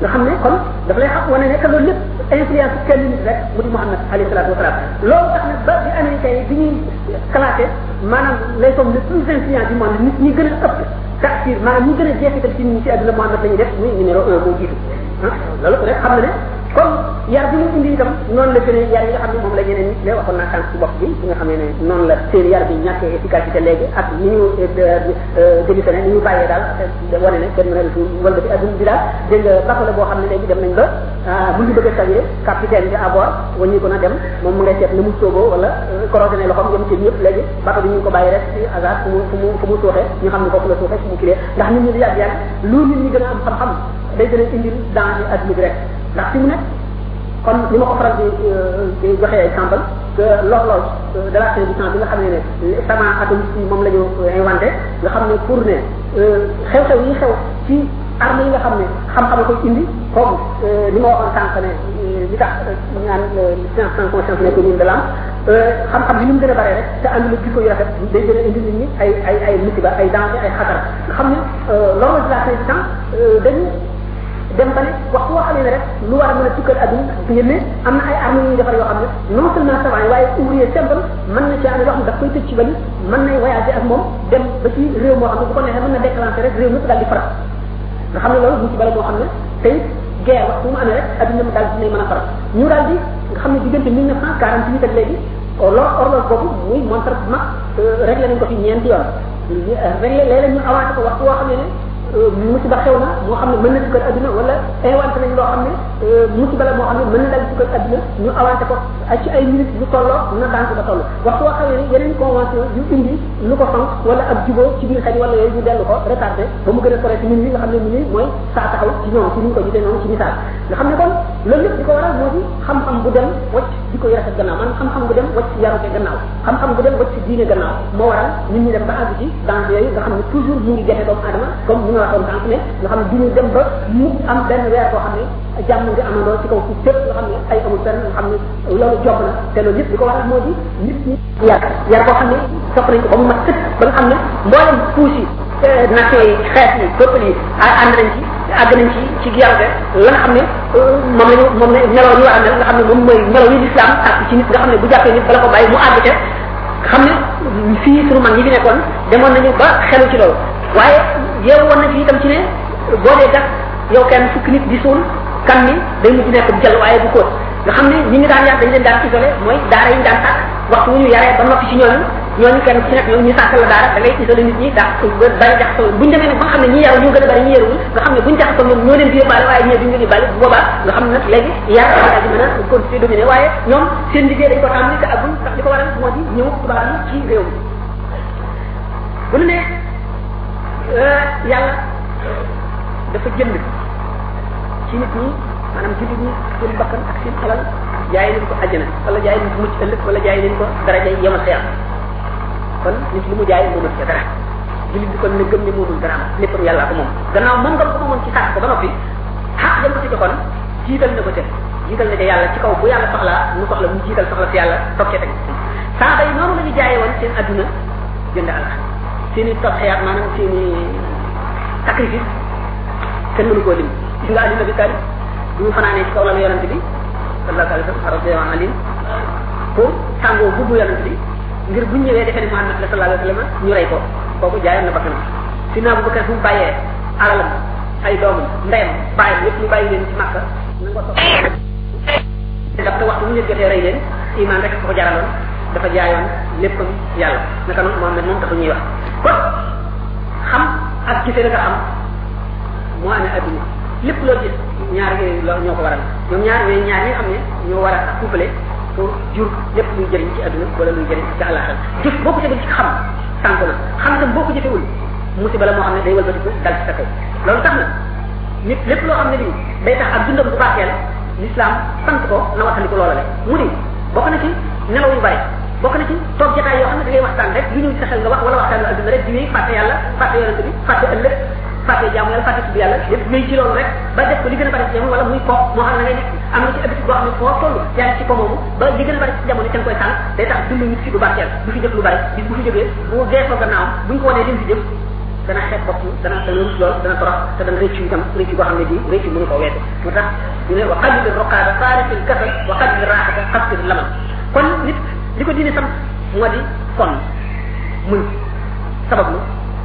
nga xam ne kon daf lay xam wane ne que loolu lépp influence kenn nit rek mu di Muhammad alayhi salaatu wasalaam loolu tax na ba bi américain yi bi ñuy classé maanaam les hommes les plus influents du monde nit ñi gën a ëpp taxir maanaam ñi gën a jeexital ci ñi ci àdduna Muhammad la ñuy def muy numéro un moo jiitu ah loolu ko rek xam na ne comme yar bi mu indi itam noonu la gënee yar yi nga xam ne moom la ñeneen nit la waxoon naa sànq ci bopp bi bi nga xam ne ne noonu la seen yar bi ñàkkee efficacité léegi ak ni ñu démissionné ni ñu bàyyee daal da wane ne kenn mën a resul wala dafi adduna bi daal dégg nga bato la boo xam ne léegi dem nañ ba mu ngi bëgg a tawee capitaine bi à bord waññi ko na dem moom mu ngay seet na mu sooboo wala corrosé ne loxoom yem ci ñëpp léegi bato bi ñu ngi ko bàyyi rek ci hasard fu mu fu mu fu mu suuxee ñu xam ne foofu la suuxee fu mu kilee ndax nit ñi di yàgg yàgg lu nit ñi gën a am xam-xam day gën a indil danger adduna bi rek ndax fi mu nekk kon li ma ko faral di di joxe ay exemple que l'horloge de la télévision bi nga xam ne ne sama atom si moom la ñu inventé nga xam ne pour ne xew-xew yi xew ci arme yi nga xam ne xam-xam koy indi comme li ma waxoon sànq ne li tax ñu naan science sans conscience nekk ñun de l'âme xam-xam bi ni mu gën a bare rek te ànd lu jikko yu rafet day gën a indi nit ñi ay ay ay musiba ay danger ay xatar nga xam ne loolu la seen temps dañu dem ba ne waxtu woo xamee ne rek lu war a mën a tukkal adduna ngeen ne am na ay armes yu ñuy defar yoo xam ne non seulement savant waaye ouvrier simple mën na ci am loo xam ne daf koy tëj ci bali mën nay voyager ak moom dem ba ci réew moo xam ne bu ko neexee mën na déclencher rek réew mépp daal di faral nga xam ne loolu mu ci bala boo xam ne tey guerre wax bu mu amee rek adduna mu daal di mën a faral ñu daal di nga xam ne diggante 1948 ak léegi loolu horloge boobu muy montre bu mag réglé nañ ko fi ñeenti yoon réglé léeg-léeg ñu avancé ko waxtu woo xam ne ne musiba xew na moo xam ne mën na dugal adduna wala inventé nañ loo xam ne musiba la moo xam ne mën na dal dugal adduna ñu avancé ko ci ay minutes yu tolloo na daan ko ba toll waxtu woo xam ne yeneen convention yu indi lu ko xam wala ab juboo ci biir xaj wala yooyu ñu dellu ko retardé ba mu gën a sore ci ñun yi nga xam ne ñun mooy saa taxaw ci ñoom ci ni ñu ko gisee noonu ci misaal nga xam ne kon loolu lépp di ko waral moo di xam-xam bu dem wacc di ko yarate gannaaw maanaam xam-xam bu dem wacc yarate gannaaw xam-xam bu dem wacc diine gannaaw moo waral ñun ñu dem ba àgg ci dans yooyu nga xam ne toujours mu ngi jafe doomu adama comme ñu nga waxoon sànq ne nga xam ne duñu dem ba mu am benn weer boo xam ne jàmm nga amandoo ci kaw suuf fépp nga xam ne ay amul fenn nga xam ne loolu jomb na te loolu lépp di ko waral moo di nit ñi yar yar boo xam ne sopp nañ ko ba mu mat sëkk ba nga xam ne mboolem puus yi nation yi xeet yi peuple yi ànd nañ ci àgg nañ ci ci yar ga la nga xam ne moom lañu moom la melaw ñu war a mel nga xam ne moom mooy melaw yi l'islam ak ci nit nga xam ne bu jàppee nit bala ko bàyyi mu àgg ca xam ne fii sunu mag ñi fi nekkoon demoon nañu ba xelu ci loolu waaye yeewu woon na ci itam ci ne boo dee gas yow kenn fukki nit di suul kan ni day mujj nekk jël waaye bu ko nga xam ne ñi ñu daan yar dañ leen daan isolé mooy daara yi ñu daan sàkk waxtu wu ñu yaree ba noppi ci ñooñu ñooñu kenn ku ci nekk ñoom ñu sàkkal la daara da ngay isolé nit ñi daa ko ba bari jax solo buñu demee nag ba nga xam ne ñi yaru ñoo gën a bari ñi yaruwul nga xam ne buñu jax solo ñoo leen di yóbbaale waaye ñee duñu leen di bale bu boobaa nga xam ne nag léegi yar daara ji mën a continuer dominé waaye ñoom seen liggéey dañ ko tàmbali te agul ndax li ko waral moo di ñëw tubaab yi ci réew mi bu ñu ne yàlla dafa jënd ci nit ñi maanaam jullit ñi seen bakkan ak seen alal jaay leen ko àjjana wala jaay leen ko mucc ëllëg wala jaay leen ko daraja yemal xeer kon nit li mu jaay moomul ca dara jullit bi kon na gëm ne moomul dara am léppam yàlla ko moom gannaaw moom nga ko moomoon ci sàkk ko ba noppi xaq dañ ko ci joxoon jiital na ko ca jiital na ca yàlla ci kaw bu yàlla soxlaa mu soxla mu jiital soxla si yàlla toog ca teg saaba yi noonu la ñu jaayee woon seen adduna jënd alax seen i tadxiyaat maanaam seen i sacrifice kenn mënu koo lim gis nga àddina bi tari bu ñu fanaanee ci kaw lalu yonent bi sallallahu alayhi wa sallam radiyallahu anhu pour tàngoo bubbu yonent bi ngir bu ñu ñëwee defee ne Muhammad la sallallahu alayhi wa sallam ñu rey ko kooku jaayoon na bakkanam si naa bu bakkan bu mu bàyyee alalam ay doomam ndeyam bàyyam yëpp ñu bàyyi leen ci Makka na nga soxla ndax te waxtu bu ñu leen jotee rey leen iman rek ko ko jaraloon dafa jaayoon léppam yàlla naka noonu Muhammad moom dafa ñuy wax kon xam ak gisee la nga xam moo amee adduna lépp loo gis ñaar yooyu loo ñoo ko waral ñoom ñaar yooyu ñaar ñi nga xam ne ñoo war a couplé pour jur lépp luy jëriñ ci adduna wala luy jëriñ ci àllaaxal jëf boo ko jëfee ci xam sànq la xam itam boo ko jëfewul musiba la moo xam ne day walbatiku dal ci sa kaw loolu tax na nit lépp loo xam ne nii day tax ak dundam bu barkeel l'islam sant ko na waxandi ko loola le mu ni bokk na ci nelaw yu bari bokk na ci toog jotaay yoo xam ne da ngay waxtaan rek lu ñëw ci sa xel nga wax wala waxtaan lu adduna rek di wéy fàtte yàlla fàtte yonente bi fàtte ëllëg fàtte jaamu yàlla fàtte tudd yàlla lépp wéy ci loolu rek ba def ko li gën a bari ci jamono wala muy ko moo xam ne ngay nekk am na ci habitude boo xam ne foo toll yaa ngi ci ko moomu ba li gën a bari ci jamono kenn koy sànq day tax dund nit fi du barkeel du fi def lu bari bis bu fi jógee bu geesoo gannaawam bu ñu ko wanee lim fi jëf dana xeeb bopp dana dana rus lool dana torox te dana rëccu itam rëccu boo xam ne bii rëccu mënu ko weesu moo tax ñu ne wa xajil roqaada saarifil kasal wa xajil raaxata xasir lamal kon nit li ko diine sam moo di kon muñ sabablu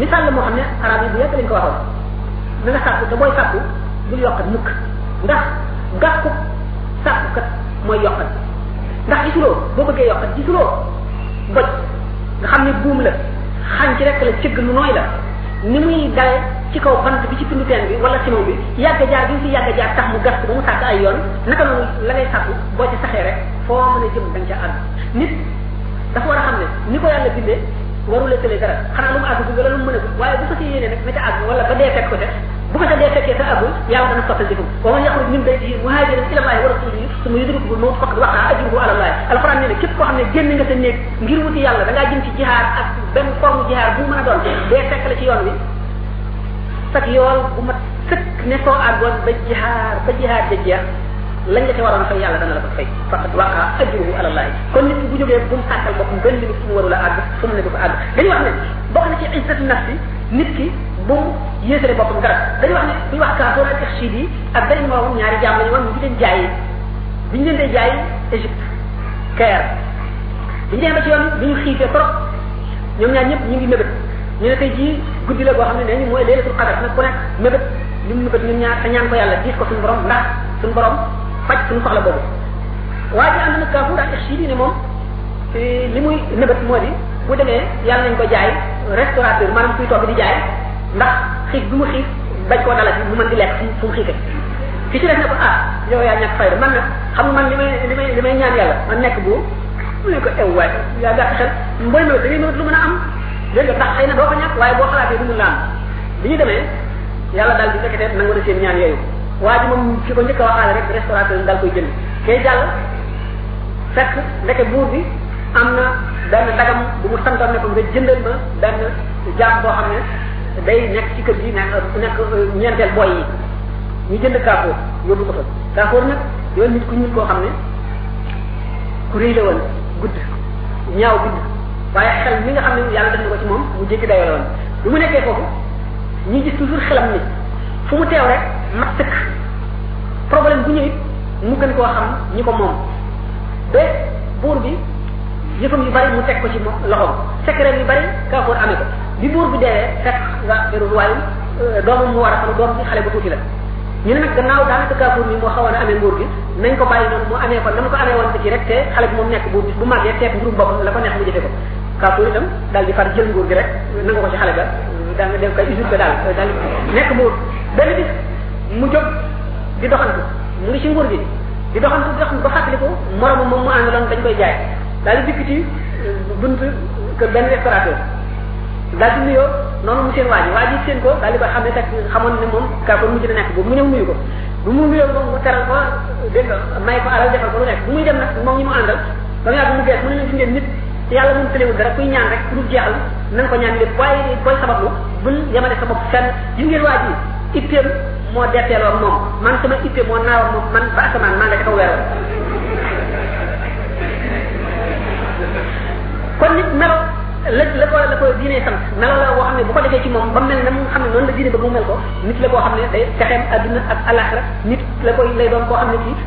misaal la moo xam ne arab yi bu yàgg lañ ko waxoon na nga sàkku te booy sàkku bul yokkat mukk ndax gàkku sàkku kat mooy yokkat ndax gisuloo boo bëggee yokkat gisuloo boj nga xam ne buum la xànc rek la cëgg lu nooy la ni muy dale ci kaw bant bi ci tundu teen bi wala simo bi yàgg jaar bi ñu si yàgg jaar tax mu gas ko ba mu sàkk ay yoon naka noonu la ngay sàkku boo ci saxee rek foo mën a jëm da nga ca àgg nit dafa war a xam ne ni ko yàlla bindee waru la tëlee dara xanaa lu mu àgg wala lu mu mën a gudd waaye bu ko ci yéene nag na ca àgg wala ba dee fekk ko ca bu ko ca dee fekkee sa àggul yàlla dana sottal jëfam wa man yaxruj min baytihi muhaajiran ila llahi wa rasulihi summa yudrikuhu al-mawt faqad waqa'a ajruhu ala llahi alquran nee na képp koo xam ne génn nga sa néeg ngir wuti yàlla da ngaa jëm ci jihaar ak benn forme jihaar bu mu mën a doon dee fekk la ci yoon wi sak yool bu mat sëkk ne soo àggoon ba jihaar ba jihaar ja jeex lañ la ca waroon fay yàlla dana la ko fay faqat waqa ajruhu ala allah kon nit ki bu jógee bu mu sàkkal boppam benn limite fu mu warul a àgg fu mu ne du ko àgg dañu wax ne bokk na ci izzatu nafsi nit ki bu mu yéesale boppam dara dañu wax ne bu ñu wax kaasoor ak irshid yi ak benn moom ñaari jaam lañu woon ñu ngi leen jaayee bi ñu leen dee jaay Égypte Caire bi ñu demee ba ci yoon bi ñu xiifee trop ñoom ñaar ñëpp ñu ngi mébét ñu ne tey jii guddi la boo xam ne nee ñu mooy leelatul qadar nag ku nekk mébét li mu mébét ñun ñaar te ñaan ko yàlla diis ko suñu borom ndax suñu borom faj suñu soxla boobu waa ji ànd na kaafuur ak si ne moom li muy nëbët moo di bu demee yàlla nañ ko jaay restaurateur maanaam kuy togg di jaay ndax xiif bi mu xiif bañ koo dalal mu mën di lekk fu mu xiife ki ci def ne ko ah yow yaa ñàkk fayda man nag xam man li may li may li may ñaan yàlla man nekk bu mu ne ko ew waay yaa gàtt xel mboy ma da ngay mënut lu mën a am léegi ndax xëy na doo ko ñàkk waaye boo xalaatee du mu la am bi ñu demee yàlla daal di fekkete nangu na seen ñaan yooyu waa ji moom ki ko njëkk a waxaale rek restaurateur yi daal koy jënd kay jàll fekk ndeke buur bi am na benn dagam bu mu santoon ne ko nga jëndal ma benn jaam boo xam ne day nekk ci kër gi nekk nekk ñeenteel boy yi ñu jënd kaafoor yóbbu ko fa kaafoor nag yoon nit ku ñuul koo xam ne ku rëy la woon gudd ñaaw gudd waaye xel mi nga xam ne yàlla def na ko ci moom mu jéggi dayoo la woon bi mu nekkee foofu ñi gis toujours xelam ni fu mu teew rek mat sëkk problème bu ñëwit mu gën koo xam ñi ko moom ba buur bi yëfam yu bari mu teg ko ci mo- loxoom secret yu bari kaafoor amee ko bi buur bi deewee fekk nga feru waayu doomam mu war a xam doom bi xale bu tuuti la ñu ne nag gannaaw daanaka kaafoor mi moo xawoon a amee nguur gi nañ ko bàyyi noonu mu amee ko na mu ko amee woon ci rek te xale bi moom nekk buur bis bu màggee teet nguurum boppam la ko neex mu jëfe ko kaafu itam daal di far jël nguur gi rek nangu ko ci xale ba daa nga def kay usurpé daal daal di nekk buur benn bis mu jóg di doxantu mu ngi ci nguur gi di doxantu di doxantu ba fàttaliku moromam moom mu àndaloon dañ koy jaay daal di dikk ci bunt kër benn restaurateur daal di nuyoo noonu mu seen waa ji waa ji seen ko daal di ko xam ne teg xamoon ne moom kaafu mujj na nekk boobu mu ñëw nuyu ko bu mu nuyoo moom mu teral ko dégg nga may ko alal defal ko lu nekk bu muy dem nag moom ñi mu àndal ba mu yàgg mu gees mu ne leen fi ngeen nit te yàlla moom tëlewul dara kuy ñaan rek pour jeexal na nga ko ñaan lépp waaye booy sabablu bul yemale sa bopp fenn yu ngeen waa ji itteem moo detteeloo moom man sama itte moo naaw moom man ba asamaan maa nga ca kaw weeroon kon nit melo la la ko la ko diine sant melo la boo xam ne bu ko defee ci moom ba mel na mu xam ne noonu la diine bëgg mu mel ko nit la boo xam ne day texeem adduna ak alaxira nit la koy lay doon koo xam ne kii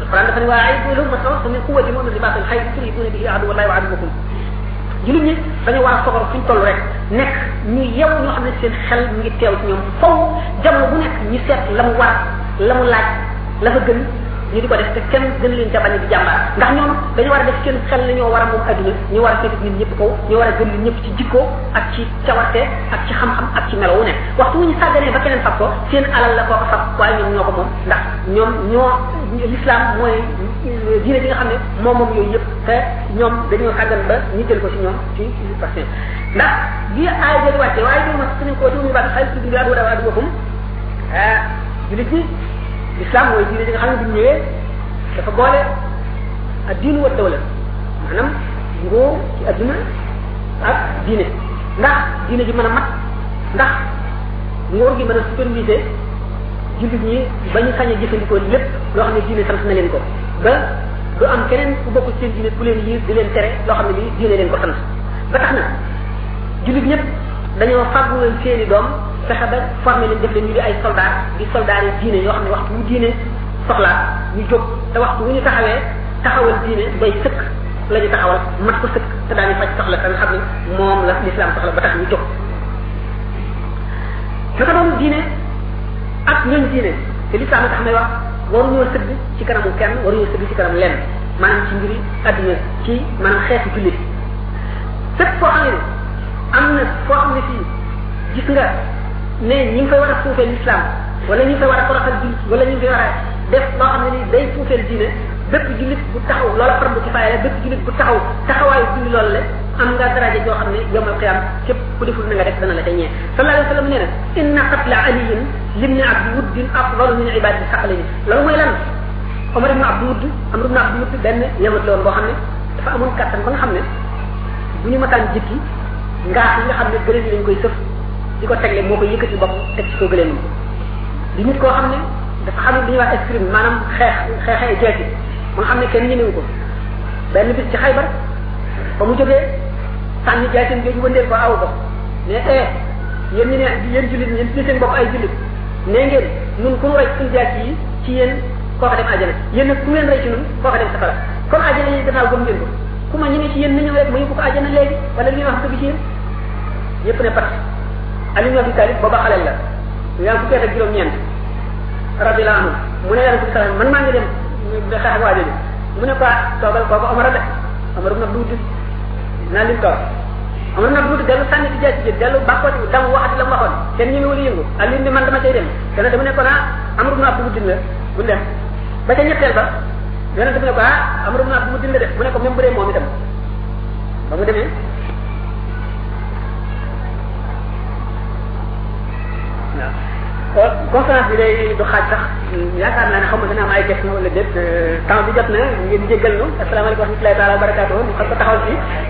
alquran dafa ne waa ay lahum masaw min quwwati moom li baaxal xay turibuna bihi ahadu wallahi wa aduwakum julit ñi dañu war a soxor fuñ toll rek nekk ñu yew ñoo xam ne seen xel mi ngi teew ci ñoom faw jamono bu nekk ñu seet la mu war la mu laaj la fa gën ñu di ko def te kenn gën leen ca bañ di jàmbaar ndax ñoom dañu war a def seen xel ne ñoo war a moom adduna ñu war a féete nit ñëpp kaw ñu war a gën nit ñëpp ci jikko ak ci cawarte ak ci xam-xam ak ci melo wu ne waxtu wu ñu sàgganee ba keneen fab ko seen alal la koo ko fab waaye ñoom ñoo ko moom ndax ñoom ñoo l'islam mooy diine bi nga xam ne moom moom yooyu yëpp te ñoom dañoo xàggan ba ñu jël ko ci ñoom ci ci passé ndax li aay jël wàcce waaye doo ma suñu ko doo ñu baax xalis ci duniyaa wala waadu waxum ah julit ñi l'islam mooy diine bi nga xam ne bu ñëwee dafa boole ak diinu wa dawla maanaam ngoo ci adduna ak diine ndax diine ji mën a mat ndax nguur gi mën a superviser jullit ñi ba ñu sañ a jëfandikoo lépp loo xam ne diine sant na leen ko ba du am keneen ku bokk seen diine ku leen yiir di leen tere loo xam ne lii diine leen ko sant ba tax na jullit ñëpp dañoo fàggu leen seen i doom fexe ba formé leen def leen ñu di ay soldat di soldat yi diine yoo xam ne waxtu wu diine soxlaa ñu jóg te waxtu wu ñu taxawee taxawal diine day sëkk la ñu taxawal mat ko sëkk te daañu faj soxla te nga xam ne moom la l'islam soxla ba tax ñu jóg naka doon diine ak ñun diine te li tax may wax waruñoo sëgg ci kanamu kenn waruñoo sëgg ci kanam lenn maanaam ci mbiri adduna ci maanaam xeetu jullit fépp foo xam ne am na foo xam ne fii gis nga ne ñi ngi fay war a suufee l'islam wala ñi ngi fay war a toroxal jullit wala ñi ngi fay war a def loo xam ne ni day suufeel diine bépp jullit bu taxaw loola fardu kifaaya la bépp jullit bu taxaw taxawaayu julli loolu la am nga daraja joo xam ne yomal xiyam képp ku deful na nga def dana la ca ñeent sallallahu alayhi wa sallam nee na inna qatla aliyin libni abdi wuddin afdalu min ibadati saqalini loolu mooy lan Omar ibn Abdou Wudd Amr ibn Abdou Wudd benn yëngat la woon boo xam ne dafa amoon kattan ba nga xam ne bu ñu mataan jikki ngaax yi nga xam ne gëléem yi lañ koy sëf di ko tegle moo koy yëkkati bopp teg ci ko gëléem yi di nit koo xam ne dafa xam ne li ñuy wax escrime maanaam xeex xeexee jeeti ba nga xam ne kenn ñemewu ko benn bis ci xaybar ba mu jógee sànni jaatin jooju wëndeel ko aw ko ne eh yéen ñu ne yéen jullit ñi ci seen bopp ay jullit ne ngeen nun ku nu rey suñu jaas yi ci yéen koo ko dem àjjana yéen nag ku ngeen rey ci nun koo ko dem safara kon àjjana yi gannaaw gëm ngeen ko ku ma ñemee ci yéen na ñëw rek ma yóbbu ko àjjana léegi wala li ñuy wax dëgg ci yéen yëpp ne pat Ali ibn Abi Talib booba xaleel la yaa fukki at ak juróom-ñeent radiyallahu anhu mu ne yàlla salaam man maa ngi dem da xeex ak waa jooju mu ne ko toogal kooku Omar a de Omar ibn Abdul Aziz naa lim toog Omar nag buuti dellu sànni ci jaasi ji dellu bàkkooti daw waxati la mu waxoon kenn ñu ngi wala yëngu Aliou ni man dama cay dem te nag dama ne ko naa Amru ibn Abdul Muddin la bu dem ba ca ñetteel ba yonent bi ne ko ah Amru ibn Abdul Muddin la def mu ne ko même bu dee moom itam ba mu demee waaw conférence bi day du xaaj sax yaakaar naa ne xaw ma dana am ay question wala déet temps bi jot na ngeen jéggal nu asalaamaaleykum wa rahmatullahi taala wa barakaatu ñu xam ko taxaw ci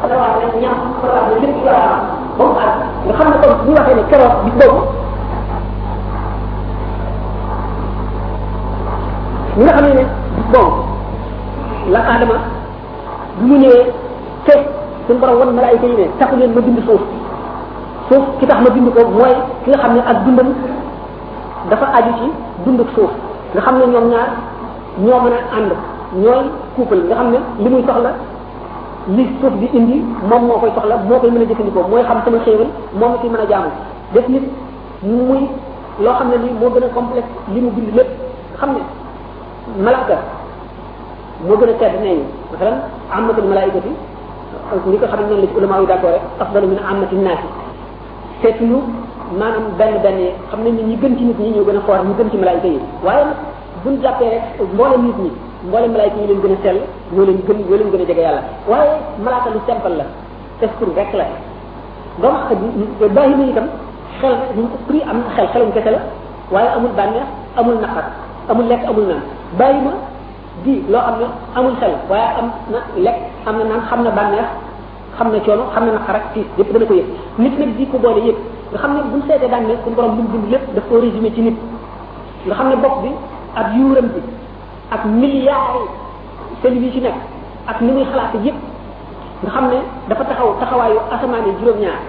xalaat rek ñaar xalaat ne lépp daa ba mu àgg nga xam ne comme bu ñu waxee ne keroog bis boobu ñi nga xam ne ne bis boobu la aadama bu mu ñëwee te suñu borom wan malaayika yi ne taxu leen ma bind suuf suuf ki tax ma bind ko mooy ki nga xam ne ak dundam dafa aju ci dunduk suuf nga xam ne ñoom ñaar ñoo mën a ànd ñooy couple nga xam ne li muy soxla li suuf bi indi moom moo koy soxla moo koy mën a jëfandikoo mooy xam sama xéewal moom la koy mën a jaamu def nit muy loo xam ne nii moo gën a complexe li mu bind lépp xam ne malaaka moo gën a tedd nee ñu masalan amatul malaayikati ni ko xam ne noonu la ci ulama yi d'accord rek afdalu min amatin naasi seetuñu maanaam benn benn yi xam nañ ne ñi gën ci nit ñi ñoo gën a foor ñu gën ci malaayika yi waaye nag buñ jàppee rek mboolem nit ñi mboolem malaayka yi leen gën a sell ñoo leen gën ñoo leen gën a jege yàlla waaye malaaka lu simple la testur rek la doomu xaj yi bàyyi na itam xel ñu ko prix am na xel xelum kese la waaye amul bànneex amul naqar amul lekk amul naan bàyyi ma di loo xam ne amul xel waaye am na lekk am na naan xam na bànneex xam na coono xam na naqar ak tiis yëpp dana ko yëg nit nag di ko boole yëpp nga xam ne buñ seetee daan ne suñu borom lu mu bind lépp daf koo résumé ci nit nga xam ne bopp bi ak yuuram bi ak milliards yi cellules yi ci nekk ak ni muy xalaate yépp nga xam ne dafa taxaw taxawaayu asamaan yi juróom-ñaar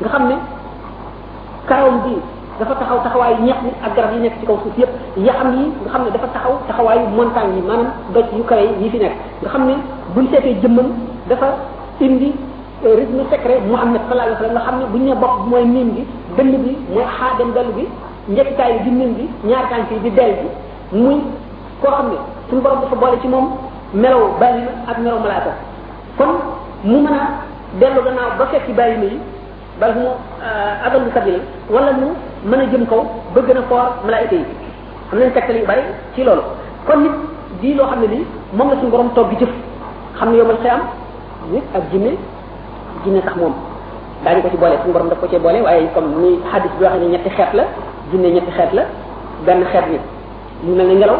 nga xam ne karawam bi dafa taxaw taxawaayu ñeex mi ak garab yi nekk ci kaw suuf yépp yaxam yi nga xam ne dafa taxaw taxawaayu montagne yi maanaam doj yu kawe yi fi nekk nga xam ne buñ seetee jëmmam dafa indi rythme secret Muhammad sallallahu alayhi wa sallam nga xam ne buñ ne bopp mooy miim gi dënn bi mooy xaadem dellu bi njëkkaayu jëmmam bi ñaar tànk yi di del bi muy koo xam ne suñu borom dafa boole ci moom melaw bàyyi na ak melaw malaaka kon mu mën a dellu gannaaw ba fekk bàyyi na yi bal mu abal bu sabila wala mu mën a jëm kaw ba gën a foor malaayika yi am nañ tegtal yu bari ci loolu kon nit di loo xam ne lii moom la suñu borom toog di jëf xam ne yomal xiyam nit ak jinne jinne sax moom daañu ko ci boole suñu borom daf ko cee boole waaye comme ni hadis bi waxee ne ñetti xeet la jinne ñetti xeet la benn xeet bi mu mel ne ngelaw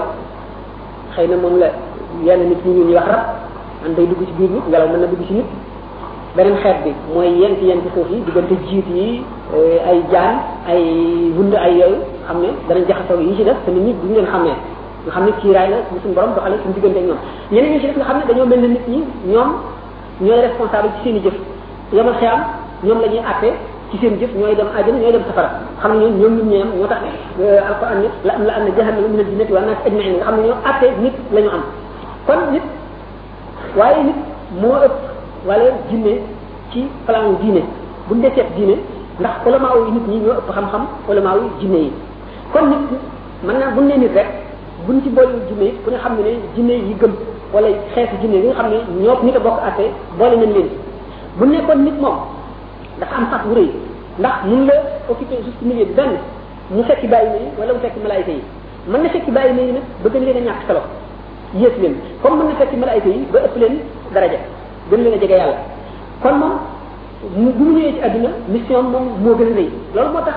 xëy na moom la yenn nit ñi ñuy wax rab man day dugg ci biir nit ngelaw mën na dugg ci nit beneen xeet bi mooy yent yent suuf yi diggante jiit yi ay jaan ay wund ay yooyu xam ne danañ jaxasoo yi ci def te nit ñi duñ leen xamee nga xam ne kiiraay la bu suñu borom doxale suñu diggante ak ñoom ñeneen ñi ci def nga xam ne dañoo mel ne nit ñi ñoom ñooy responsable ci seen i jëf yamal xiyam ñoom la ñuy àtte ci seen jëf ñooy dem àjjana ñooy dem safara xam ne ñoom ñoom nit ñi am moo tax alquran ne la am la am na jahannama min al jinnati wa nas ajmain nga xam ne ñoo àtte nit la ñu am kon nit waaye nit moo ëpp wala jinne ci plan diine bu ñu dee seet diine ndax ulama yi nit ñi ñoo ëpp xam-xam ulama yi jinne yi kon nit ki mën naa bu ne nit rek buñ ci boole jinne it ku ne xam ne ne jinne yi gëm wala xeetu jinne yi nga xam ne ñoo nit a bokk atte boole nañ leen bu nekkoon nit moom dafa am sax bu rëy ndax mun la occupé juste milieu bi benn mu fekki bàyyi ma yi wala mu fekki malaayika yi mën na fekki bàyyi ma yi nag ba gën leen a ñàkk solo yées leen comme mën na fekki malaayika yi ba ëpp leen daraja gën leen a jege yàlla kon moom bu mu ñëwee ci àdduna mission moom moo gën a rëy loolu moo tax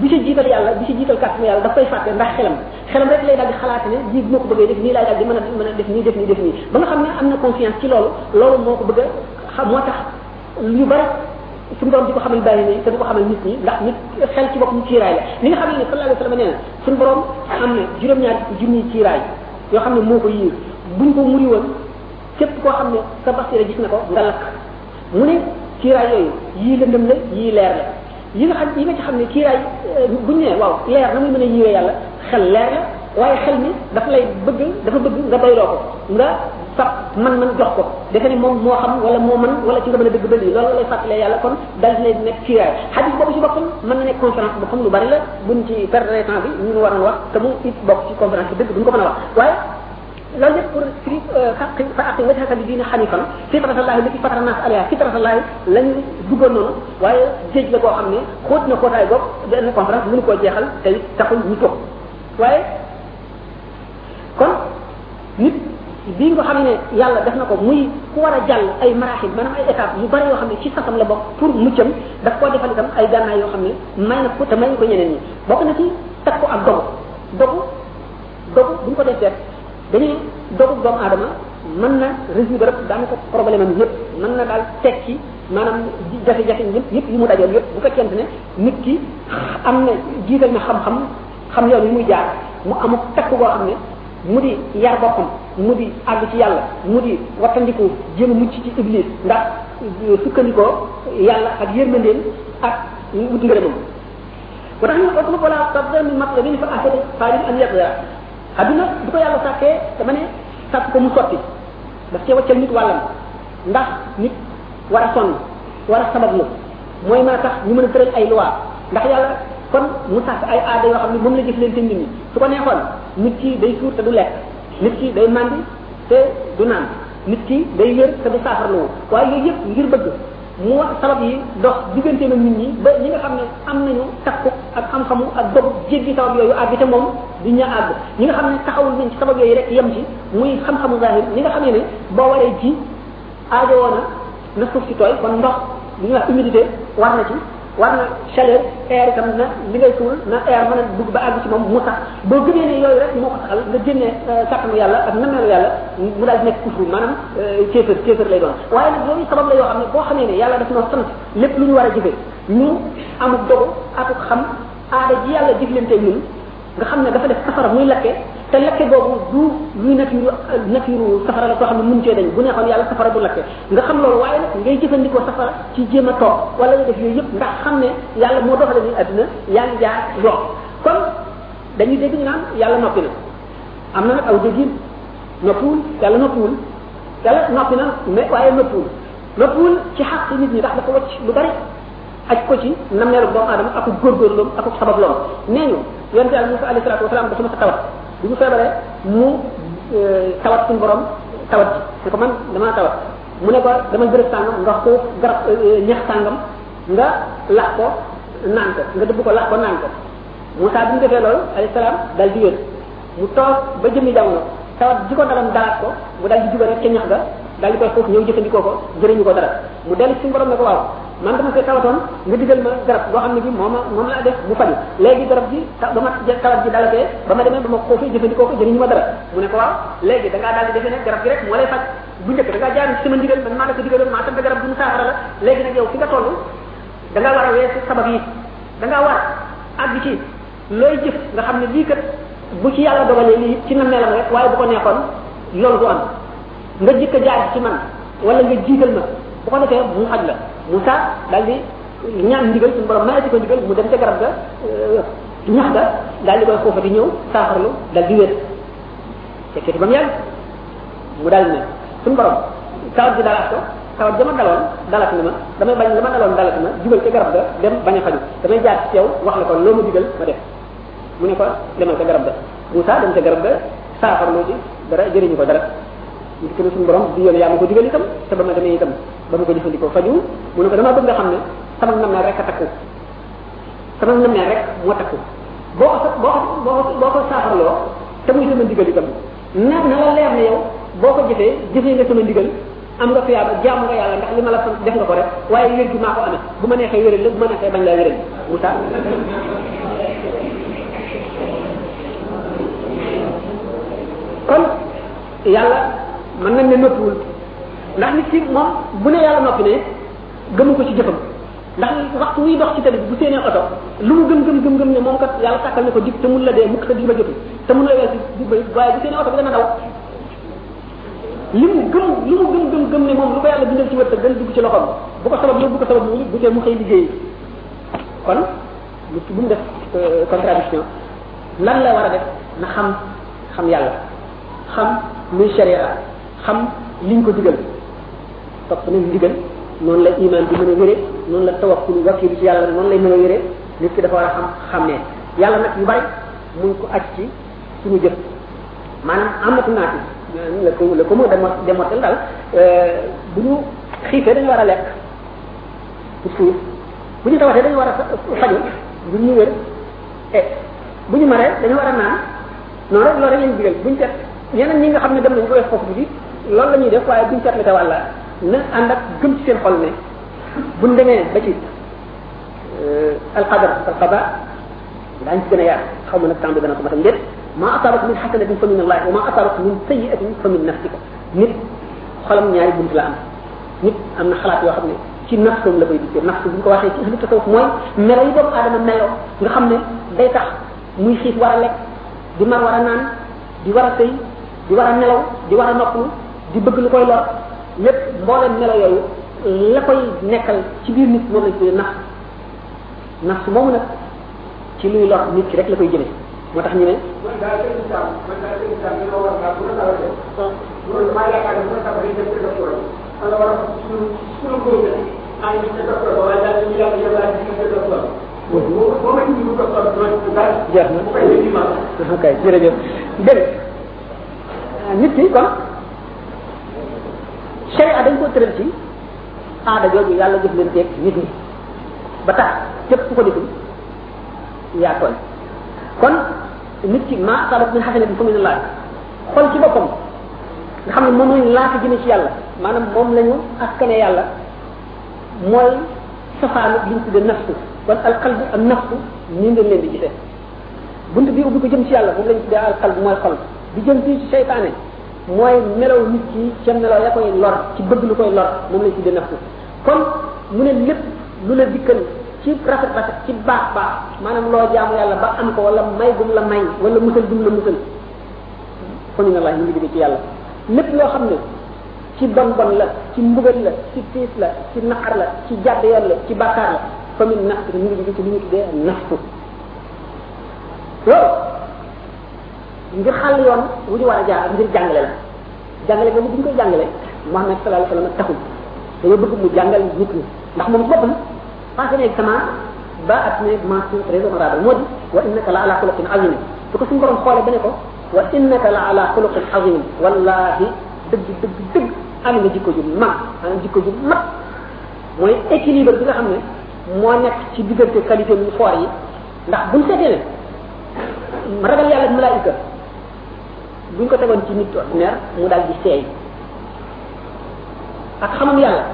du ci jiital yàlla du ci jiital kàttan yàlla daf koy fàtte ndax xelam xelam rek lay daal di xalaat ne lii bu ma ko bëggee def nii laay daal di mën a mën a def nii def nii def nii ba nga xam ne am na confiance ci loolu loolu moo ko bëgg a xam moo tax yu bari suñu borom di ko xamal bàyyi nii te di ko xamal nit ñi ndax nit xel ci bopp ñu kiiraay la li nga xam ne sallallahu alayhi wa sallam nee na suñu borom am na juróom-ñaar junniy kiiraay yoo xam ne moo ko yiir buñ ko muri woon képp koo xam ne sa basira gis na ko nga lakk mu ne kiiraay yooyu yii lëndëm la yii leer la yi nga xam yi nga ci xam ne kiiraay buñ ne waaw leer na muy mën a yiwee yàlla xel leer la waaye xel mi dafa lay bëgg dafa bëgg nga doyloo ko nga fab man man jox ko defe ne moom moo xam wala moo man wala ci nga mën a dëgg ba lii loolu lay fàttalee yàlla kon dal dina nekk kiiraay xadis boobu ci boppam mën na nekk conférence bu xam lu bari la buñ ci perdre temps bi ñu waroon wax te mu it bokk ci conférence bi dëgg duñ ko mën a wax waaye loolu lépp pour firi faqi fa aqi nga xasal diine xanifan fitratallahi lati fatara nas alayha fitratallahi lañ duggoon noonu waaye géej la koo xam ne xóot na xóotaay bopp benn conférence mënu koo jeexal tey taxul ñu toog waaye kon nit bii nga xam ne yàlla def na ko muy ku war a jàll ay maraaxil maanaam ay étape yu bari yoo xam ne ci sasam la bokk pour muccam daf koo defal itam ay gànnaay yoo xam ne may na ko te may ko ñeneen ñi bokk na ci takku ak dogu dogu dogu bu ñu ko def def dañuy dogu doomu aadama mën na résoudre daanaka problème am yëpp mën na daal tekki maanaam jafe-jafe yëpp yëpp yu mu dajoon yëpp bu fekkente ne nit ki am na jiital na xam-xam xam yoon yi muy jaar mu amuk takk boo xam ne mu di yar boppam mu di àgg ci yàlla mu di wattandiku jéem a mucc ci iblis ndax sukkandikoo yàlla ak yërmandeem ak wut ngërëmam ko tax ñu utlub wala tabda min matlabin fa ahad qadim an yaqda aduna bu ko yàlla sàkkee dama ne sàkk ko mu sotti daf cee waccal nit wàllam ndax nit war a sonn war a sabablu mooy mën a tax ñu mën a tëral ay loi ndax yàlla kon mu sàkk ay aada yoo xam ne moom la jëf leen te nit ñi su ko neexoon nit ki day suur te du lekk nit ki day màndi te du naan nit ki day wér te du saafar lu waaye yooyu yëpp ngir bëgg mu wax sabab yi dox diggante na nit ñi ba ñi nga xam ne am nañu takku ak xam-xamu ak dox jéggi sabab yooyu àgg te moom di ña àgg ñi nga xam ne taxawul nañ ci sabab yooyu rek yem ci muy xam-xamu zahir ñi nga xam ne ne boo waree ji aajowoo na na suuf si tooy kon ndox li ñuy wax humidité war na ci war na chaleur air itam na li ngay suul na air mën a dugg ba àgg ci moom mu sax boo gëmee ne yooyu rek moo ko saxal nga génnee kàttanu yàlla ak nameelu yàlla mu daal di nekk kufru maanaam kéefër kéefër lay doon waaye nag yooyu sabab la yoo xam ne boo xamee ne yàlla daf noo sant lépp lu ñu war a jëfee ñu amul dogu ak xam aada ji yàlla jëflante ñun nga xam ne dafa def safara muy lakke te lakke boobu du luy nature nature safara la koo xam ne mun cee dañ bu neexoon yàlla safara du lakke nga xam loolu waaye nag ngay jëfandikoo safara ci jéem a toog wala nga def yooyu yëpp ndax xam ne yàlla moo doxale ni àdduna yaa ngi jaar yoon kon dañuy dégg ñu naan yàlla noppi na am na nag aw déggin noppiwul yàlla noppiwul yàlla noppi na mais waaye noppiwul noppiwul ci xaq nit ñi ndax dafa wacc lu bari aj ko ci nammeelu doomu aadama ak góorgóorloom ak sabab loom nee ñu yonte yàlla Musa alayhi salaatu wasalaam dafa ma sa tawat bi mu feebaree mu tawat suñu borom tawat ji ne ko man damaa tawat mu ne ko dama bërëb sàngam nga ko garab ñax sàngam nga lax ko naan ko nga dëbb ko lax ko naan ko Musa bi mu defee loolu alayhi salaam dal di wér mu toog ba jëmmi jamono tawat ji ko dalam dalaat ko mu dal di juga rek ca ñax ga dal di koy foofu ñëw jëfandikoo ko jëriñu ko dara mu dellu suñu borom ne ko waaw man dama fee tawatoon nga digal ma garab boo xam ne bi moom moom laa def mu faju léegi garab gi ba ma tawat ji dalatee ba ma demee ba ma xoofee jëfandikoo ko jëriñu ma dara mu ne ko waaw léegi da ngaa daal di defee ne garab gi rek moo lay faj bu njëkk da ngaa jaar ci sama ndigal man maa la ko digaloon maa sant garab bi mu saafara la léegi nag yow fi nga toll da ngaa war a weesu sabab yi da ngaa war àgg ci looy jëf nga xam ne lii kat bu ci yàlla dogalee lii ci na melam rek waaye bu ko neexoon loolu du am nga jëkk a jaar ci man wala nga jiital ma bu ko defee mu xaj la Moussa daal di ñaan ndigal suñu borom mayati ko ndigal mu dem ca garab ga ñax ga daal di koy foofa di ñëw saaxarlu daal di wér fekkee ba mu yàgg mu daal ne suñu borom tawat ji dalaat ko tawat ja ma daloon dalati na ma damay bañ la ma daloon dalati ma jubal ca garab ga dem bañ a faju damay jaar ci yow wax la ko loo ma digal ma def mu ne ko demal ca garab ga Moussa dem ca garab ga saafar loo ci dara jëriñu ko dara ñu dikk na suñu borom di yoon yaa ma ko digal itam te ba ma demee itam ba ma ko jëfandikoo faju mu ne ko damaa bëgg nga xam ne sama nam naa rek a takku sama nam ne rek moo takku boo ko boo ko boo ko boo ko saafarloo te muy sama ndigal itam na na la leer ne yow boo ko jëfee jëfee nga sama ndigal am nga tuyaaba jaamu nga yàlla ndax li ma la sant def nga ko rek waaye wér gi maa ko amee bu ma neexee wéral la bu ma neexee bañ laa wéral Moussa kon yàlla mën nañ ne noppiwul ndax nit ki moom bu ne yàlla noppi ne gëmu ko ci jëfam ndax waxtu wuy dox ci tali bi bu séenee oto lu mu gëm gëm gëm gëm ne moom kat yàlla sàkkal na ko dig te mun la dee mukk te dig ba jotul te mun la wees dig ba jotul waaye bu séenee oto bi dana daw li mu gëm li mu gëm gëm gëm ne moom lu ko yàlla bindal ci wër te gën dugg ci loxoom bu ko sabab lu bu ko sabab lu bu tee mu xëy liggéey kon lu bu mu def contradiction lan la war a def na xam xam yàlla xam luy sharia xam liñ ko digal topp nañ ndigal noonu la iman bi mën a wéree noonu la tawakkul wakkilu ci yàlla noonu lay mën a wéree nit ki dafa war a xam xàmmee yàlla nag yu bari mu ngi ko aj ci suñu jëf maanaam amatu naa ci la ko la ko mu demo demotel daal bu ñu xiifee dañu war a lekk pour suuf bu ñu tawatee dañu war a faju ngir ñu wér e bu ñu maree dañu war a naan noonu rek loolu rek lañ digal buñ seet ñeneen ñi nga xam ne dem nañ ko wees foofu bi loolu la ñuy def waaye buñ seet li te wàlla na ànd ak gëm ci seen xol ne buñ demee ba ci alqadar alqada daañu ci gën a yaar xaw ma nag temps bi dana ko matam déet ma asabat min xasanatin fa min allahi wa ma asabat min sayiatin fa min nafsika nit xolam ñaari bunt la am nit am na xalaat yoo xam ne ci nafsam la koy dikkee nafs bu ñu ko waxee ci ahlu tasawuf mooy melo yi doomu aadama meloo nga xam ne day tax muy xiif war a lekk di mar war a naan di war a sëy di war a nelaw di war a noppalu di bëgg lu koy lor lépp mboolem melo yooyu la koy nekkal ci biir nit moom lañ tuddee naf naf moomu nag ci luy lor nit ki rek la koy jëme moo tax ñu ne Thank you. jeex na ok jërëjëf dégg nit ki kon sharia dañ ko tëral ci aada jooju yàlla jëf leen teeg nit ñi ba tax képp ku ko deful yaa tooñ kon nit ki ma asabat min xasanatin fa min laaj xol ci boppam nga xam ne moom lañ laata jëme ci yàlla maanaam moom lañu askane yàlla mooy safaanu li ñu tuddee nafsu kon alqalbu ak nafsu ni ngeen leen di gisee bunt bi ubbi ko jëm ci yàlla moom lañ tuddee alqalbu mooy xol bi jëm ci seytaane mooy melaw nit ki ca melaw ya koy lor ci bëgg lu koy lor moom lañ tuddee nafsu kon mu ne lépp lu la dikkal ci rafet rafet ci baax baax maanaam loo jaamu yàlla ba am ko wala may gum la may wala musal gum la musal fa min allah ñu ngi jóge ci yàlla lépp loo xam ne ci bon bon la ci mbugal la ci tiis la ci naqar la ci jàdd yoon la ci bàkkaar la fa min nafs ñu ngi jóge ci li ñu tuddee nafsu loolu ngir xàll yoon wu ñu war a jaar ngir jàngale la jàngale boobu bu ñu koy jàngale Muhammad sallallahu alayhi wa sallam taxul dañoo bëgg mu jàngal nit ñi ndax moom boppam passé na examen ba at ne mention très honorable moo di wa innaka la ala xuluqin azim su ko suñu borom xoolee ba ne ko wa innaka la ala xuluqin azim wallahi dëgg dëgg dëgg am nga jikko ju mag am jikko ju mag mooy équilibre bi nga xam ne moo nekk ci diggante qualité yu foor yi ndax buñ seetee ne ragal yàlla ak malaayika buñ ko tegoon ci nit ordinaire mu daal di seey ak xamam yàlla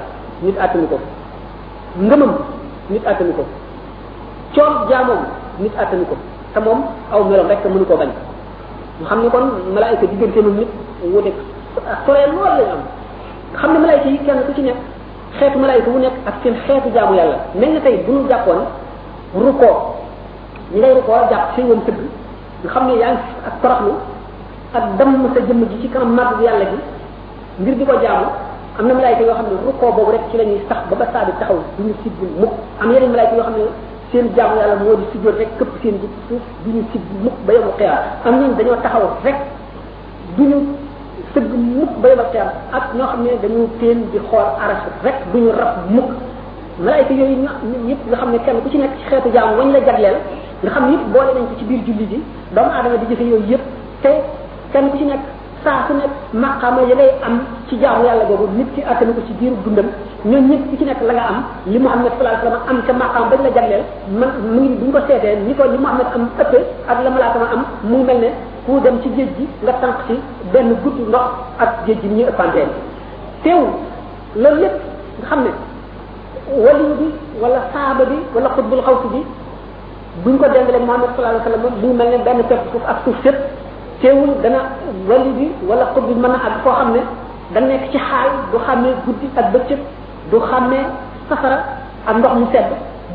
nit attanu ko ngëmam nit attanu ko coom jaamoom nit attanu ko te moom aw meloom rek mënu koo bañ nga xam ne kon malaayika diggante nu nit wuute soree lool lañ am nga xam ne malaayika yi kenn ku ci nekk xeetu malaayika wu nekk ak seen xeetu jaamu yàlla mel na tey bu ñu jàppoon rukoo ñi ngay rukoo jàpp seen woon tëgg nga xam ne yaa ngi ak toroxlu ak damm sa jëmm ji ci kanam màgg bu yàlla gi ngir di ko jaamu am na malaayika yoo xam ne rukoo boobu rek ci la ñuy sax ba ba saa bi taxaw du ñu siggul mukk am yeneen malaayika yoo xam ne seen jaamu yàlla moo di sujjoot rek këpp seen ji suuf du ñu sib mukk ba yowmal xiyaam am ñoom dañoo taxaw rek du ñu sëgg mukk ba yowmal xiyaam ak ñoo xam ne dañu teen di xool aras rek du ñu raf mukk malaayka yooyu ñu ñëpp nga xam ne kenn ku ci nekk ci xeetu jaamu wañ la jagleel nga xam ne yëpp boole nañ ko ci biir julli ji doomu aadama di jëfe yooyu yëpp te kenn ku ci nekk saa su nekk maqaama ya ngay am ci jaamu yàlla boobu nit ki attanu ko ci biiru dundam ñoom ñëpp ku ci nekk la nga am li Muhammad sallallahu alayhi wasallam am ca maqaam bañ la jagleel man mu ngi bu ñu ko seetee ni ko li Muhammad am ëppee ak la malaaka ma am mu ngi mel ne ku dem ci géej gi nga tànq ci benn gutt ndox ak géej gi ni ñuy ëppantee teewul loolu lépp nga xam ne waliyu bi wala saaba bi wala xutbul xawsi bi buñ ko dendale Muhammad sallallahu alayhi wa sallam bu mel ne benn pepp suuf ak suuf sëpp teewul dana wali bi wala xob bi mën a ak koo xam ne da nekk ci xaal du xàmmee guddi ak bëccëg du xàmmee safara ak ndox mu sedd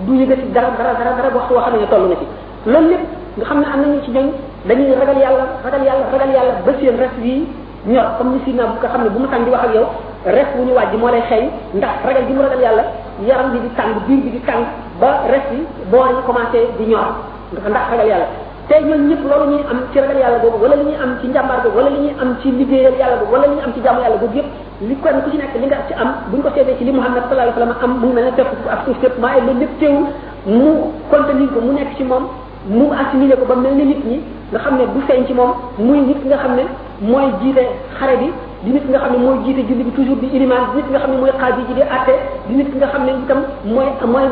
du yëgati dara dara dara dara waxtu woo xam ne toll na ci loolu lépp nga xam ne am nañu ci ñoñ dañuy ragal yàlla ragal yàlla ragal yàlla ba seen res yi ñor comme ni sidna bu nga xam ne bu ma tàng di wax ak yow res wu ñu wàjj moo lay xeeñ ndax ragal gi mu ragal yàlla yaram bi di tàng biir bi di tàng ba res bi boor yi commencé di ñor ndax ragal yàlla tey ñoom ñëpp loolu ñuy am ci ragal yàlla boobu wala li ñuy am ci njàmbaar boobu wala li ñuy am ci liggéeyal yàlla boobu wala li ñuy am ci jaamu yàlla boobu yëpp li kenn ku ci nekk li nga ci am buñ ko seetee ci li Muhammad sallallahu alayhi wa sallam am mu ngi mel ne tepp ak suuf sépp waaye loolu lépp teewul mu contenir ko mu nekk ci moom mu assimilé ko ba mel ni nit ñi nga xam ne du feeñ ci moom muy nit nga xam ne mooy jiite xare bi di nit nga xam ne mooy jiite julli bi toujours di iliman di nit nga xam ne mooy xaadi ji di atte di nit nga xam ne itam mooy mooy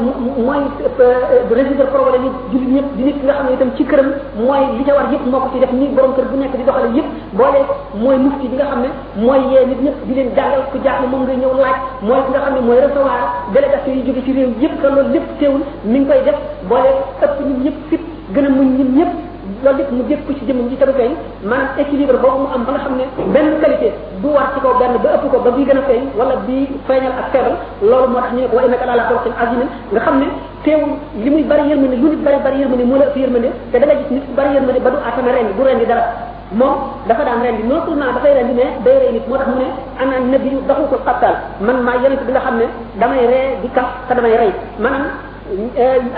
mooy euh, résoudre problème yi julli ñëpp di nit nga xam ne itam ci këram mooy li ca war yëpp moo ko ci def ni borom kër bu nekk di doxale yëpp boole mooy mufti bi nga xam ne mooy yee nit ñëpp di leen jàngal ku jaaxle moom nga ñëw laaj mooy ki nga xam ne mooy recevoir délégation yi jóge ci réew yëpp te loolu lépp teewul mi ngi koy def boole ëpp nit ñëpp fit gën a muñ nit ñëpp loolu lépp mu jëf ko ci jëmm ji te du feeñ maanaam équilibre boobu mu am ba nga xam ne benn qualité du war ci kaw benn ba ëpp ko ba bii gën a feeñ wala bii feeñal ak feebal loolu moo tax ñu ne ko wa innaka ala xalqin azimin nga xam ne teewul li muy bari yërmande lu nit bari bari yërmande moo la ëpp yërmande te da nga gis nit bari yërmande ba du atame ren du ren di dara moom dafa daan rendi non seulement dafay rendi mais day rey nit moo tax mu ne ana nabi yu daxu ko xattal man maa yonent bi nga xam ne damay ree di kaf te damay rey maanaam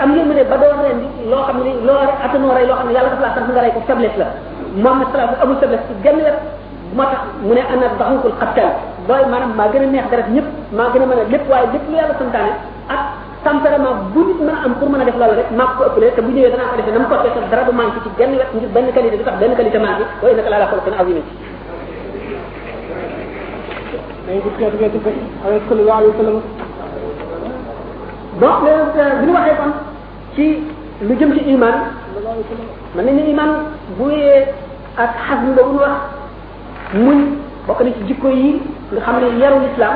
am ngeen mu ne ba doon rendi loo xam ne loo atanoo rey loo xam ne yàlla dafa laa sant nga rey ko faiblesse la moom na salaam amul faiblesse ci genn wet moo tax mu ne ana daxukul xattal booy maanaam maa gën a neex dara ñëpp maa gën a mën a lépp waaye lépp lu yàlla santaane ak tempérament bu nit mën a am pour mën a def loolu rek maa ko ëppalee te bu ñëwee danaa ko defee na mu ko defee sax dara du manqué ci benn wet ngir benn qualité du tax benn qualité manqué waaye naka laa la xool kenn aw yi dañu gis kër gi dugg avec kër yi waaw yu këlam. donc bi ñu waxee kon ci lu jëm ci iman mën nañu iman bu yee ak xas bi boobu ñu wax muñ bokk na ci jikko yi nga xam ne yaru lislaam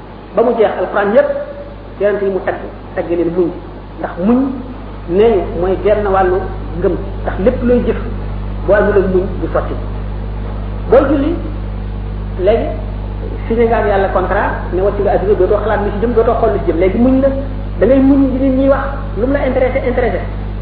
ba mu jeex alquran yépp yonent yi mu tagg tagg leen muñ ndax muñ nee ñu mooy genn wàllu ngëm ndax lépp looy jëf boo amul ak muñ du sotti booy julli léegi signé nga ak yàlla contrat ne wàcc nga adduna dootoo xalaat lu ci jëm dootoo xool lu ci jëm léegi muñ la da ngay muñ li nit ñuy wax lu mu la intéressé intéressé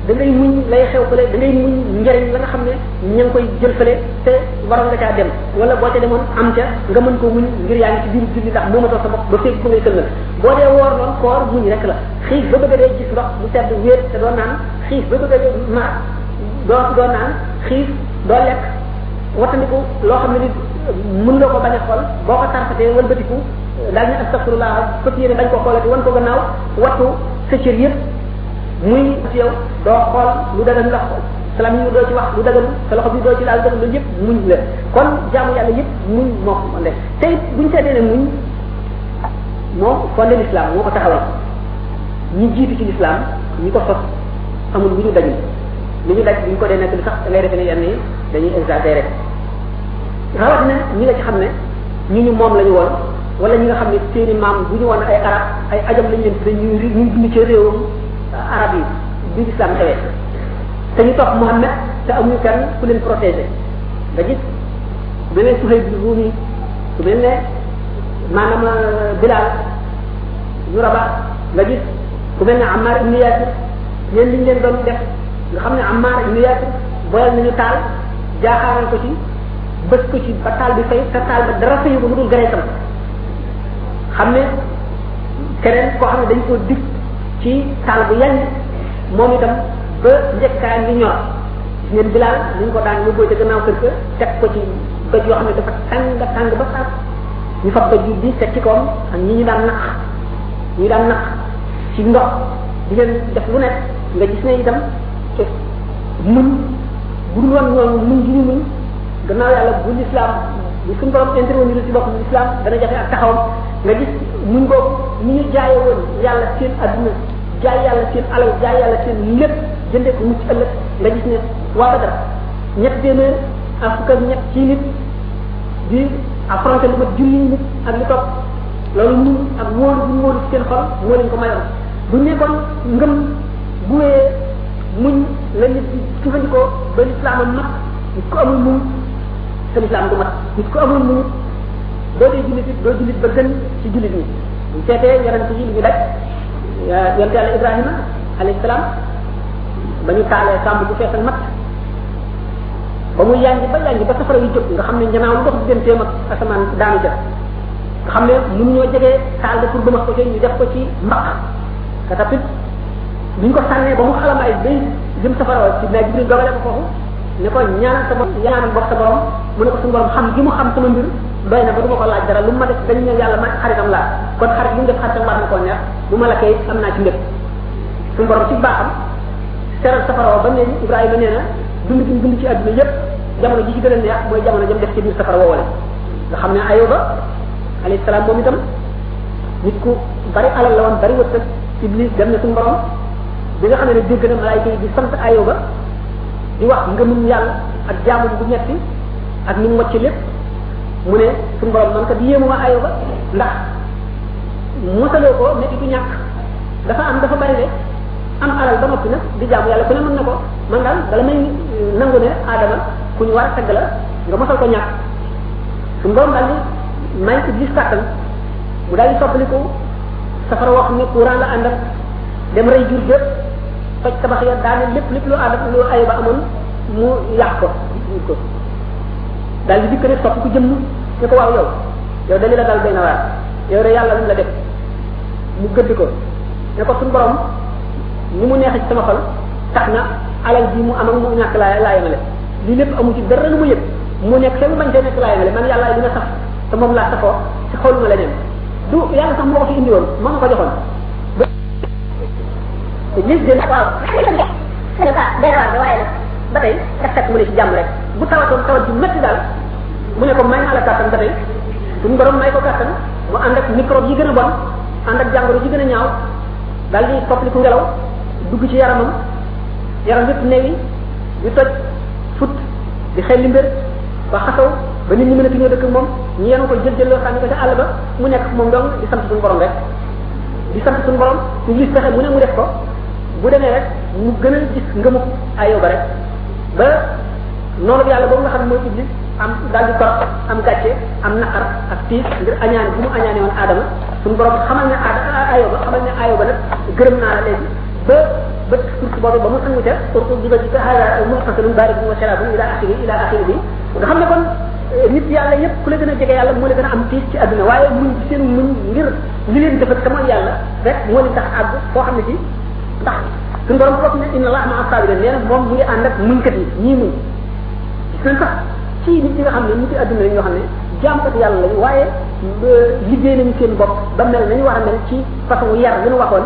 da ngay muñ lay xew fële da ngay muñ njëriñ la nga xam ne ña ngi koy jël fële te waroon nga caa dem wala boo ca demoon am ca nga mën ko muñ ngir yaa ngi ci biir julli ndax moomatoo sa bopp ba féeg ko ngay sëlmal boo dee woor noonu koor muñ rek la xiif ba bëgg a dee gis ndox mu sedd wéet te doo naan xiif ba bëgg a dee mar doo doo naan xiif doo lekk wattandiku loo xam ne ni mën nga ko bañ a xool boo ko tarfatee wëlbatiku daal ne astafirullah fas yéene bañ ko xoolati wan ko gannaaw wattu sa cër yëpp muy ci yow doo xool lu dagan la xool sa lam ñu doo ci wax lu daganu sa loxo bi doo ci laal daganu loolu yëpp muñ la kon jaamu yàlla yëpp muñ moo ko mën def te it buñu seetee ne muñ moo fondé l'islam moo ko taxawal ñi jiitu ci l'islam ñi ko sos amul lu ñu dajul lu ñu daj bu ñu ko dee nekk lu sax da ngay defe ne yenn yi dañuy exagéré rawatina ñi nga ci xam ne ñu ñu moom la ñu woon wala ñi nga xam ne seeni maam bu ñu woon ay arab ay ajam lañu leen tudde ñuy ñuy dund ci réewam arab yi bi l'islam xewee te ñu topp Muhammad te amuñu kenn ku leen protéger nga gis ku mel ne Suhayb bi Ruumi ku mel ne maanaam Bilal ñu raba nga gis ku mel ne Ammar ibn Yasir ñeen liñ leen doon def nga xam ne Ammar ibn Yasir boyal nañu taal jaaxaaral ko ci bës ko ci ba taal bi fay te taal ba dara fayu ko lu dul gëreetam xam ne keneen koo xam ne dañ ko dig ci taal bu yàgg moom itam ba njëkkaay li ñor gis ngeen bilaal ni ñu ko daan yóbboo ca gannaaw kër ga teg ko ci doj yoo xam ne dafa tàng tàng ba sax ñu fab doj yu diis teg ci kawam ak ñi ñu daan naq ñi daan naq ci ndox di leen def lu nekk nga gis ne itam te muñ bu dul woon ñoom muñ gi ñu muñ gannaaw yàlla bu lislaam bu suñu borom intervenir ci boppam lislaam dana jafe ak taxawam nga gis muñ boobu ni ñu jaayee woon yàlla seen adduna jaay yàlla seen alal jaay yàlla seen lépp jëndee ko mucc ëllëg nga gis ne waa Badar ñett téeméer ak fukk ak ñett ci nit di affronté lu mat junni nit ak lu topp loolu ñun ak wóolu bu ñu wóolu ci seen xol moo leen ko mayoon bu nekkoon ngëm bu wee muñ la nit di jëfandikoo ba lislaam a mat nit ko amul muñ sa lislaam du mat nit ko amul muñ doo dee jullit it doo jullit ba gën ci jullit ñi bu seetee yonent yi li ñu daj yonte yàlla ibrahima alayhi salaam ba ñu taalee sàmm bu fees ak mat ba mu yànj ba yànj ba safara yu jóg nga xam ne njanaaw lu dox digganteem ak asamaan daanu ja nga xam ne mënuñoo jege taal ba pour bëmax ko ci ñu def ko ci mbaq te tamit ni ñu ko sànnee ba mu xalam ay bay jëm safara wa ci naaj bi dogale ko foofu ne ko ñaanal sa borom ñaanal bopp sa borom mu ne ko suñu borom xam gi mu xam sama mbir doy na ba du ma ko laaj dara lu ma def dañ ne yàlla ma xaritam laa kon xarit lu mu def xaritam war na koo neex bu ma la koy am naa ci lépp suñu borom ci baaxam seral safara ba ne Ibrahima nee na dund gi mu dund ci àdduna yépp jamono ji ci gën a neex mooy jamono jëm def ci biir safara woowale nga xam ne Ayuba alayhi salaam moom itam nit ku bari alal la woon bari wërsëg Iblis dem na suñu borom bi nga xam ne dégg na malaayika yi di sant Ayuba di wax ngëmum yàlla ak jaamu bu metti ak ni mu wàcc lépp mu ne suñu borom man kat yéemu ma ayo ba ndax mosaloo ko métti du ñàkk dafa am dafa bari de am alal ba noppi nag di jaamu yàlla ku ne mën na ko man daal bala may nangu ne aadama ku ñu war a tagg la nga mosal ko ñàkk suñu borom daal di may iblis kàttan mu daal di soppaliku safara wax ne courant la ànd ak dem rey jur gépp toj tabax ya daane lépp lépp lu aadama lu ayo ba amoon mu yàq ko gis ko daal di dikk rek topp ko jëmm ne ko waaw yow yow dañu la dal benn waar yow de yàlla lu la def mu gëdd ko ne ko suñu borom ni mu neexee ci sama xol tax na alal ji mu am ak mu ñàkk laa laa yemale lii lépp amu ci dara lu mu yëg mu nekk sama bañ fee nekk laa yemale man yàlla li ma sax te moom laa saxoo ci xol ma leneen du yàlla sax moo ko fi indi woon moo ma ko joxoon. te gis nga waaw. ne ko ah day waar da waaye nag ba tey nga fekk mu ne ci jàmm rek bu tawatoon tawat ju métti daal mu ne ko may naa la kàttan ba tey suñu borom may ko kàttan mu ànd ak microbe yi gën a bon ànd ak jàngoro yi gën a ñaaw daal di toppali ku ngelaw dugg ci yaramam yaram yëpp neewi di toj fut di xel li mbir ba xasaw ba nit ñi mën a tuñoo dëkk moom ñu yenu ko jël jëlloo sànni ko ca àll ba mu nekk moom dong di sant suñu borom rek di sant suñu borom iblis fexe mu ne mu def ko bu demee rek mu gën a gis ngëmu ayoo ba rek ba noonu bi yàlla boobu nga xam ne mooy iblis am daal di kor am gàcce am naqar ak tiis ngir añaane bu mu añaane woon aadama suñu borom xamal ne aada ayoo ba xamal ne ayoo ba nag gërëm naa la léegi ba ba source boobu ba mu sangu ca source bi ba ci ka xaala muxtasalun baaridun wa sharaabun ila axiri ila axiri bi nga xam ne kon nit yàlla yépp ku la gën a jege yàlla moo la gën a am tiis ci àdduna waaye muñ ci seen muñ ngir li leen defal te mooy yàlla rek moo leen tax àgg foo xam ne ci ndax suñu borom bopp ne inna allah maa saabira nee na moom mu ngi ànd ak muñkat yi ñii muñ gis nañ sax ci nit ñi nga xam ne nit yi adduna la ñoo xam ne jaamkat yàlla lañu waaye liggéey nañu seen bopp ba mel nañu war a mel ci façon yar li ñu waxoon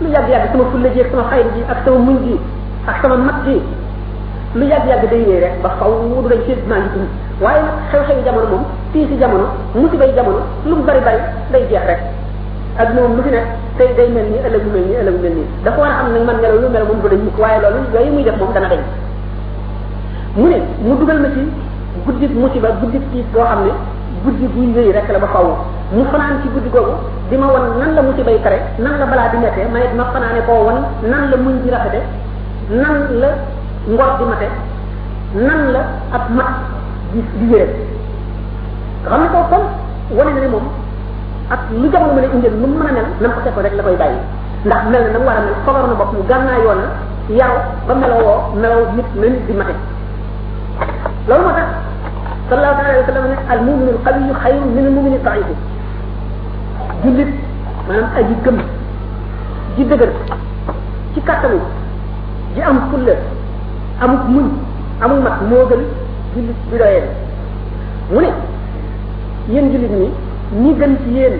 lu yàgg-yàgg sama fulla ji ak sama xayma ji ak sama muñ ji ak sama mat ji lu yàgg-yàgg day yee rek ba xaw du dañ ci maa ngi dund waaye nag xew-xewi jamono moom fii si jamono musibay jamono lu mu bari bari day jeex rek ak moom lu fi nekk tey day mel nii ëllëg mu mel nii ëllëg mu mel nii dafa war a xam nag man ngelaw lu mel moom du dañ mukk waaye loolu yooyu muy def moom dana dañ mu ne mu dugal ma ci guddi musiba guddi tiis boo xam ne guddi guy wéy rek la ba faw mu fanaan ci guddi googu di ma wan nan la musibay tare nan la balaa di mettee ma it ma fanaane koo wan nan la muñ di rafete nan la ngor di mate nan la ak mat di di yére nga xam ne ko kon wane na ne moom ak lu jamono mën a indil lu mu mën a mel na mu ko fekkoon rek la koy bàyyi ndax mel na na mu war a mel fogar na bopp mu gànnaa yoon na yaru ba meloo woo meloo nit na nit di mate loolu moo tax sallallahu alayhi wa sallam ne al muminu al qawiyu xayrun min al mumini daifi jullit maanaam aji gëm ji dëgër ci kattanu ji am fulla amuk muñ amul mat moo gën jullit bi doyee mu ne yéen jullit ñi ñi gën ci yéen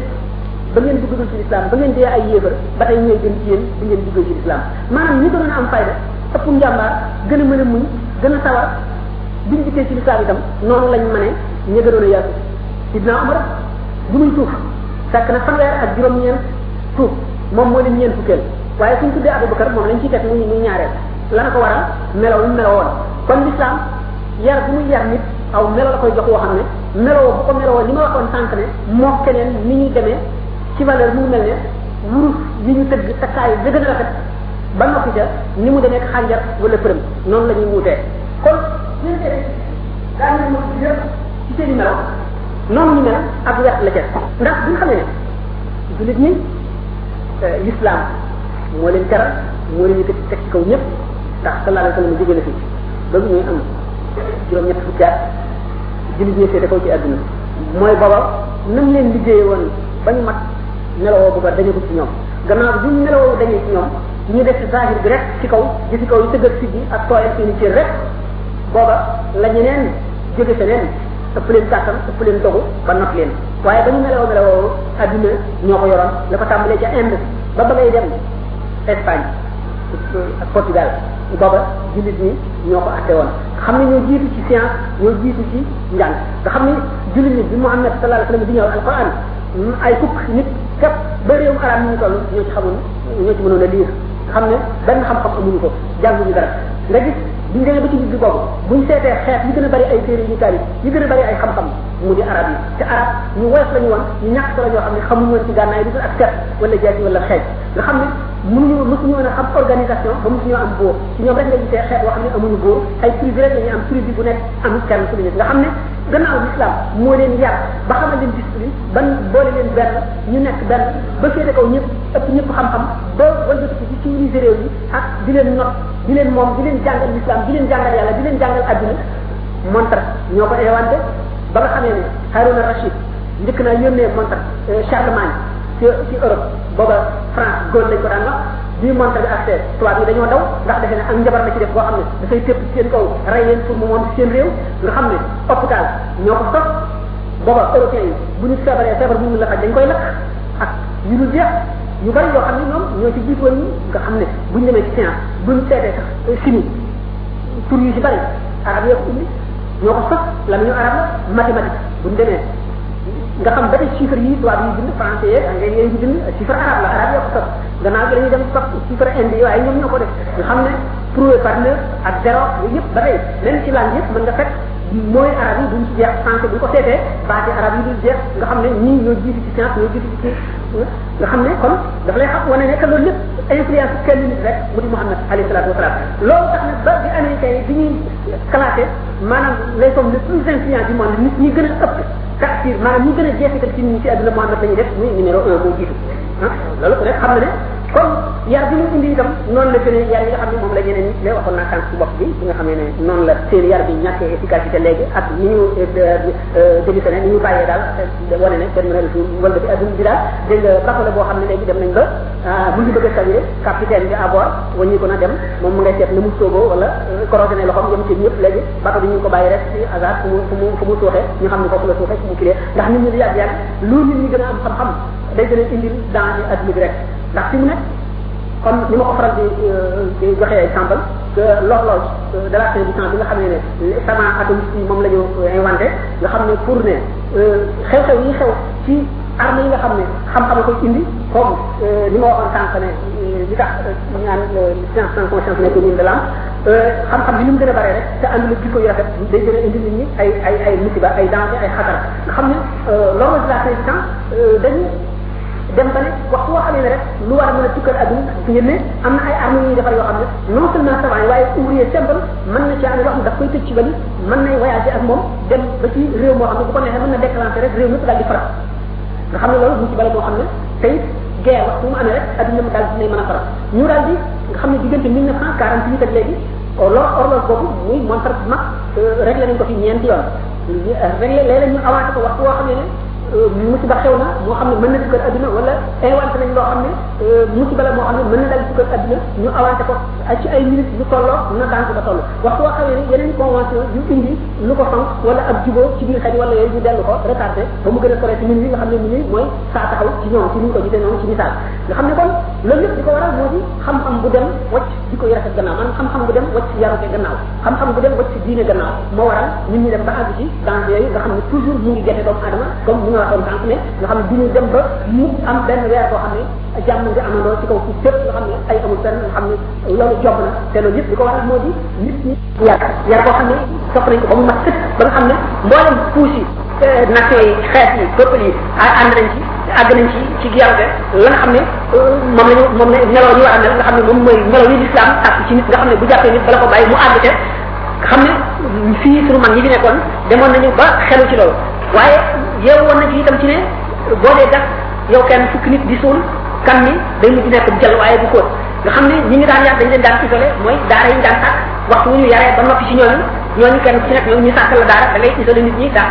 ba ngeen duggagul ci lislaam ba ngeen dee ay yéefar ba tey ñooy gën ci yéen bi ngeen duggee ci lislaam maanaam ñi gënoon a am fayda ëpp njàmbaar gën a mën a muñ gën a sawar biñ dikkee ci lislaam itam noonu lañ mëne ñi gënoon a yàgg Sidna Omar bu muy tuuf fekk na fanweer ak juróom-ñeent tuuf moom moo leen ñeent fukkeel waaye suñ tuddee Abubakar moom lañ ciy teg muy muy ñaareel lan ko waral melaw lu meloo woon kon l'islam yar bu muy yar nit aw melo la koy jox woo xam ne meloo bu ko meloo li ma waxoon sànq ne moo keneen ni ñuy demee ci valeur mu mel ne wurus yi ñu tëgg takkaayu bi gën a rafet ba noppi ca ni mu demee xànjar wala përëm noonu la ñuy wuutee kon suñu demee daan nañ yëpp ci seen i melo noonu ñu mel ak wet la ca ndax bu ñu xamee ne jullit ñi l'islam moo leen teral moo leen yëkkati teg ci kaw ñëpp ndax sallallahu alayhi wa sallam jóge na fi ba bu ñuy am juróom-ñett fukki at jullit ñi seete kaw ci àdduna mooy booba nam leen liggéeye woon ba ñu mat melowoo bu ba dañu ko ci ñoom gannaaw bu ñu melowoo dañee ci ñoom ñu def zahir bi rek ci kaw gis kaw yi tëggal si bi ak tooyal seen i cër rek booba la ñeneen jóge feneen ëpp leen kàttan ëpp leen dogu ba not leen waaye ba ñu meloo meloo adduna ñoo ko yoroon la ko tàmbalee ca Inde ba ba ngay dem Espagne ak Portugal booba jullit ñi ñoo ko atte woon xam ne ñoo jiitu ci science ñoo jiitu ci njàng nga xam ne jullit ñi bi Muhammad sallallahu alayhi wa sallam di ñëw alquran ay fukk nit képp ba réewum arab ñu toll ñoo ci xamul ñoo ci mënoon a liir xam ne benn xam-xam amuñu ko jànguñu dara nga gis bi ñu demee ba ci digg boobu bu ñu seetee xeet yi gën a bari ay téere yu taalif yi gën a bari ay xam-xam mu di arab yi te arab ñu woyof lañu woon ñu ñàkk solo ñoo xam ne xamuñu woon ci gànnaay bi ak set wala jaasi wala xeej nga xam ne mënuñu mësuñu woon a xam organisation ba mësuñu am boo ci ñoom rek nga gisee xeet boo xam ne amuñu boo ay privé rek la ñuy am privé bu nekk am kenn ku nekk nga xam ne gannaaw l'islam moo leen yar ba xamal leen discipline ban boole leen benn ñu nekk benn ba féete kaw ñëpp ëpp ñëpp xam-xam ba wala ci civilisé réew yi ak di leen not di leen moom di leen jàngal l'islam di leen jàngal yàlla di leen jàngal adduna montre ñoo ko inventé ba nga xamee ne Haruna Rachid njëkk naa yónnee montre Charlemagne ci ci Europe booba France góor lañ ko daan wax bii montre bi accès tubaab yi dañoo daw ndax defe ne ak njabar la ci def boo xam ne dafay tëpp seen kaw rey leen pour mu moom seen réew nga xam ne hôpital ñoo ko sos booba européen yi bu ñu feebaree feebar bu ñu la faj dañ koy lakk ak yu dul jeex yu bari yoo xam ne ñoom ñoo ci jiitu woon ñi nga xam ne buñ demee ci science buñ seetee sax chimie tur yu ci bari arab yoo ko indi ñoo ko sax la ñu arab la mathématique buñ demee nga xam ba tey chiffre yi tubaab yi bind français yeeg anglais yooyu di bind chiffre arabe la arabe yoo ko sax gannaaw gi la ñuy dem sax chiffre indi yi waaye ñoom ñoo ko def nga xam ne prouvé par neuf ak zéro yooyu yëpp ba tey même ci langue yëpp mën nga fekk mooy arab yi duñ ci jeex français bu ñu ko seetee baati arab yi duñ jeex nga xam ne ñii ñoo jiitu ci science ñoo jiitu ci nga xam ne kon daf lay xam wane ne que loolu lépp influence kenn nit rek mu di Muhammad alayhi salaatu wasalaam loolu tax na ba bi américain yi bi ñuy classé maanaam les hommes les plus influents du monde nit ñi gën a ëpp tafsir maanaam ñi gën a jeexital ci nit ñi ci àdduna Muhammad la ñuy def muy numéro un moo jiitu ah loolu ku nekk xam na ne kon yar bi mu indi itam noonu la gën a yar yi nga xam ne moom la ñeneen nit lay waxoon naa sànq ci bopp bi bi nga xamee ne noonu la seen yar bi ñàkkee efficacité léegi ak ni ñu démissionné ni ñu bàyyee daal da wane ne kenn mën a resul wala bi adduna bi daal dégg nga bato la boo xam ne léegi dem nañ ba mu ngi bëgg a salir capitaine bi à bord wàññi ko na dem moom mu ngay seet na mu soogoo wala corrosé ne loxoom yem ci ñëpp léegi bato bi ñu ngi ko bàyyi rek ci hasard fu mu fu mu fu mu suuxee ñu xam ne foofu la suuxee fu mu kilee ndax nit ñi di yàgg yàgg lu nit ñi gën a am xam-xam day gën a indil danger adduna bi rek ndax fi mu nekk comme ni ma ko faral di di joxe ay exemple que l'horloge de la fin du temps bi nga xam ne ne sama atom si moom la ñu inventé nga xam ne pour ne xew-xew yi xew ci arme yi nga xam ne xam-xam koy indi comme li ma waxoon sànq ne li tax ñu naan science sans conscience nekk nii de l'âme xam-xam bi ni mu gën a bare rek te ànd la jikko yu rafet day gën a indi nit ñi ay ay ay musiba ay danger ay xatar nga xam ne loolu la seen temps dañu dem ba ne waxtu woo xamee ne rek lu war a mën a tukkal adduna ngeen ne am na ay armes yu ñuy defar yoo xam ne non seulement savant yi waaye ouvrier simple mën na ci am loo xam ne daf koy tëj ci bali mën nay voyager ak moom dem ba ci réew moo xam ne bu ko neexee mën na déclencher rek réew mépp daal di faral nga xam ne loolu mu ci bala boo xam ne tey guerre wax bu mu amee rek adduna mu daal dinay mën a faral ñu daal di nga xam ne diggante 1948 ak léegi lor horloge boobu muy montre bu mag réglé nañ ko fi ñeenti yoon réglé léeg-léeg ñu avancé ko waxtu woo xam ne ne musiba xew na moo xam ne mën na dugal adduna wala inventé nañ loo xam ne musiba la moo xam ne mën na dal dugal adduna ñu avancé ko ci ay minutes ñu tolloo na daan ko ba toll waxtu woo xamee ni yeneen convention yu indi lu ko xam wala ab jubóo ci biir xaj wala yooyu ñu dellu ko retardé ba mu gën a sore ci min wi nga xam ne min mooy saa taxaw ci ñoom ci ni ñu ko gisee noonu ci misaal nga xam ne kon loolu lépp di ko waral moo di xam-xam bu dem wacc di ko rafet gannaaw maanaam xam-xam bu dem wacc yarute gannaaw xam-xam bu dem wacc diine gannaaw moo waral ñun ñu dem ba àgg ci dans yooyu nga xam ne toujours mu ngi gete doomu adama comme ni nga waxoon sànq ne nga xam ne du ñu dem ba mu am benn weer boo xam ne jàmm nga amandoo ci kaw suuf fépp nga xam ne ay amul fenn nga xam ne loolu jomb na te loolu yëpp li ko waral moo di nit ñi yar yar boo xam ne sopp nañ ko ba mu mat sëkk ba nga xam ne mboolem puus yi nation yi xeet yi peuple yi ànd nañ ci àgg nañ ci ci yar ga la nga xam ne moom lañu moom la melaw ñu war a mel nga xam ne moom mooy melaw yi l'islam sàkk ci nit nga xam ne bu jàppee nit bala ko bàyyi mu àgg te nga xam ne fii sunu mag ñi fi nekkoon demoon nañu ba xelu ci loolu waaye yeewu woon na ci itam ci ne boo dee gas yow kenn fukki nit di suul kan ni day mujj nekk jël waaye bu xóot nga xam ne ñi ñu daan yar dañ leen daan isolé mooy daara yi ñu daan sàkk waxtu wu ñu yaree ba noppi ci ñooñu ñooñu kenn ci nekk ñoom ñu sàkkal la daara da ngay isolé nit ñi daa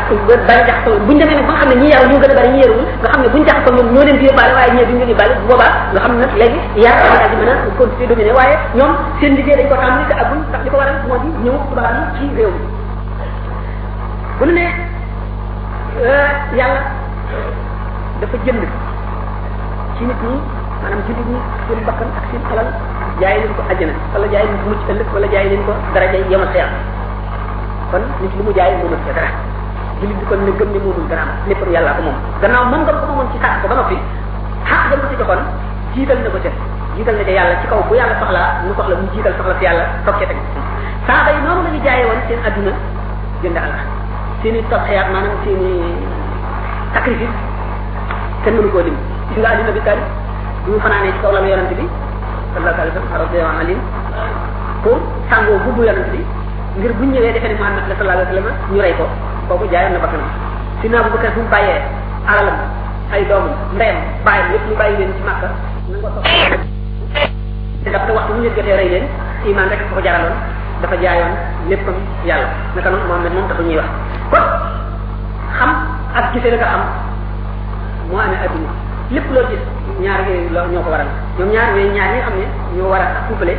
bari jaxasoo buñ demee nag ba nga xam ne ñi yaru ñu gën a bari ñi yaruwul nga xam ne buñ jaxasoo ñoom ñoo leen di yóbbaale waaye ñee duñ leen yóbbaale bu boobaa nga xam ne nag léegi yar daal di mën a continuer dominer waaye ñoom seen liggéey dañ ko tàmm te agul ndax li ko waral moo di ñëw tubaab yi ci réew mi bu ñu ne yàlla dafa jënd ci nit ñi maanaam jullit ñi seen bakkan ak seen alal jaay leen ko àjjana wala jaay leen ko mucc ëllëg wala jaay leen ko daraja yemal xeer kon nit li mu jaay moomul ca dara jullit bi kon ne gëm ne moomul dara léppam yàlla ko moom gannaaw moom nga ko moomoon ci sàkk ko ba noppi xaq gën ko ci joxoon jiital na ko ca jiital na ca yàlla ci kaw bu yàlla soxlaa mu soxla mu jiital soxla si yàlla toog ca teg saaba yi noonu la ñu jaayee woon seen adduna jënd àlla seen i tadxiyaat maanaam seen i sacrifice kenn mënu koo lim gis nga àddina bi tari bu ñu fanaanee ci kaw la yonent bi sallallahu alayhi wa sallam radiyallahu anhu pour sàngoo bubbu yonent bi ngir bu ñu ñëwee defee ne Muhammad la sallallahu alayhi wa sallam ñu rey ko kooku jaayoon na bakkanam si naa bu bakkan bu mu bàyyee alalam ay doomam ndeyam bàyyam yëpp ñu bàyyi leen ci màkka na nga soxla te dafa waxtu bu ñu jotee rey leen iman rek ko jaraloon dafa jaayoon léppam yàlla naka noonu Muhammad moom dafa ñuy wax kon xam ak gisee la nga xam moo amee adduna lépp loo gis ñaar yooyu loo ñoo ko waral ñoom ñaar ñooy ñaar ñi nga xam ne ñoo war a couplé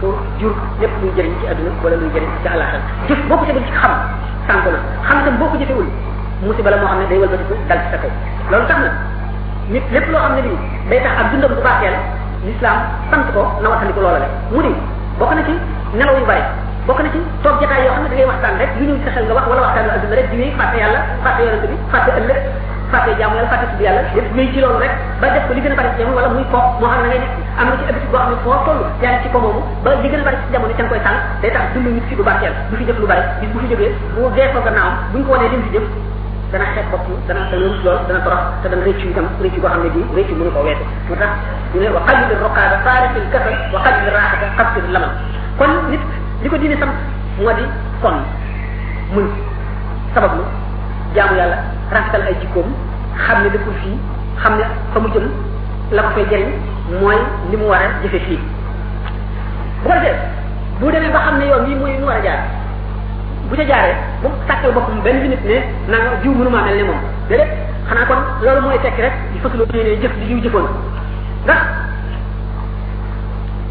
pour jur lépp luy jëriñ ci adduna wala luy jëriñ ci àllaxal jëf boo ko jëfee ci xam sànq la xam itam boo ko jëfewul musiba la moo xam ne day wëlbatiku dal ci sa kaw loolu tax na nit lépp loo xam ne lii day tax ak dundam bu baaxeel l'islam sant ko na wattandi ko loola le mu di bokk na ci nelaw yu bari bokk na ci toog jotaay yoo xam ne da ngay waxtaan rek lu ñëw ci sa xel nga wax wala waxtaan la adduna rek di wéy fàtte yàlla fàtte yonent bi fàtte ëllëg fàtte jaamu yàlla fàtte tudd yàlla yëpp wéy ci loolu rek ba def ko li gën a bari ci jamono wala muy ko moo xam ne ngay nekk am na ci habitude boo xam ne foo toll yaa ngi ci ko moomu ba li gën a bari ci jamono ca nga koy tànn day tax dund nit fi du barkeel du fi jëf lu bari bis bu fi jógee bu geesoo gannaawam buñ ko wanee lim fi jëf dana xeet bopp dana dana rus lool dana torox te dana rëccu itam rëccu boo xam ne bii rëccu mënu ko weesu moo tax ñu ne wa qalil roqaada faarifil kasal wa qalil raaxata xabtir lamal kon nit li ko diine sant moo di kon muñ sabablu jaamu yàlla rafetal ay jikkoom xam ne dëkkul fii xam ne fa mu jëm la ko fay jëriñ mooy li mu war a jëfe fii bu ko defee bu demee ba xam ne yoon bii mooy mu war a jaar bu ca jaaree bu mu sàkkal boppam benn minute ne naa nga jiw mënumaa mel ne moom déedéet xanaa kon loolu mooy tekki rek di fësuloo yéene jëf di jiw jëfoon ndax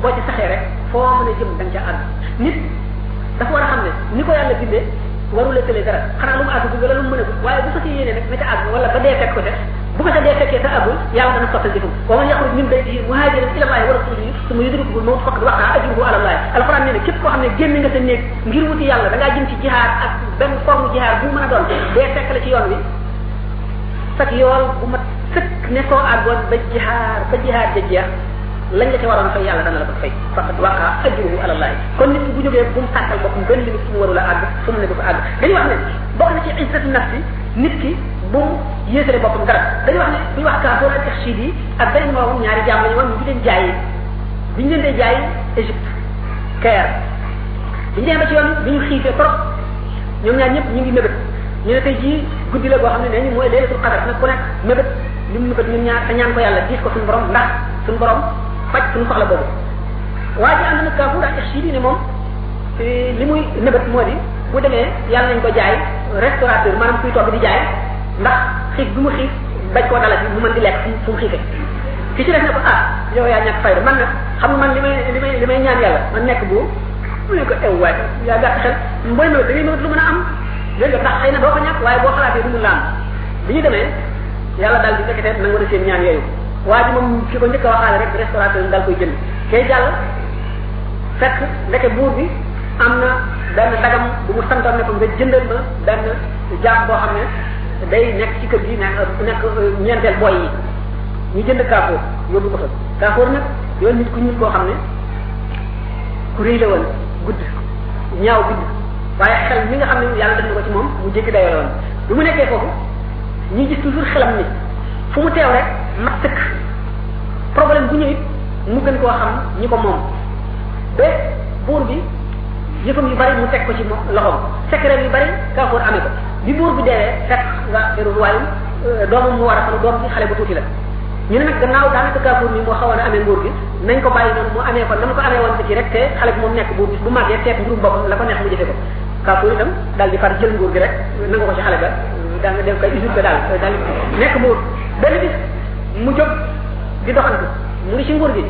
boo ci saxee rek foo mën a jëm da nga ca àgg nit dafa war a xam ne ni ko yàlla bindee warula tële dara xanaa lu mu àgg wala lu mu mën a waaye bu fasee yéene nag na ca àgg wala ba dee fekk ko ca bu ko ca dee fekkee sa àggul yàlla dana sottal jëfam wa man yaxruj min baytihi muhajiran ila allahi wa rasulihi suma yudrikuhu al mawt faqad waqa ajruhu ala allahi alquran nee na képp koo xam ne génn nga sa néeg ngir wuti yàlla da ngaa jëm ci jihaar ak benn forme jihaar bu mën a doon dee fekk la ci yoon wi sak yool bu mat sëkk ne soo àggoon ba jihaar ba jihaar ja jeex lañ la ca waroon fay yàlla dana la ko fay faqat waqa ajruhu ala allah kon nit ki bu jógee bu mu sàkkal boppam benn limite fu mu warul a àgg fu mu ne du ko àgg dañuy wax ne bokk na ci izzatu nafsi nit ki bu mu yéesale boppam dara dañuy wax ne bu ñu wax kaafoor ak taxsiid yi ak beneen moom ñaari jaam lañu woon ñu ngi leen jaayee bi ñu leen dee jaay Égypte Caire bi ñu demee ba ci yoon bi ñu xiifee trop ñoom ñaar ñëpp ñu ngi mébét ñu ne tey jii guddi la boo xam ne nee ñu mooy leelatul qadar nag ku nekk mébét li mu nu ko ñun ñaar te ñaan ko yàlla diis ko suñu borom ndax suñu borom faj suñu soxla boobu waa ji ànd na kaafuur ak chidi ne moom li muy nëbët moo di bu demee yàlla nañ ko jaay restaurateur maanaam kuy togg di jaay ndax xiif bi mu xiif bañ koo dalati mu mën di lekk fu fu mu xiifee ki ci def ne ko ah yow yaa ñàkk fayda man nag xam nga man li may li may li may ñaan yàlla man nekk bu mu ne ko ew waay yaa gàtt xel mbooy ma da ngay mënut lu mën a am léegi ndax xëy na doo ko ñàkk waaye boo xalaatee du mu la am bi ñu demee yàlla daal di fekkete nangu na seen ñaan yooyu waa ji moom ki ko njëkk a waxaale rek restaurateur bi daal koy jënd kay jàll fekk ndeke buur bi am na benn dagam bu mu santoon ne ko nga jëndal ma benn jaam boo xam ne day nekk ci kër gi nekk nekk ñeenteel boy yi ñu jënd kaafoor yóbbu ko fa kaafoor nag yoon nit ku ñuul koo xam ne ku rëy la woon gudd ñaaw gudd waaye xel mi nga xam ne yàlla def na ko ci moom mu jéggi dayoo la woon bi mu nekkee foofu ñuy gis toujours xelam ni fu mu teew rek mat sëkk problème bu ñëwit mu gën koo xam ñi ko moom ba buur bi yëfam yu bari mu teg ko ci mo- loxoom secret yu bari kaafoor amee ko bi buur bi deewee fekk nga feru waayum doomam mu war a falu doom bi xale bu tuuti la ñu ne nag gannaaw daanaka kaafoor mi moo xawoon a amee nguur gi nañ ko bàyyi noonu mu amee ko na mu ko amee woon ci rek te xale bi moom nekk buur bis bu màggee seet mbirum boppam la ko neex mu jëfe ko kaafoor itam daal di far jël nguur gi rek nangu ko ci xale ba daa nga def kay usurpé daal daal nekk buur benn bis mu jóg di doxantu mu ngi ci nguur gi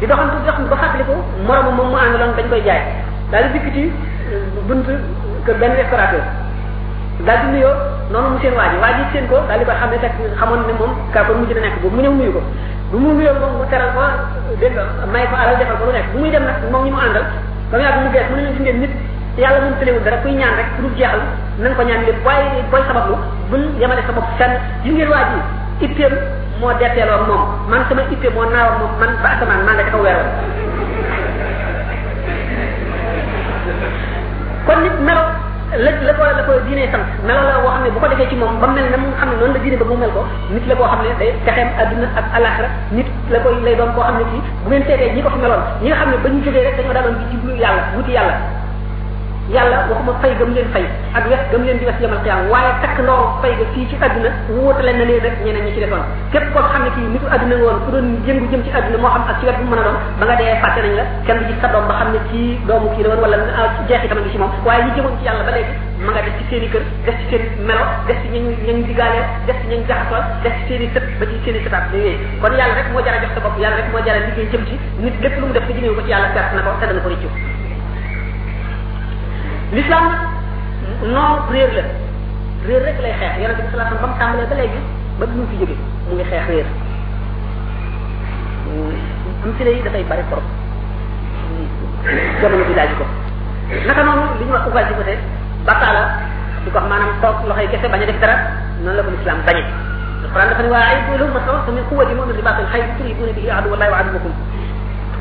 di doxantu di doxantu ba fàttaliku moromu moom mu àndaloon dañ koy jaay daal di dikk ci bunt kër benn restaurateur daal di nuyoo noonu mu seen waa ji waa ji seen ko daal di koy xam ne fekk xamoon ne moom kaa ko mujj na nekk boobu mu ñëw nuyu ko bu mu nuyoo moom mu teral ko dégg nga may ko alal defal ko lu nekk bu muy dem nag moom ñi mu àndal ba mu yàgg mu gees mu ne leen si ngeen nit te yàlla moom tëlewul dara kuy ñaan rek pour jeexal na nga ko ñaan lépp waaye booy sabablu bul yemale sa bopp fenn gis ngeen waa ji itteem moo detteeloon moom man sama itte moo naawoon moom man ba asamaan maa nga ca kaw weeroon kon nit melo la la ko la ko diine sant melo la boo xam ne bu ko defee ci moom ba mel na mu xam ne noonu la diine ba mu mel ko nit la koo xam ne day texeem adduna ak alaxira nit la koy lay doon koo xam ne ci bu ngeen seetee ñi ko fi meloon ñi nga xam ne ba ñu jógee rek dañoo daaloon di jublu yàlla wuti yàlla yàlla waxuma fay gëm leen fay ak wes gëm leen di wes yamal xiyaam waaye takk ndoo fay ga fii ci àdduna wóotale na leen rek ñeneen ñi ci defoon képp koo xam ne kii nitu àdduna nga woon ku doon yëngu jëm ci àdduna moo xam ak ci wet bu mën a doon ba nga dee fàtte nañ la kenn du gis sa doom ba xam ne kii doomu kii la woon wala jeexitam ngi ci moom waaye ñi jëmoon ci yàlla ba léegi ma nga def ci seen i kër def ci seen melo def ci ñañ ñañ digaaleel def ci ñañ jaxasoo def ci seen i sët ba ci seen i sëtaat yooyu kon yàlla rek moo jara jox sa bopp yàlla rek moo jara liggéey jëm ci nit lépp lu mu def te jëmee ko ci yàlla perte na ko te dana ko rëccu l'islam noonu réer la réer rek lay xeex yonente bi sallallahu alayhi wasallam ba mu tàmbalee ba léegi ba bi mu fi jóge mu ngi xeex réer am si yi dafay bari trop jamono bi laaj ko naka noonu li ñu wax ouvrage di côté bàkkaar la di ko wax maanaam toog loxoy kese bañ a def dara noonu la ko l'islam bañe alquran dafa ne waa ay boolu ma sawar min quwwati mu'min ribaatil xayr turhibuuna bihi aduwa llahi wa aduwakum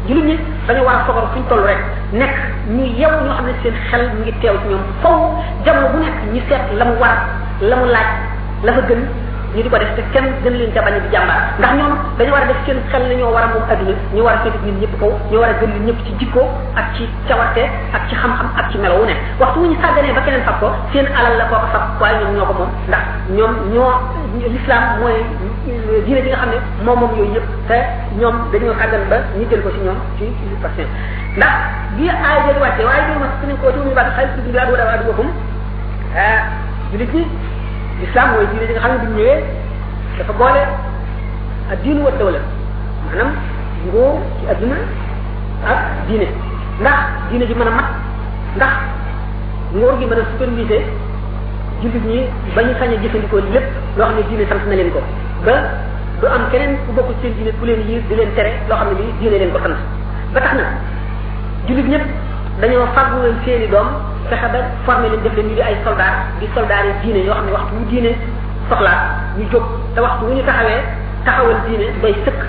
jullit ñi dañu war a soxor fuñ toll rek nekk ñu yew ñoo xam ne seen xel mu ngi teew ci ñoom faw jamono bu nekk ñu seet la mu war la mu laaj la fa gën ñu di ko def te kenn gën leen ca bañ a di jàmbaar ndax ñoom dañu war a def seen xel ne ñoo war a moom adduna ñu war a féete nit ñëpp kaw ñu war a gën nit ñëpp ci jikko ak ci cawarte ak ci xam-xam ak ci melo wu ne waxtu wu ñu sàgganee ba keneen fab ko seen alal la kooka fab waaye ñoom ñoo ko moom ndax ñoom ñoo l'islam mooy diine bi nga xam ne moom moom yooyu yëpp te ñoom dañoo sàggan ba ñu jël ko ci ñoom ci usurpation ndax bi aay jël wàcce waaye bi ma suñu ko tuumi baat xaalis bi daal wala waadu boppam ah julit ñi l'islam mooy diine bi nga xam ne bu ñëwee dafa boole ak diinu wa dawla maanaam nguur ci adduna ak diine ndax diine ji mën a mat ndax nguur gi mën a superviser jullit ñi ba ñu sañ a jëfandikoo lépp loo xam ne diine sant na leen ko ba du am keneen ku bokk seen diine ku leen yiir di leen tere loo xam ne lii diine leen ko sant ba tax na jullit ñëpp dañoo fàggu leen seeni doom fexe ba formé leen def leen ñu di ay soldat di soldat yi diine yoo xam ne waxtu wu diine soxlaa ñu jóg te waxtu wu ñu taxawee taxawal diine bay sëkk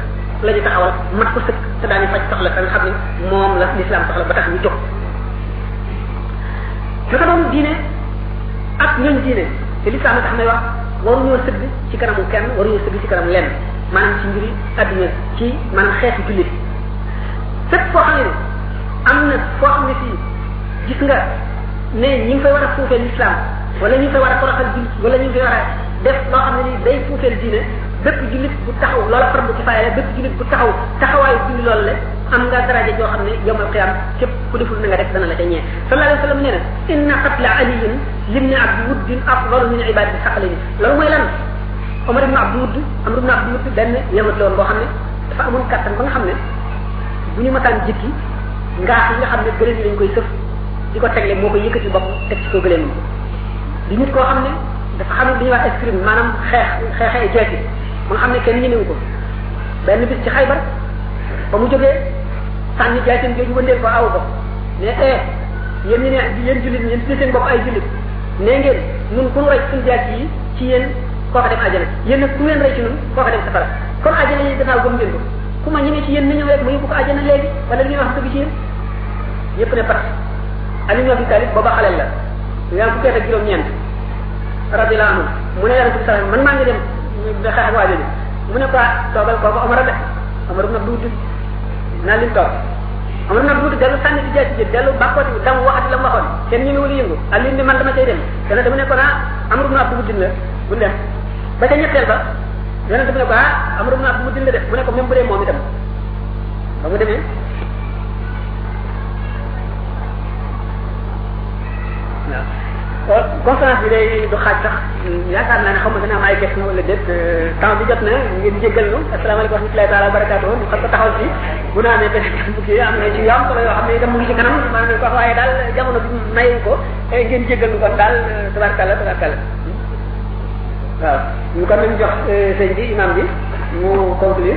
la ñu taxawal mat ko sëkk te daal di faj soxla ka nga xam ne moom la lislaam soxla ba tax ñu jóg naka noonu diine ak ñooñ diine te lislaam tax may wax waruñoo sëgg ci kanamu kenn waruñoo sëgg ci kanam lenn maanaam ci mbiri adduna ci maanaam xeetu jullit fépp foo xam ne am na foo xam ne fii gis nga ne ñi ngi fay war a suufee lislaam wala ñu ngi fay war a toroxal jullit wala ñu ngi fay war a def loo xam ne ni day suufeel diine bépp jullit bu taxaw loola fardu kifaaya la bépp jullit bu taxaw taxawaayu julli loolu la am nga daraja joo xam ne yowmal qiyam képp ku deful na nga def dana la ca ñee sallallahu alayhi wa sallam nee na inna qatla aliyin limni abdi wuddin afdalu min ibadati saqalini loolu mooy lan omar ibn abdi wudd amr ibn abdi wudd benn yamut loolu boo xam ne dafa amoon kattan ba nga xam ne bu ñu masaan jikki ngaax yi nga xam ne gëleen yi lañ koy sëf di ko tegle moo koy yëkkati bopp teg ci ko gëleen bi nit koo xam ne dafa xam ne li ñuy wax escrime maanaam xeex xeexe ay jeeti mu nga xam ne kenn ñemewu ko benn bis ci xaybar ba mu jógee sànni jaatin jooju wëndeel ko aw ko ne eh yéen ñi ne yéen jullit ñi yéen tuddee seen bopp ay jullit nee ngeen nun ku nu rey suñu jaati yi ci yéen kooka dem ajana yéen nag ku ngeen rey ci nun kooka dem safara kon ajana yi gannaaw gëm ngeen ko ku ma ñemee ci yéen na ñëw rek ma yóbbu ko ajana léegi wala li ñuy wax dëgg ci yéen yépp ne pat Ali ibn Abi Talib booba xaleel la yaa ngi fukki at ak juróom-ñeent radiyallahu anhu mu ne yonente bi salaam man maa ngi dem ba xeex ak waa jooju mu ne ko toogal kooku Omar a de Omar ibn Abdul Wudud naa lim toog Omar ibn Abdul Wudud dellu sànni ci jaasi ji dellu bàkkooti bi dam waxati la mu waxoon kenn ñu ngi wul yëngu ak lim bi man dama cay dem te nag dama ne ko naa Amr ibn Abdul Wudud la bu dem ba ca ñetteel ba yonente bi ne ko ah Amr ibn Abdul Wudud la def mu ne ko même bu dee moom itam ba mu demee waaw conférence bi day du xaaj sax yaakaar naa ne xam nga dana am ay question wala déet temps bi jot na ngeen jéggal nu asalaamaaleykum wa rahmatullahi taala wa barakaatu ñu xam ko taxaw ci bu naa ne benn bu kii am na ci yu am solo yoo xam ne itam mu ngi ci kanam maa ngi ko wax waaye daal jamono bi mayu ko ngeen jéggal nu kon daal tabarkalla tabarkalla waaw ñu kon nañ jox sëñ bi imam bi mu conclure